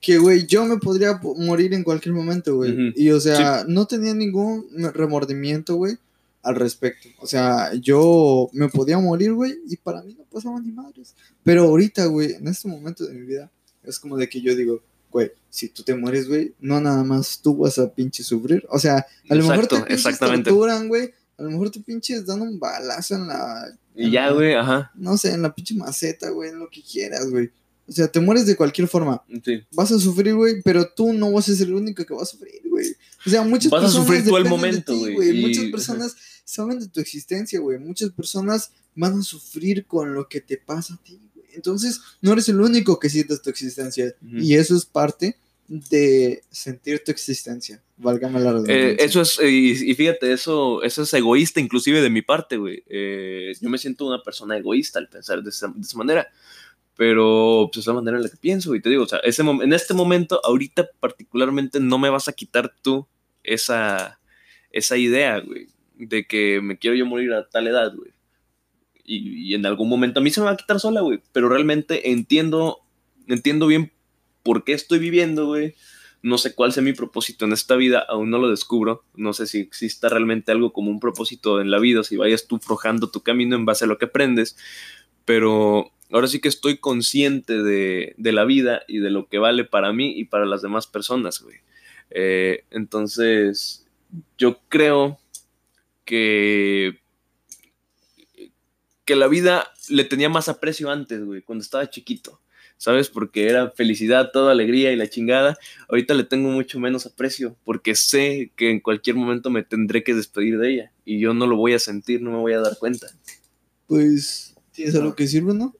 [SPEAKER 3] Que, güey, yo me podría po- morir en cualquier momento, güey.
[SPEAKER 1] Ujú.
[SPEAKER 3] Y, o sea, no tenía ningún remordimiento, güey, al respecto. O sea, yo me podía morir, güey, y para mí no pasaba ni madres. Pero ahorita, güey, en este momento de mi vida, es como de que yo digo, güey, si tú te mueres, güey, no nada más tú vas a pinche sufrir. O sea, a lo mejor
[SPEAKER 1] Exacto,
[SPEAKER 3] te pinches
[SPEAKER 1] exactamente.
[SPEAKER 3] torturan, güey. A lo mejor te pinches dan un balazo en la.
[SPEAKER 1] Y ya, güey, ajá.
[SPEAKER 3] No sé, en la pinche maceta, güey, en lo que quieras, güey. O sea, te mueres de cualquier forma.
[SPEAKER 1] Sí.
[SPEAKER 3] Vas a sufrir, güey, pero tú no vas a ser el único que va a sufrir, güey. O sea, muchas
[SPEAKER 1] Vas a
[SPEAKER 3] personas.
[SPEAKER 1] sufrir tú al momento, güey, y-
[SPEAKER 3] Muchas personas saben de tu existencia, güey. Muchas personas van a sufrir con lo que te pasa a ti, güey. Entonces, no eres el único que sientes tu existencia. Y eso es parte de sentir tu existencia. Válgame la
[SPEAKER 1] Eh,
[SPEAKER 3] redundancia.
[SPEAKER 1] eso es, eh, y, y fíjate, eso, eso es egoísta inclusive de mi parte, güey. Eh, yo me siento una persona egoísta al pensar de esa, de esa manera, pero pues es la manera en la que pienso, y te digo, o sea, ese, en este momento, ahorita particularmente, no me vas a quitar tú esa, esa idea, güey, de que me quiero yo morir a tal edad, güey. Y, y en algún momento a mí se me va a quitar sola, güey, pero realmente entiendo, entiendo bien por qué estoy viviendo, güey. No sé cuál sea mi propósito en esta vida, aún no lo descubro. No sé si exista realmente algo como un propósito en la vida, si vayas tú forjando tu camino en base a lo que aprendes. Pero ahora sí que estoy consciente de, de la vida y de lo que vale para mí y para las demás personas, güey. Eh, entonces, yo creo que, que la vida le tenía más aprecio antes, güey, cuando estaba chiquito. ¿Sabes? Porque era felicidad, toda alegría y la chingada. Ahorita le tengo mucho menos aprecio porque sé que en cualquier momento me tendré que despedir de ella y yo no lo voy a sentir, no me voy a dar cuenta.
[SPEAKER 3] Pues, ¿tienes algo que decir, Bruno?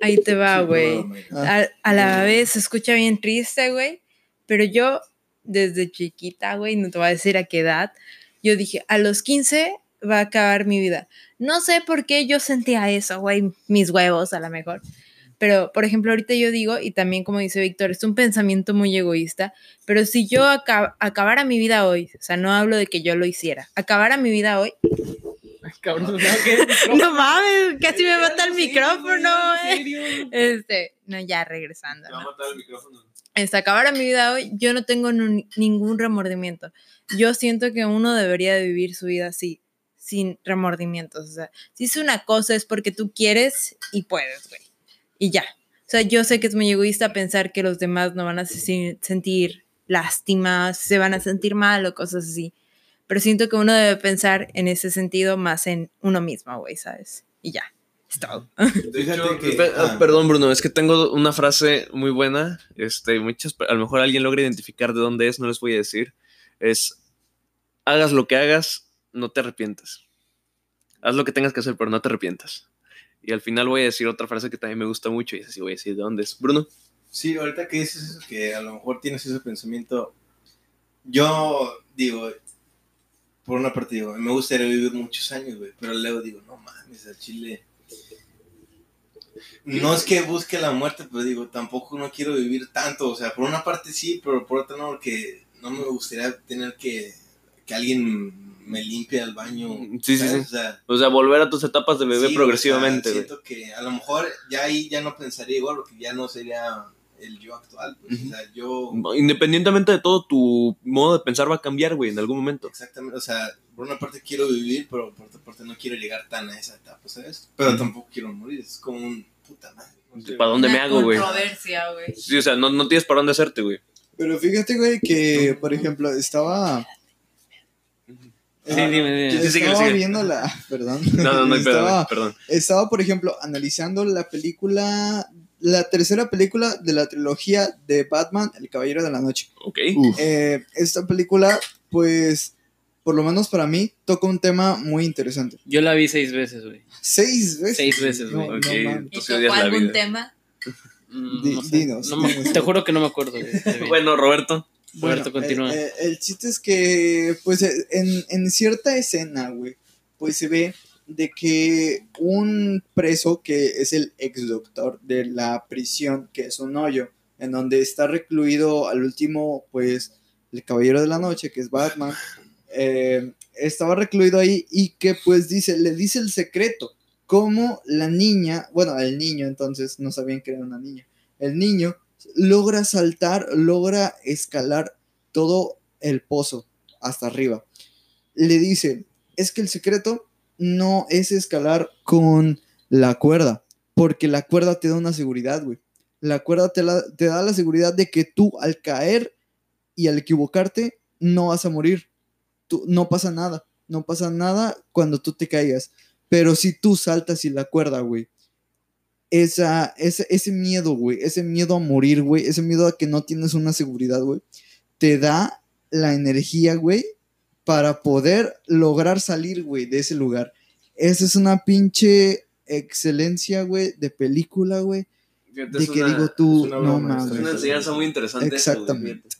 [SPEAKER 5] Ahí te va, güey.
[SPEAKER 3] Ah.
[SPEAKER 5] a, a la vez se escucha bien triste, güey. Pero yo, desde chiquita, güey, no te voy a decir a qué edad, yo dije, a los 15 va a acabar mi vida. No sé por qué yo sentía eso, güey, mis huevos a lo mejor. Pero, por ejemplo, ahorita yo digo, y también como dice Víctor, es un pensamiento muy egoísta, pero si yo aca- acabara mi vida hoy, o sea, no hablo de que yo lo hiciera, acabara mi vida hoy,
[SPEAKER 2] Cabrón, <laughs> ¿no?
[SPEAKER 5] Mames, casi me mata el micrófono, eh. Este, no, ya regresando. ¿no?
[SPEAKER 1] matar el micrófono.
[SPEAKER 5] hasta acabar mi vida hoy, yo no tengo ningún remordimiento. Yo siento que uno debería de vivir su vida así, sin remordimientos. O sea, si es una cosa es porque tú quieres y puedes, güey. Y ya. O sea, yo sé que es muy egoísta pensar que los demás no van a se- sentir lástima, se van a sentir mal o cosas así. Pero siento que uno debe pensar en ese sentido más en uno mismo, güey, ¿sabes? Y ya. Es todo.
[SPEAKER 4] Fíjate que-
[SPEAKER 1] Pe-
[SPEAKER 4] ah.
[SPEAKER 1] Perdón, Bruno, es que tengo una frase muy buena. Este, muchas, a lo mejor alguien logra identificar de dónde es, no les voy a decir. Es, hagas lo que hagas, no te arrepientas. Haz lo que tengas que hacer, pero no te arrepientas. Y al final voy a decir otra frase que también me gusta mucho y es así, voy a decir de dónde es. Bruno.
[SPEAKER 4] Sí, ahorita que dices eso, que a lo mejor tienes ese pensamiento, yo digo, por una parte digo, me gustaría vivir muchos años, pero luego digo, no mames, a Chile. No es que busque la muerte, pero digo, tampoco no quiero vivir tanto, o sea, por una parte sí, pero por otra no, porque no me gustaría tener que, que alguien me limpie al baño.
[SPEAKER 1] Sí, sí,
[SPEAKER 4] ¿sabes?
[SPEAKER 1] sí.
[SPEAKER 4] O sea,
[SPEAKER 1] O sea, volver a tus etapas de bebé
[SPEAKER 4] Sí,
[SPEAKER 1] progresivamente,
[SPEAKER 4] o sea,
[SPEAKER 1] güey.
[SPEAKER 4] siento que a lo mejor ya ahí ya no pensaría igual, porque ya no sería el yo actual. pues. O sea, yo.
[SPEAKER 1] Independientemente de todo, tu modo de pensar va a cambiar, güey, en algún momento.
[SPEAKER 4] Exactamente, o sea, por una parte quiero vivir, pero por otra parte no quiero llegar tan a esa etapa, ¿sabes? Pero tampoco quiero morir, es como un puta madre. no sé.
[SPEAKER 1] ¿Para dónde me hago, güey?
[SPEAKER 5] Controversia, güey.
[SPEAKER 1] Sí, o sea, no, no tienes para dónde hacerte, güey.
[SPEAKER 3] Pero fíjate, güey, que, por ejemplo, estaba...
[SPEAKER 2] Sí, dime, dime.
[SPEAKER 3] Yo
[SPEAKER 1] Sí, síguele,
[SPEAKER 3] estaba viendo la... Perdón.
[SPEAKER 1] No, no, no
[SPEAKER 3] estaba,
[SPEAKER 1] perdón.
[SPEAKER 3] estaba, por ejemplo, analizando la película... La tercera película de la trilogía de Batman, El Caballero de la Noche.
[SPEAKER 1] Ok.
[SPEAKER 3] Eh, esta película, pues, por lo menos para mí, toca un tema muy interesante.
[SPEAKER 2] Yo la vi seis veces, güey.
[SPEAKER 3] Seis veces.
[SPEAKER 2] Seis veces, güey.
[SPEAKER 3] No,
[SPEAKER 1] Ok.
[SPEAKER 3] no mames.
[SPEAKER 5] ¿Y
[SPEAKER 1] Tú sí
[SPEAKER 5] tocó algún
[SPEAKER 1] vida.
[SPEAKER 5] tema?
[SPEAKER 2] Mm,
[SPEAKER 3] Di-
[SPEAKER 2] no sé.
[SPEAKER 3] dinos,
[SPEAKER 2] No me-
[SPEAKER 3] dinos. <laughs>
[SPEAKER 2] te juro que no me acuerdo, de bien.
[SPEAKER 1] Bueno, Roberto.
[SPEAKER 2] Continúa.
[SPEAKER 3] eh, eh, el chiste es que, pues, eh, en, en cierta escena, güey, pues se ve de que un preso que es el ex doctor de la prisión, que es un hoyo, en donde está recluido al último, pues, el caballero de la noche, que es Batman, eh, estaba recluido ahí y que pues dice, le dice el secreto, cómo la niña, bueno, el niño entonces, no sabían que era una niña, el niño logra saltar, logra escalar todo el pozo hasta arriba. Le dice, es que el secreto no es escalar con la cuerda, porque la cuerda te da una seguridad, güey. La cuerda te, la- te da la seguridad de que tú al caer y al equivocarte no vas a morir. Tú, no pasa nada, no pasa nada cuando tú te caigas. Pero si tú saltas y la cuerda, güey, esa, ese, ese miedo, güey, ese miedo a morir, güey, ese miedo a que no tienes una seguridad, güey, te da la energía, güey, para poder lograr salir, güey, de ese lugar. Esa es una pinche excelencia, güey, de película, güey,
[SPEAKER 1] Fíjate,
[SPEAKER 3] de
[SPEAKER 1] es
[SPEAKER 3] que
[SPEAKER 1] una-
[SPEAKER 3] digo tú,
[SPEAKER 4] es una
[SPEAKER 3] no
[SPEAKER 4] broma,
[SPEAKER 1] Es
[SPEAKER 3] mames.
[SPEAKER 1] una enseñanza muy interesante. eso,
[SPEAKER 3] Exactamente.
[SPEAKER 1] fíjate.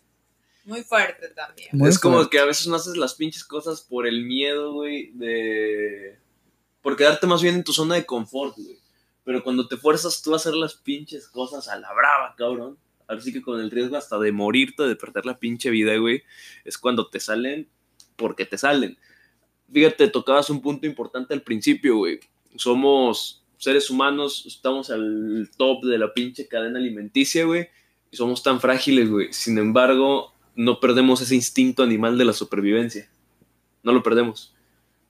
[SPEAKER 5] Muy fuerte también.
[SPEAKER 3] Muy
[SPEAKER 1] es como
[SPEAKER 3] fuerte.
[SPEAKER 1] que a veces no haces las pinches cosas por el miedo, güey, de... Por quedarte más bien en tu zona de confort, güey. Pero cuando te fuerzas tú a hacer las pinches cosas a la brava, cabrón. Así que con el riesgo hasta de morirte, de perder la pinche vida, güey, es cuando te salen porque te salen. Fíjate, tocabas un punto importante al principio, güey. Somos seres humanos, estamos al top de la pinche cadena alimenticia, güey, y somos tan frágiles, güey. Sin embargo, no perdemos ese instinto animal de la supervivencia. No lo perdemos.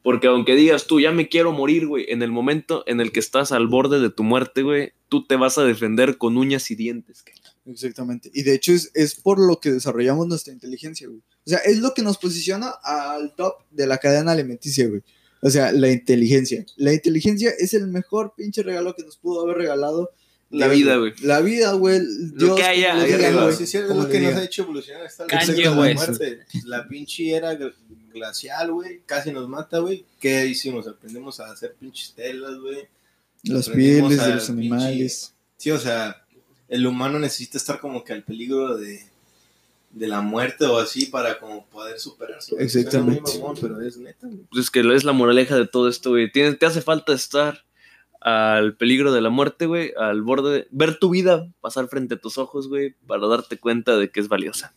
[SPEAKER 1] Porque aunque digas tú, ya me quiero morir, güey, en el momento en el que estás al borde de tu muerte, güey, tú te vas a defender con uñas y dientes. cabrón.
[SPEAKER 3] Exactamente. Y de hecho es, es por lo que desarrollamos nuestra inteligencia, güey. O sea, es lo que nos posiciona al top de la cadena alimenticia, güey. O sea, la inteligencia. La inteligencia es el mejor pinche regalo que nos pudo haber regalado.
[SPEAKER 1] La vida, güey.
[SPEAKER 3] La vida, güey. Dios,
[SPEAKER 1] que haya
[SPEAKER 4] Sí, sí, es
[SPEAKER 3] como
[SPEAKER 4] lo que nos ha hecho evolucionar hasta
[SPEAKER 2] Kanye
[SPEAKER 4] la muerte. La pinche era gl- glacial, güey, casi nos mata, güey. ¿Qué hicimos? Aprendimos a hacer pinches telas, güey.
[SPEAKER 3] Las pieles de los
[SPEAKER 4] pinche-
[SPEAKER 3] animales.
[SPEAKER 4] Sí, o sea, el humano necesita estar como que al peligro de, de la muerte o así para como poder superarse.
[SPEAKER 3] Exactamente.
[SPEAKER 4] Mamón, pero es neta, güey.
[SPEAKER 1] Pues es que es la moraleja de todo esto, güey. Tienes- Te hace falta estar al peligro de la muerte, güey, al borde, de- ver tu vida pasar frente a tus ojos, güey, para darte cuenta de que es valiosa.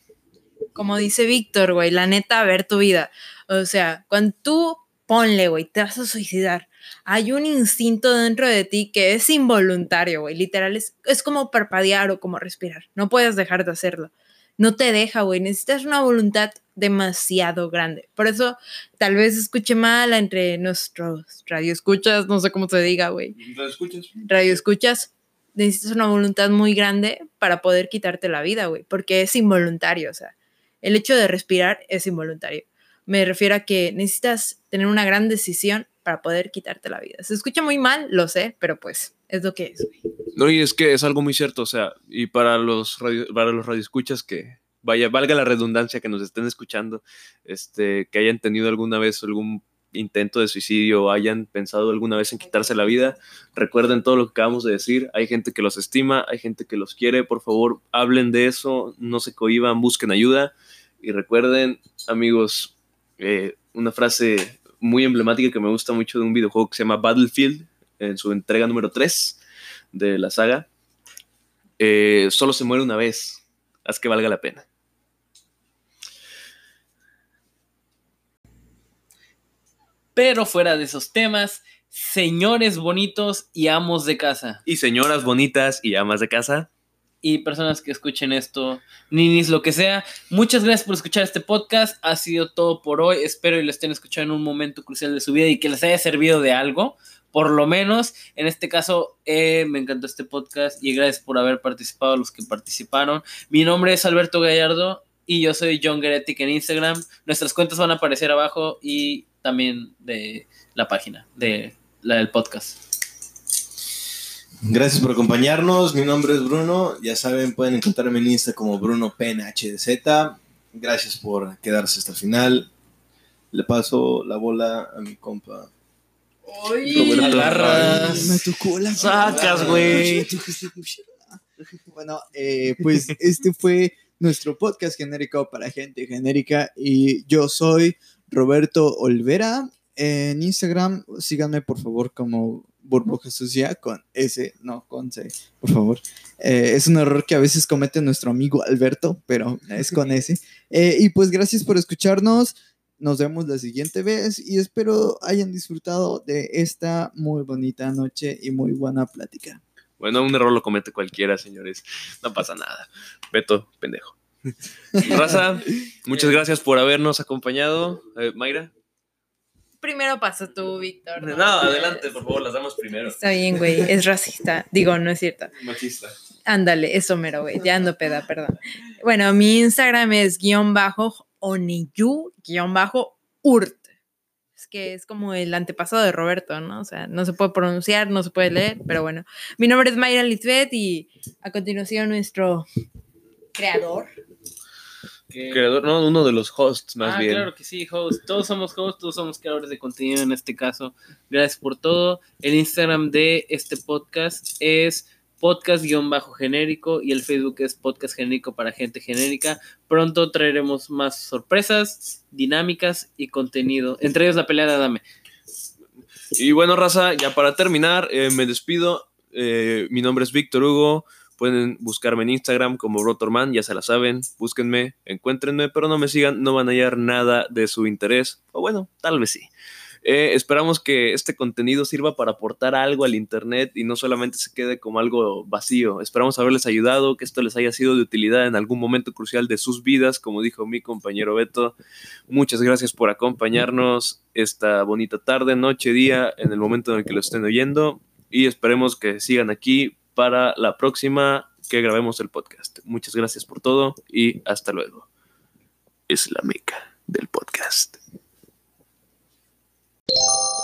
[SPEAKER 5] Como dice Víctor, güey, la neta, ver tu vida. O sea, cuando tú ponle, güey, te vas a suicidar. Hay un instinto dentro de ti que es involuntario, güey. Literal, es, es como parpadear o como respirar. No puedes dejar de hacerlo. No te deja, güey. Necesitas una voluntad demasiado grande. Por eso, tal vez escuche mal entre nuestros radioescuchas, no sé cómo se diga, güey.
[SPEAKER 1] ¿Lo escuchas?
[SPEAKER 5] radio escuchas, necesitas una voluntad muy grande para poder quitarte la vida, güey, porque es involuntario, o sea, el hecho de respirar es involuntario. Me refiero a que necesitas tener una gran decisión para poder quitarte la vida. Se escucha muy mal, lo sé, pero pues es lo que es.
[SPEAKER 1] No, y es que es algo muy cierto, o sea, y para los radio, para los radioescuchas que vaya, valga la redundancia que nos estén escuchando, este, que hayan tenido alguna vez algún intento de suicidio o hayan pensado alguna vez en quitarse la vida, recuerden todo lo que acabamos de decir, hay gente que los estima, hay gente que los quiere, por favor, hablen de eso, no se cohiban, busquen ayuda y recuerden, amigos, eh, una frase muy emblemática que me gusta mucho de un videojuego que se llama Battlefield, en su entrega número 3 de la saga, eh, solo se muere una vez, haz que valga la pena.
[SPEAKER 2] Pero fuera de esos temas, señores bonitos y amos de casa.
[SPEAKER 1] Y señoras bonitas y amas de casa,
[SPEAKER 2] y personas que escuchen esto, ninis, lo que sea. Muchas gracias por escuchar este podcast. Ha sido todo por hoy. Espero y lo estén escuchando en un momento crucial de su vida y que les haya servido de algo. Por lo menos, en este caso, eh, me encantó este podcast y gracias por haber participado a los que participaron. Mi nombre es Alberto Gallardo y yo soy John Geretic en Instagram. Nuestras cuentas van a aparecer abajo y también de la página, de la del podcast.
[SPEAKER 4] Gracias por acompañarnos. Mi nombre es Bruno. Ya saben, pueden encontrarme en Insta como Bruno PNHDZ. Gracias por quedarse hasta el final. Le paso la bola a mi compa.
[SPEAKER 2] Agarras.
[SPEAKER 3] Me tocó la
[SPEAKER 1] Sacas, güey.
[SPEAKER 3] Bueno, eh, pues este fue nuestro podcast genérico para gente genérica y yo soy Roberto Olvera. En Instagram, síganme por favor como burbuja sucia con S, no con C, por favor. Eh, es un error que a veces comete nuestro amigo Alberto, pero es con S. Eh, y pues gracias por escucharnos. Nos vemos la siguiente vez y espero hayan disfrutado de esta muy bonita noche y muy buena plática.
[SPEAKER 1] Bueno, un error lo comete cualquiera, señores. No pasa nada. Beto, pendejo. <laughs> Raza, muchas gracias por habernos acompañado. Eh, Mayra.
[SPEAKER 5] Primero pasa tú, Víctor.
[SPEAKER 1] No, adelante, por favor, las damos primero.
[SPEAKER 5] Está bien, güey. Es racista. Digo, no es cierto.
[SPEAKER 1] Machista.
[SPEAKER 5] Ándale, eso mero, güey. Ya ando peda, perdón. Bueno, mi Instagram es guion bajo oniyu guion bajo urt. Es que es como el antepasado de Roberto, ¿no? O sea, no se puede pronunciar, no se puede leer, pero bueno. Mi nombre es Mayra Lisbeth y a continuación nuestro creador.
[SPEAKER 2] Que-
[SPEAKER 1] Creador, no, uno de los hosts, más
[SPEAKER 2] ah,
[SPEAKER 1] bien.
[SPEAKER 2] claro que sí, host. Todos somos hosts, todos somos creadores de contenido en este caso. Gracias por todo. El Instagram de este podcast es podcast-genérico y el Facebook es podcast genérico para gente genérica. Pronto traeremos más sorpresas, dinámicas y contenido. Entre ellos la pelea de Adame.
[SPEAKER 1] Y bueno, raza, ya para terminar, eh, me despido. Eh, mi nombre es Víctor Hugo. Pueden buscarme en Instagram como Rotorman, ya se la saben. Búsquenme, encuéntrenme, pero no me sigan, no van a hallar nada de su interés. O bueno, tal vez sí. Eh, esperamos que este contenido sirva para aportar algo al Internet y no solamente se quede como algo vacío. Esperamos haberles ayudado, que esto les haya sido de utilidad en algún momento crucial de sus vidas, como dijo mi compañero Beto. Muchas gracias por acompañarnos esta bonita tarde, noche, día, en el momento en el que lo estén oyendo y esperemos que sigan aquí para la próxima que grabemos el podcast. Muchas gracias por todo y hasta luego. Es la meca del podcast. you